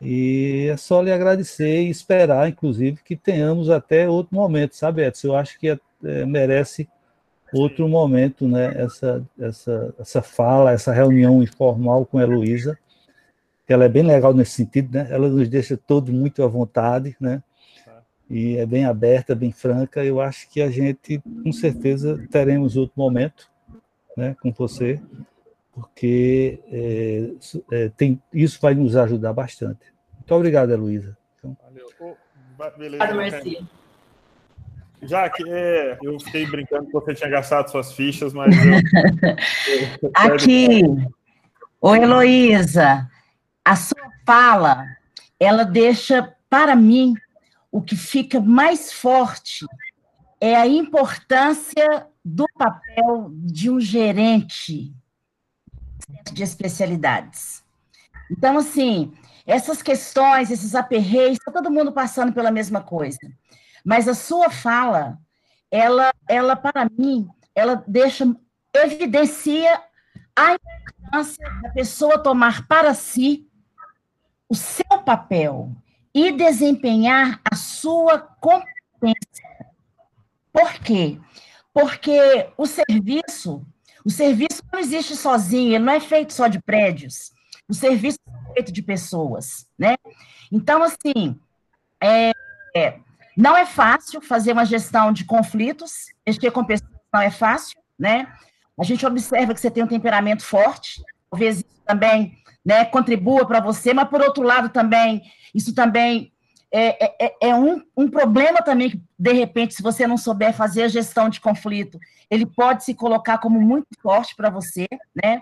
E é só lhe agradecer e esperar, inclusive, que tenhamos até outro momento, sabe, Edson? Eu acho que é, é, merece outro momento, né? Essa, essa, essa fala, essa reunião informal com a Heloísa, que ela é bem legal nesse sentido, né? Ela nos deixa todos muito à vontade, né? E é bem aberta, bem franca. Eu acho que a gente, com certeza, teremos outro momento, né? Com você porque é, é, tem, isso vai nos ajudar bastante. Muito obrigado, Heloísa. Então... Valeu. Oh, beleza. Já que é, eu fiquei brincando que você tinha gastado suas fichas, mas eu, Aqui, ô Heloísa, a sua fala, ela deixa para mim o que fica mais forte é a importância do papel de um gerente de especialidades. Então, assim, essas questões, esses aperreios, está todo mundo passando pela mesma coisa. Mas a sua fala, ela, ela para mim, ela deixa, evidencia a importância da pessoa tomar para si o seu papel e desempenhar a sua competência. Por quê? Porque o serviço o serviço não existe sozinho, ele não é feito só de prédios. O serviço é feito de pessoas, né? Então, assim, é, é, não é fácil fazer uma gestão de conflitos, mexer com pessoas não é fácil, né? A gente observa que você tem um temperamento forte, talvez isso também né, contribua para você, mas por outro lado também, isso também é, é, é, é, um, um problema também que, de repente, se você não souber fazer a gestão de conflito, ele pode se colocar como muito forte para você, né?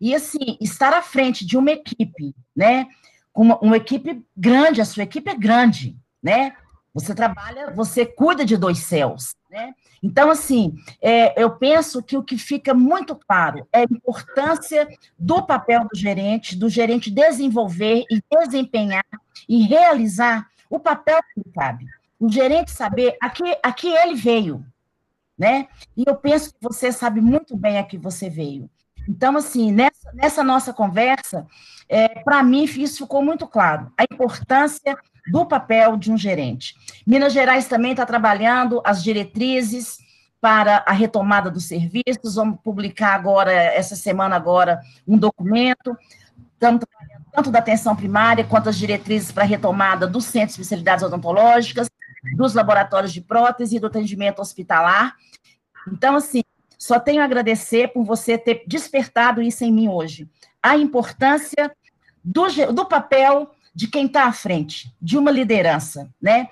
E, assim, estar à frente de uma equipe, né? Uma, uma equipe grande, a sua equipe é grande, né? Você trabalha, você cuida de dois céus, né? Então, assim, é, eu penso que o que fica muito claro é a importância do papel do gerente, do gerente desenvolver e desempenhar e realizar o papel que cabe. O gerente saber a que, a que ele veio, né? E eu penso que você sabe muito bem a que você veio. Então, assim, nessa, nessa nossa conversa, é, para mim, isso ficou muito claro, a importância do papel de um gerente. Minas Gerais também está trabalhando as diretrizes para a retomada dos serviços, vamos publicar agora, essa semana agora, um documento, estamos tanto da atenção primária quanto as diretrizes para a retomada dos centros de especialidades odontológicas, dos laboratórios de prótese e do atendimento hospitalar. Então, assim, só tenho a agradecer por você ter despertado isso em mim hoje. A importância do, do papel de quem está à frente, de uma liderança, né?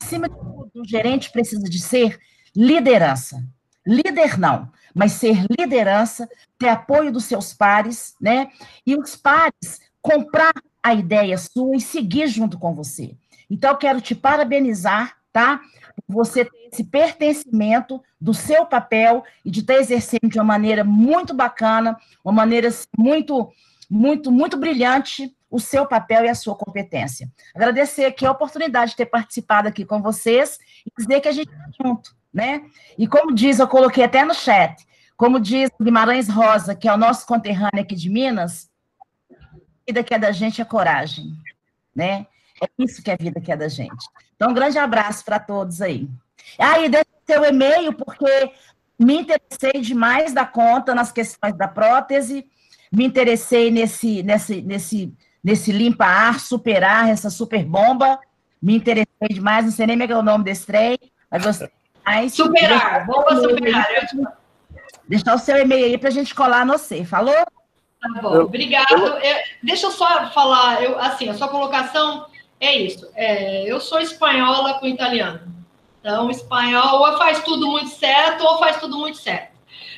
Acima de tudo, o gerente precisa de ser liderança. Líder não, mas ser liderança, ter apoio dos seus pares, né? E os pares comprar a ideia sua e seguir junto com você. Então, eu quero te parabenizar, tá? Você ter esse pertencimento do seu papel e de estar exercendo de uma maneira muito bacana, uma maneira assim, muito, muito, muito brilhante o seu papel e a sua competência. Agradecer aqui a oportunidade de ter participado aqui com vocês e dizer que a gente está junto, né? E como diz, eu coloquei até no chat, como diz Guimarães Rosa, que é o nosso conterrâneo aqui de Minas, vida que é da gente é coragem, né? É isso que é a vida que é da gente. Então, um grande abraço para todos aí. Aí, ah, deixa seu e-mail, porque me interessei demais da conta nas questões da prótese, me interessei nesse, nesse, nesse, nesse limpa-ar, superar, essa super bomba, me interessei demais, não sei nem é, é o nome desse trem, mas gostei mais. Superar, bomba superar. Deixar o seu e-mail aí para a gente colar no C, falou? Tá bom, eu, obrigado. Eu... Eu, deixa eu só falar, eu, assim, a sua colocação é isso. É, eu sou espanhola com italiano. Então, espanhol ou faz tudo muito certo ou faz tudo muito certo.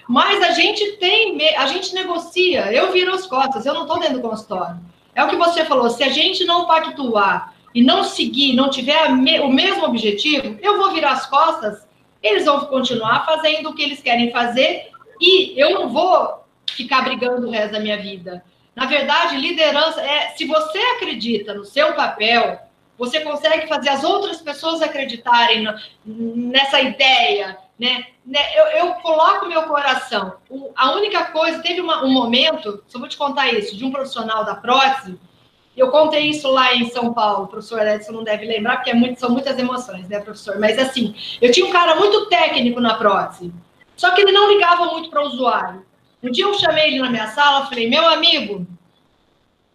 Mas a gente tem, a gente negocia. Eu viro as costas, eu não estou dentro do consultório. É o que você falou. Se a gente não pactuar e não seguir, não tiver o mesmo objetivo, eu vou virar as costas. Eles vão continuar fazendo o que eles querem fazer e eu não vou ficar brigando o resto da minha vida. Na verdade, liderança é se você acredita no seu papel, você consegue fazer as outras pessoas acreditarem nessa ideia, né? né? Eu, eu coloco meu coração. a única coisa, teve uma, um momento, só vou te contar isso, de um profissional da prótese. Eu contei isso lá em São Paulo, o professor Edson não deve lembrar, porque é muito, são muitas emoções, né, professor? Mas assim, eu tinha um cara muito técnico na prótese, só que ele não ligava muito para o usuário. Um dia eu chamei ele na minha sala, falei, meu amigo,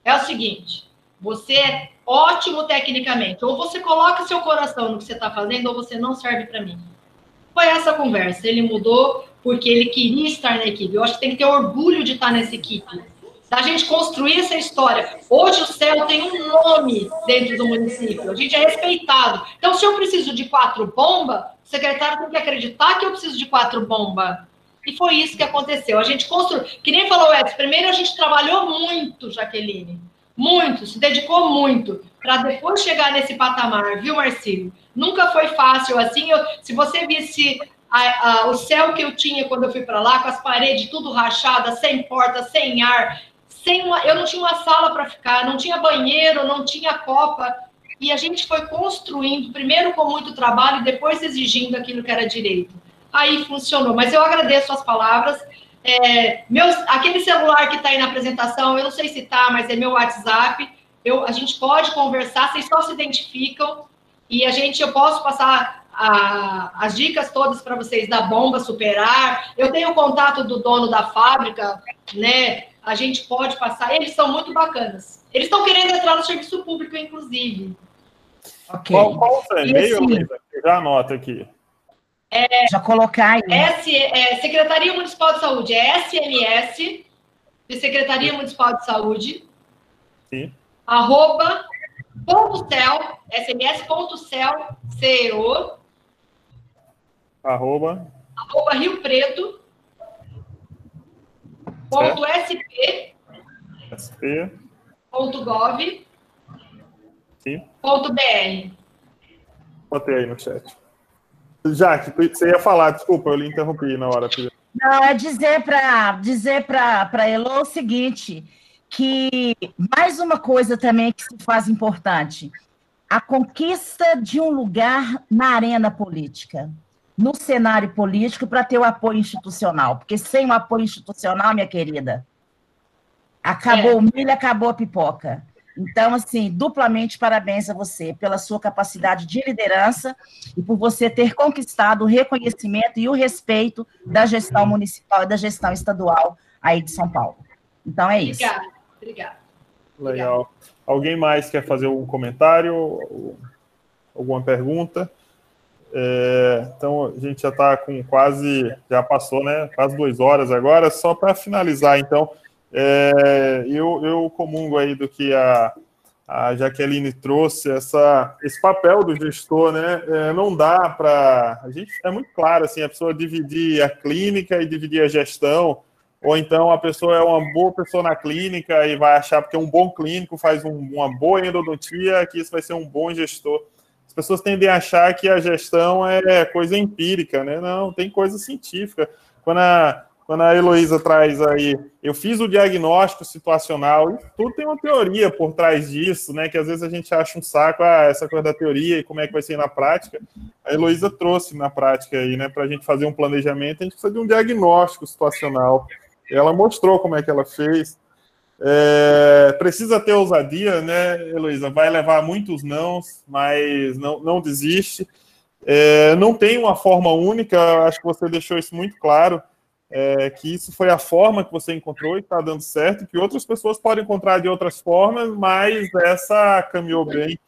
é o seguinte, você é ótimo tecnicamente, ou você coloca seu coração no que você está fazendo, ou você não serve para mim. Foi essa conversa. Ele mudou porque ele queria estar na equipe. Eu acho que tem que ter orgulho de estar nessa equipe. Da gente construir essa história. Hoje o céu tem um nome dentro do município. A gente é respeitado. Então, se eu preciso de quatro bombas, o secretário tem que acreditar que eu preciso de quatro bombas. E foi isso que aconteceu. A gente construiu, que nem falou Edson, primeiro a gente trabalhou muito, Jaqueline, muito, se dedicou muito, para depois chegar nesse patamar, viu, Marcílio? Nunca foi fácil assim. Eu, se você visse a, a, o céu que eu tinha quando eu fui para lá, com as paredes tudo rachadas, sem porta, sem ar, sem uma, eu não tinha uma sala para ficar, não tinha banheiro, não tinha copa. E a gente foi construindo, primeiro com muito trabalho depois exigindo aquilo que era direito aí funcionou. Mas eu agradeço as palavras. É, meus, aquele celular que está aí na apresentação, eu não sei se está, mas é meu WhatsApp. Eu, a gente pode conversar, vocês só se identificam e a gente, eu posso passar a, as dicas todas para vocês da bomba superar. Eu tenho o contato do dono da fábrica, né? a gente pode passar. Eles são muito bacanas. Eles estão querendo entrar no serviço público, inclusive. Okay. Qual, qual o e-mail, assim, Já anota aqui. É, Já colocar aí. S, é, Secretaria Municipal de Saúde, é SMS, de Secretaria Municipal de Saúde. Sim. Arroba, ponto cel, sms.cel, CEO. Arroba. Arroba Rio Preto. Ponto SP. SP. Ponto gov. Sim. Ponto BR. Botei aí no chat. Jaque, você ia falar, desculpa, eu lhe interrompi na hora. Não, é dizer para dizer para Elo o seguinte, que mais uma coisa também que se faz importante, a conquista de um lugar na arena política, no cenário político, para ter o apoio institucional, porque sem o apoio institucional, minha querida, acabou é. o milho, acabou a pipoca. Então, assim, duplamente parabéns a você pela sua capacidade de liderança e por você ter conquistado o reconhecimento e o respeito da gestão municipal e da gestão estadual aí de São Paulo. Então, é isso. Obrigada, obrigada. Legal. Alguém mais quer fazer algum comentário? Alguma pergunta? É, então, a gente já está com quase, já passou, né? Quase duas horas agora. Só para finalizar, então, é, eu, eu comungo aí do que a, a Jaqueline trouxe, essa, esse papel do gestor, né? É, não dá para. A gente é muito claro assim, a pessoa dividir a clínica e dividir a gestão, ou então a pessoa é uma boa pessoa na clínica e vai achar porque um bom clínico faz um, uma boa endodontia que isso vai ser um bom gestor. As pessoas tendem a achar que a gestão é coisa empírica, né? Não, tem coisa científica. Quando a, quando a Heloísa traz aí, eu fiz o diagnóstico situacional, e tudo tem uma teoria por trás disso, né? Que às vezes a gente acha um saco, ah, essa coisa da teoria e como é que vai ser na prática. A Heloísa trouxe na prática aí, né? Para a gente fazer um planejamento, a gente precisa de um diagnóstico situacional. Ela mostrou como é que ela fez. É, precisa ter ousadia, né, Heloísa? Vai levar muitos nãos, mas não, não desiste. É, não tem uma forma única, acho que você deixou isso muito claro é, que isso foi a forma que você encontrou e está dando certo, que outras pessoas podem encontrar de outras formas, mas essa caminhou bem.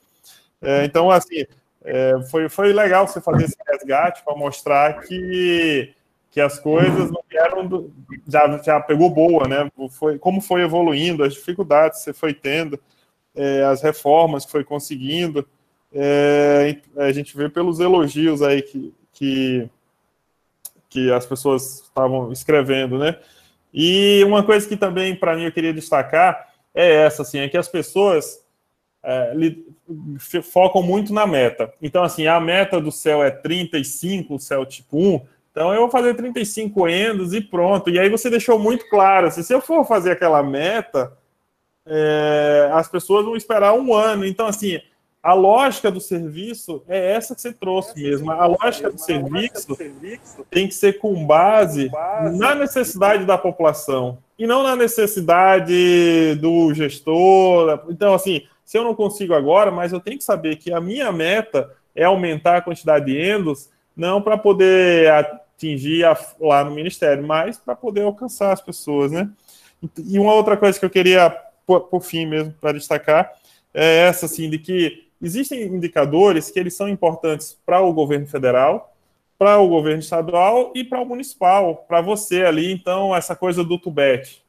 É, então, assim, é, foi, foi legal você fazer esse resgate para mostrar que, que as coisas não vieram do, já, já pegou boa, né? Foi, como foi evoluindo, as dificuldades que você foi tendo, é, as reformas que foi conseguindo. É, a gente vê pelos elogios aí que, que que as pessoas estavam escrevendo, né? E uma coisa que também para mim eu queria destacar é essa, assim, é que as pessoas é, focam muito na meta. Então, assim, a meta do céu é 35, o céu tipo 1, então eu vou fazer 35 endos e pronto. E aí você deixou muito claro, assim, se eu for fazer aquela meta, é, as pessoas vão esperar um ano. Então, assim, a lógica do serviço é essa que você trouxe mesmo. A lógica do serviço tem que ser com base na necessidade da população e não na necessidade do gestor. Então, assim, se eu não consigo agora, mas eu tenho que saber que a minha meta é aumentar a quantidade de endos, não para poder atingir a, lá no ministério, mas para poder alcançar as pessoas, né? E uma outra coisa que eu queria, por, por fim mesmo, para destacar, é essa, assim, de que existem indicadores que eles são importantes para o governo federal, para o governo estadual e para o municipal, para você ali, então, essa coisa do tubete.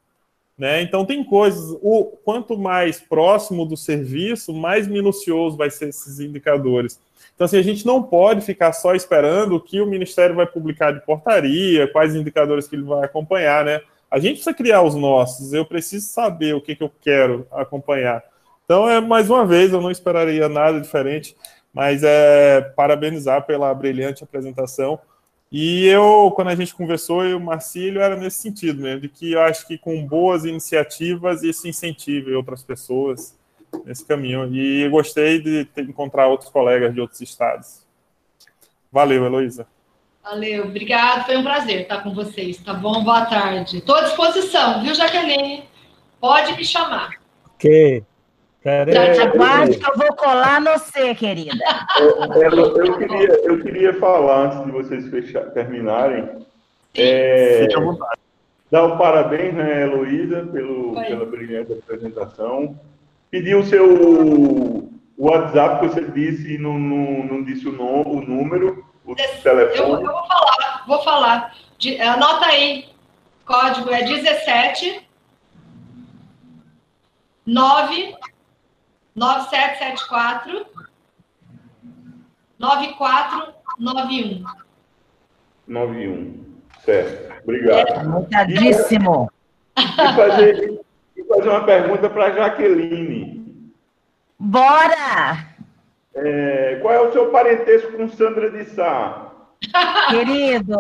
Né? Então, tem coisas, o quanto mais próximo do serviço, mais minucioso vai ser esses indicadores. Então, assim, a gente não pode ficar só esperando o que o Ministério vai publicar de portaria, quais indicadores que ele vai acompanhar, né? A gente precisa criar os nossos, eu preciso saber o que, que eu quero acompanhar. Então, é mais uma vez, eu não esperaria nada diferente, mas é parabenizar pela brilhante apresentação. E eu, quando a gente conversou, eu e o Marcílio, era nesse sentido mesmo, de que eu acho que com boas iniciativas isso incentiva outras pessoas nesse caminho. E gostei de encontrar outros colegas de outros estados. Valeu, Heloísa. Valeu, obrigado, foi um prazer estar com vocês, tá bom? Boa tarde. Estou à disposição, viu, Jaqueline? Pode me chamar. Ok. Já te aguarde que eu vou colar no você, querida. Eu, eu, eu, queria, eu queria falar, antes de vocês fechar, terminarem, é, dar o parabéns, né, Heloísa, pelo, pela brilhante apresentação. Pedir o seu WhatsApp, que você disse, não, não, não disse o, nome, o número, o telefone. Eu, eu, vou falar, vou falar. De, anota aí. Código é 17 9 9774 9491. 91. Certo. Obrigado. Anotadíssimo. E, e, fazer, e fazer uma pergunta para Jaqueline. Bora! É, qual é o seu parentesco com Sandra de Sá? Querido,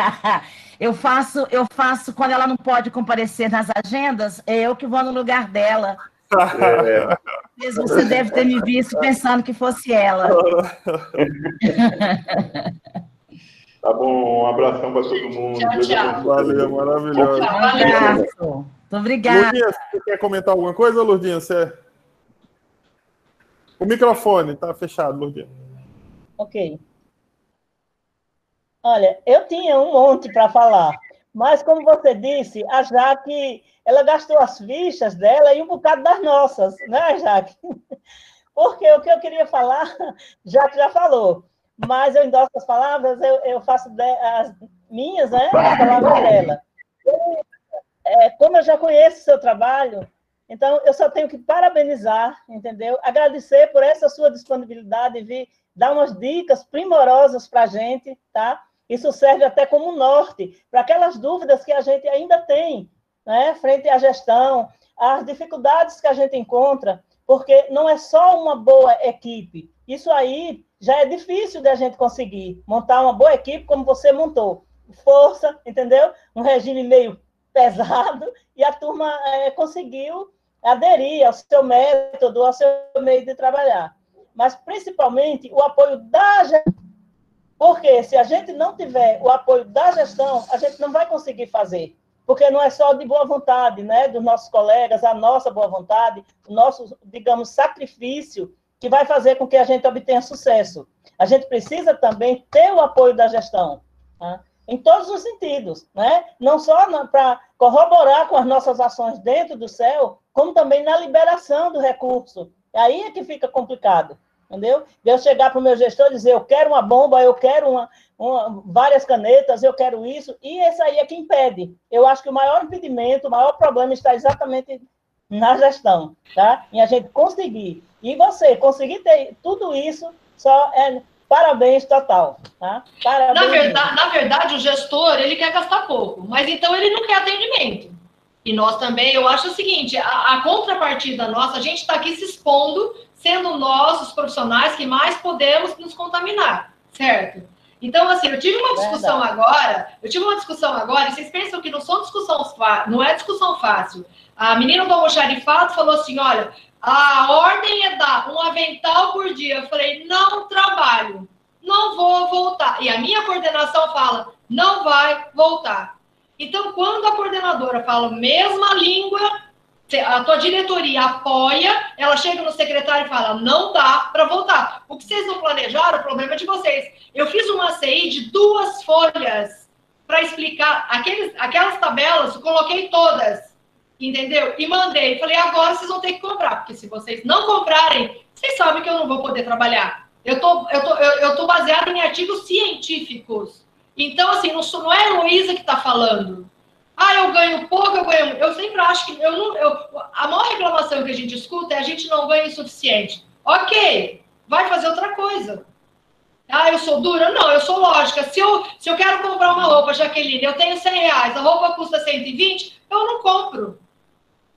eu faço, eu faço quando ela não pode comparecer nas agendas, é eu que vou no lugar dela. É. Você deve ter me visto pensando que fosse ela. Tá bom, um abração para todo mundo. Tchau, tchau. Valeu, maravilhoso. Um abraço. Muito obrigada. Lourdinha, você quer comentar alguma coisa, Lourdinha? Você... O microfone está fechado, Lourdinha. Ok. Olha, eu tinha um monte para falar, mas como você disse, a Jaque, ela gastou as fichas dela e um bocado das nossas, né, Jaque? Porque o que eu queria falar, Jaque já falou, mas eu endosso as palavras, eu, eu faço de, as minhas, né, as palavras dela. É, como eu já conheço o seu trabalho, então eu só tenho que parabenizar, entendeu? Agradecer por essa sua disponibilidade de vir dar umas dicas primorosas para a gente, tá? Isso serve até como norte para aquelas dúvidas que a gente ainda tem, né, frente à gestão, as dificuldades que a gente encontra, porque não é só uma boa equipe. Isso aí já é difícil da gente conseguir montar uma boa equipe como você montou. Força, entendeu? Um regime meio pesado e a turma é, conseguiu aderir ao seu método, ao seu meio de trabalhar. Mas, principalmente, o apoio da porque se a gente não tiver o apoio da gestão, a gente não vai conseguir fazer. Porque não é só de boa vontade, né, dos nossos colegas, a nossa boa vontade, o nosso, digamos, sacrifício que vai fazer com que a gente obtenha sucesso. A gente precisa também ter o apoio da gestão, tá? em todos os sentidos, né? Não só para corroborar com as nossas ações dentro do céu, como também na liberação do recurso. Aí é que fica complicado entendeu? De eu chegar para o meu gestor e dizer, eu quero uma bomba, eu quero uma, uma, várias canetas, eu quero isso, e esse aí é que impede. Eu acho que o maior impedimento, o maior problema está exatamente na gestão, tá? Em a gente conseguir. E você conseguir ter tudo isso, só é parabéns total, tá? Parabéns. Na verdade, na verdade, o gestor, ele quer gastar pouco, mas então ele não quer atendimento. E nós também, eu acho o seguinte, a, a contrapartida nossa, a gente está aqui se expondo sendo nós os profissionais que mais podemos nos contaminar, certo? Então, assim, eu tive uma discussão Verdade. agora, eu tive uma discussão agora, e vocês pensam que não são discussão não é discussão fácil. A menina do almoxarifado falou assim: olha, a ordem é dar um avental por dia. Eu falei, não trabalho, não vou voltar. E a minha coordenação fala, não vai voltar. Então, quando a coordenadora fala a mesma língua, a tua diretoria apoia, ela chega no secretário e fala, não dá para voltar. O que vocês não planejaram, o problema é de vocês. Eu fiz uma CI de duas folhas para explicar aqueles, aquelas tabelas, coloquei todas, entendeu? E mandei. Falei, agora vocês vão ter que comprar, porque se vocês não comprarem, vocês sabem que eu não vou poder trabalhar. Eu tô, eu tô, eu, eu tô baseado em artigos científicos. Então, assim, não, não é a Heloísa que está falando. Ah, eu ganho pouco, eu ganho. Eu sempre acho que eu não. Eu, a maior reclamação que a gente escuta é a gente não ganha o suficiente. Ok, vai fazer outra coisa. Ah, eu sou dura? Não, eu sou lógica. Se eu, se eu quero comprar uma roupa, Jaqueline, eu tenho 100 reais, a roupa custa 120, eu não compro.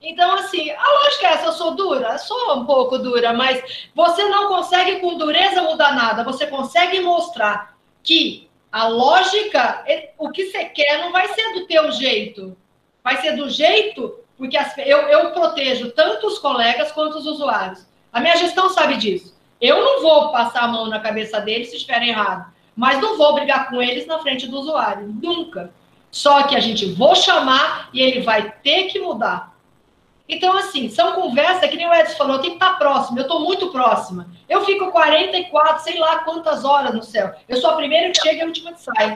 Então, assim, a lógica é essa, eu sou dura? Eu sou um pouco dura, mas você não consegue com dureza mudar nada. Você consegue mostrar que a lógica, é, o que você quer não vai ser do teu jeito. Vai ser do jeito, porque as, eu, eu protejo tanto os colegas quanto os usuários. A minha gestão sabe disso. Eu não vou passar a mão na cabeça deles se estiverem errado, mas não vou brigar com eles na frente do usuário, nunca. Só que a gente vou chamar e ele vai ter que mudar. Então, assim, são conversas que nem o Edson falou, tem que estar próximo. Eu estou muito próxima. Eu fico 44, sei lá quantas horas no céu. Eu sou a primeira que chega e a última que sai.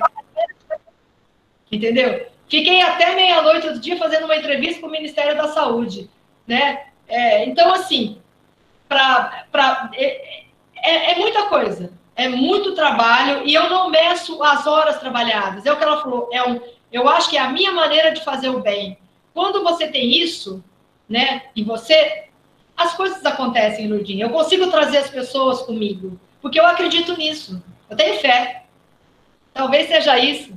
Entendeu? Fiquei até meia-noite outro dia fazendo uma entrevista com o Ministério da Saúde, né? É, então, assim, pra, pra, é, é, é, muita coisa, é muito trabalho, e eu não meço as horas trabalhadas. É o que ela falou, é um, eu acho que é a minha maneira de fazer o bem. Quando você tem isso, né, e você, as coisas acontecem, Lourdinha. Eu consigo trazer as pessoas comigo, porque eu acredito nisso. Eu tenho fé. Talvez seja isso.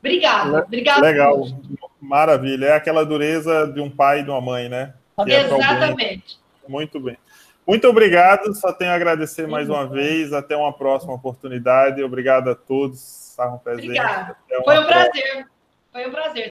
Obrigada. Obrigada. Legal. Maravilha. É aquela dureza de um pai e de uma mãe, né? Que é Exatamente. É Muito bem. Muito obrigado. Só tenho a agradecer mais uma vez. Até uma próxima oportunidade. Obrigado a todos. Estavam presentes. Obrigada. Foi um prazer. Foi um prazer.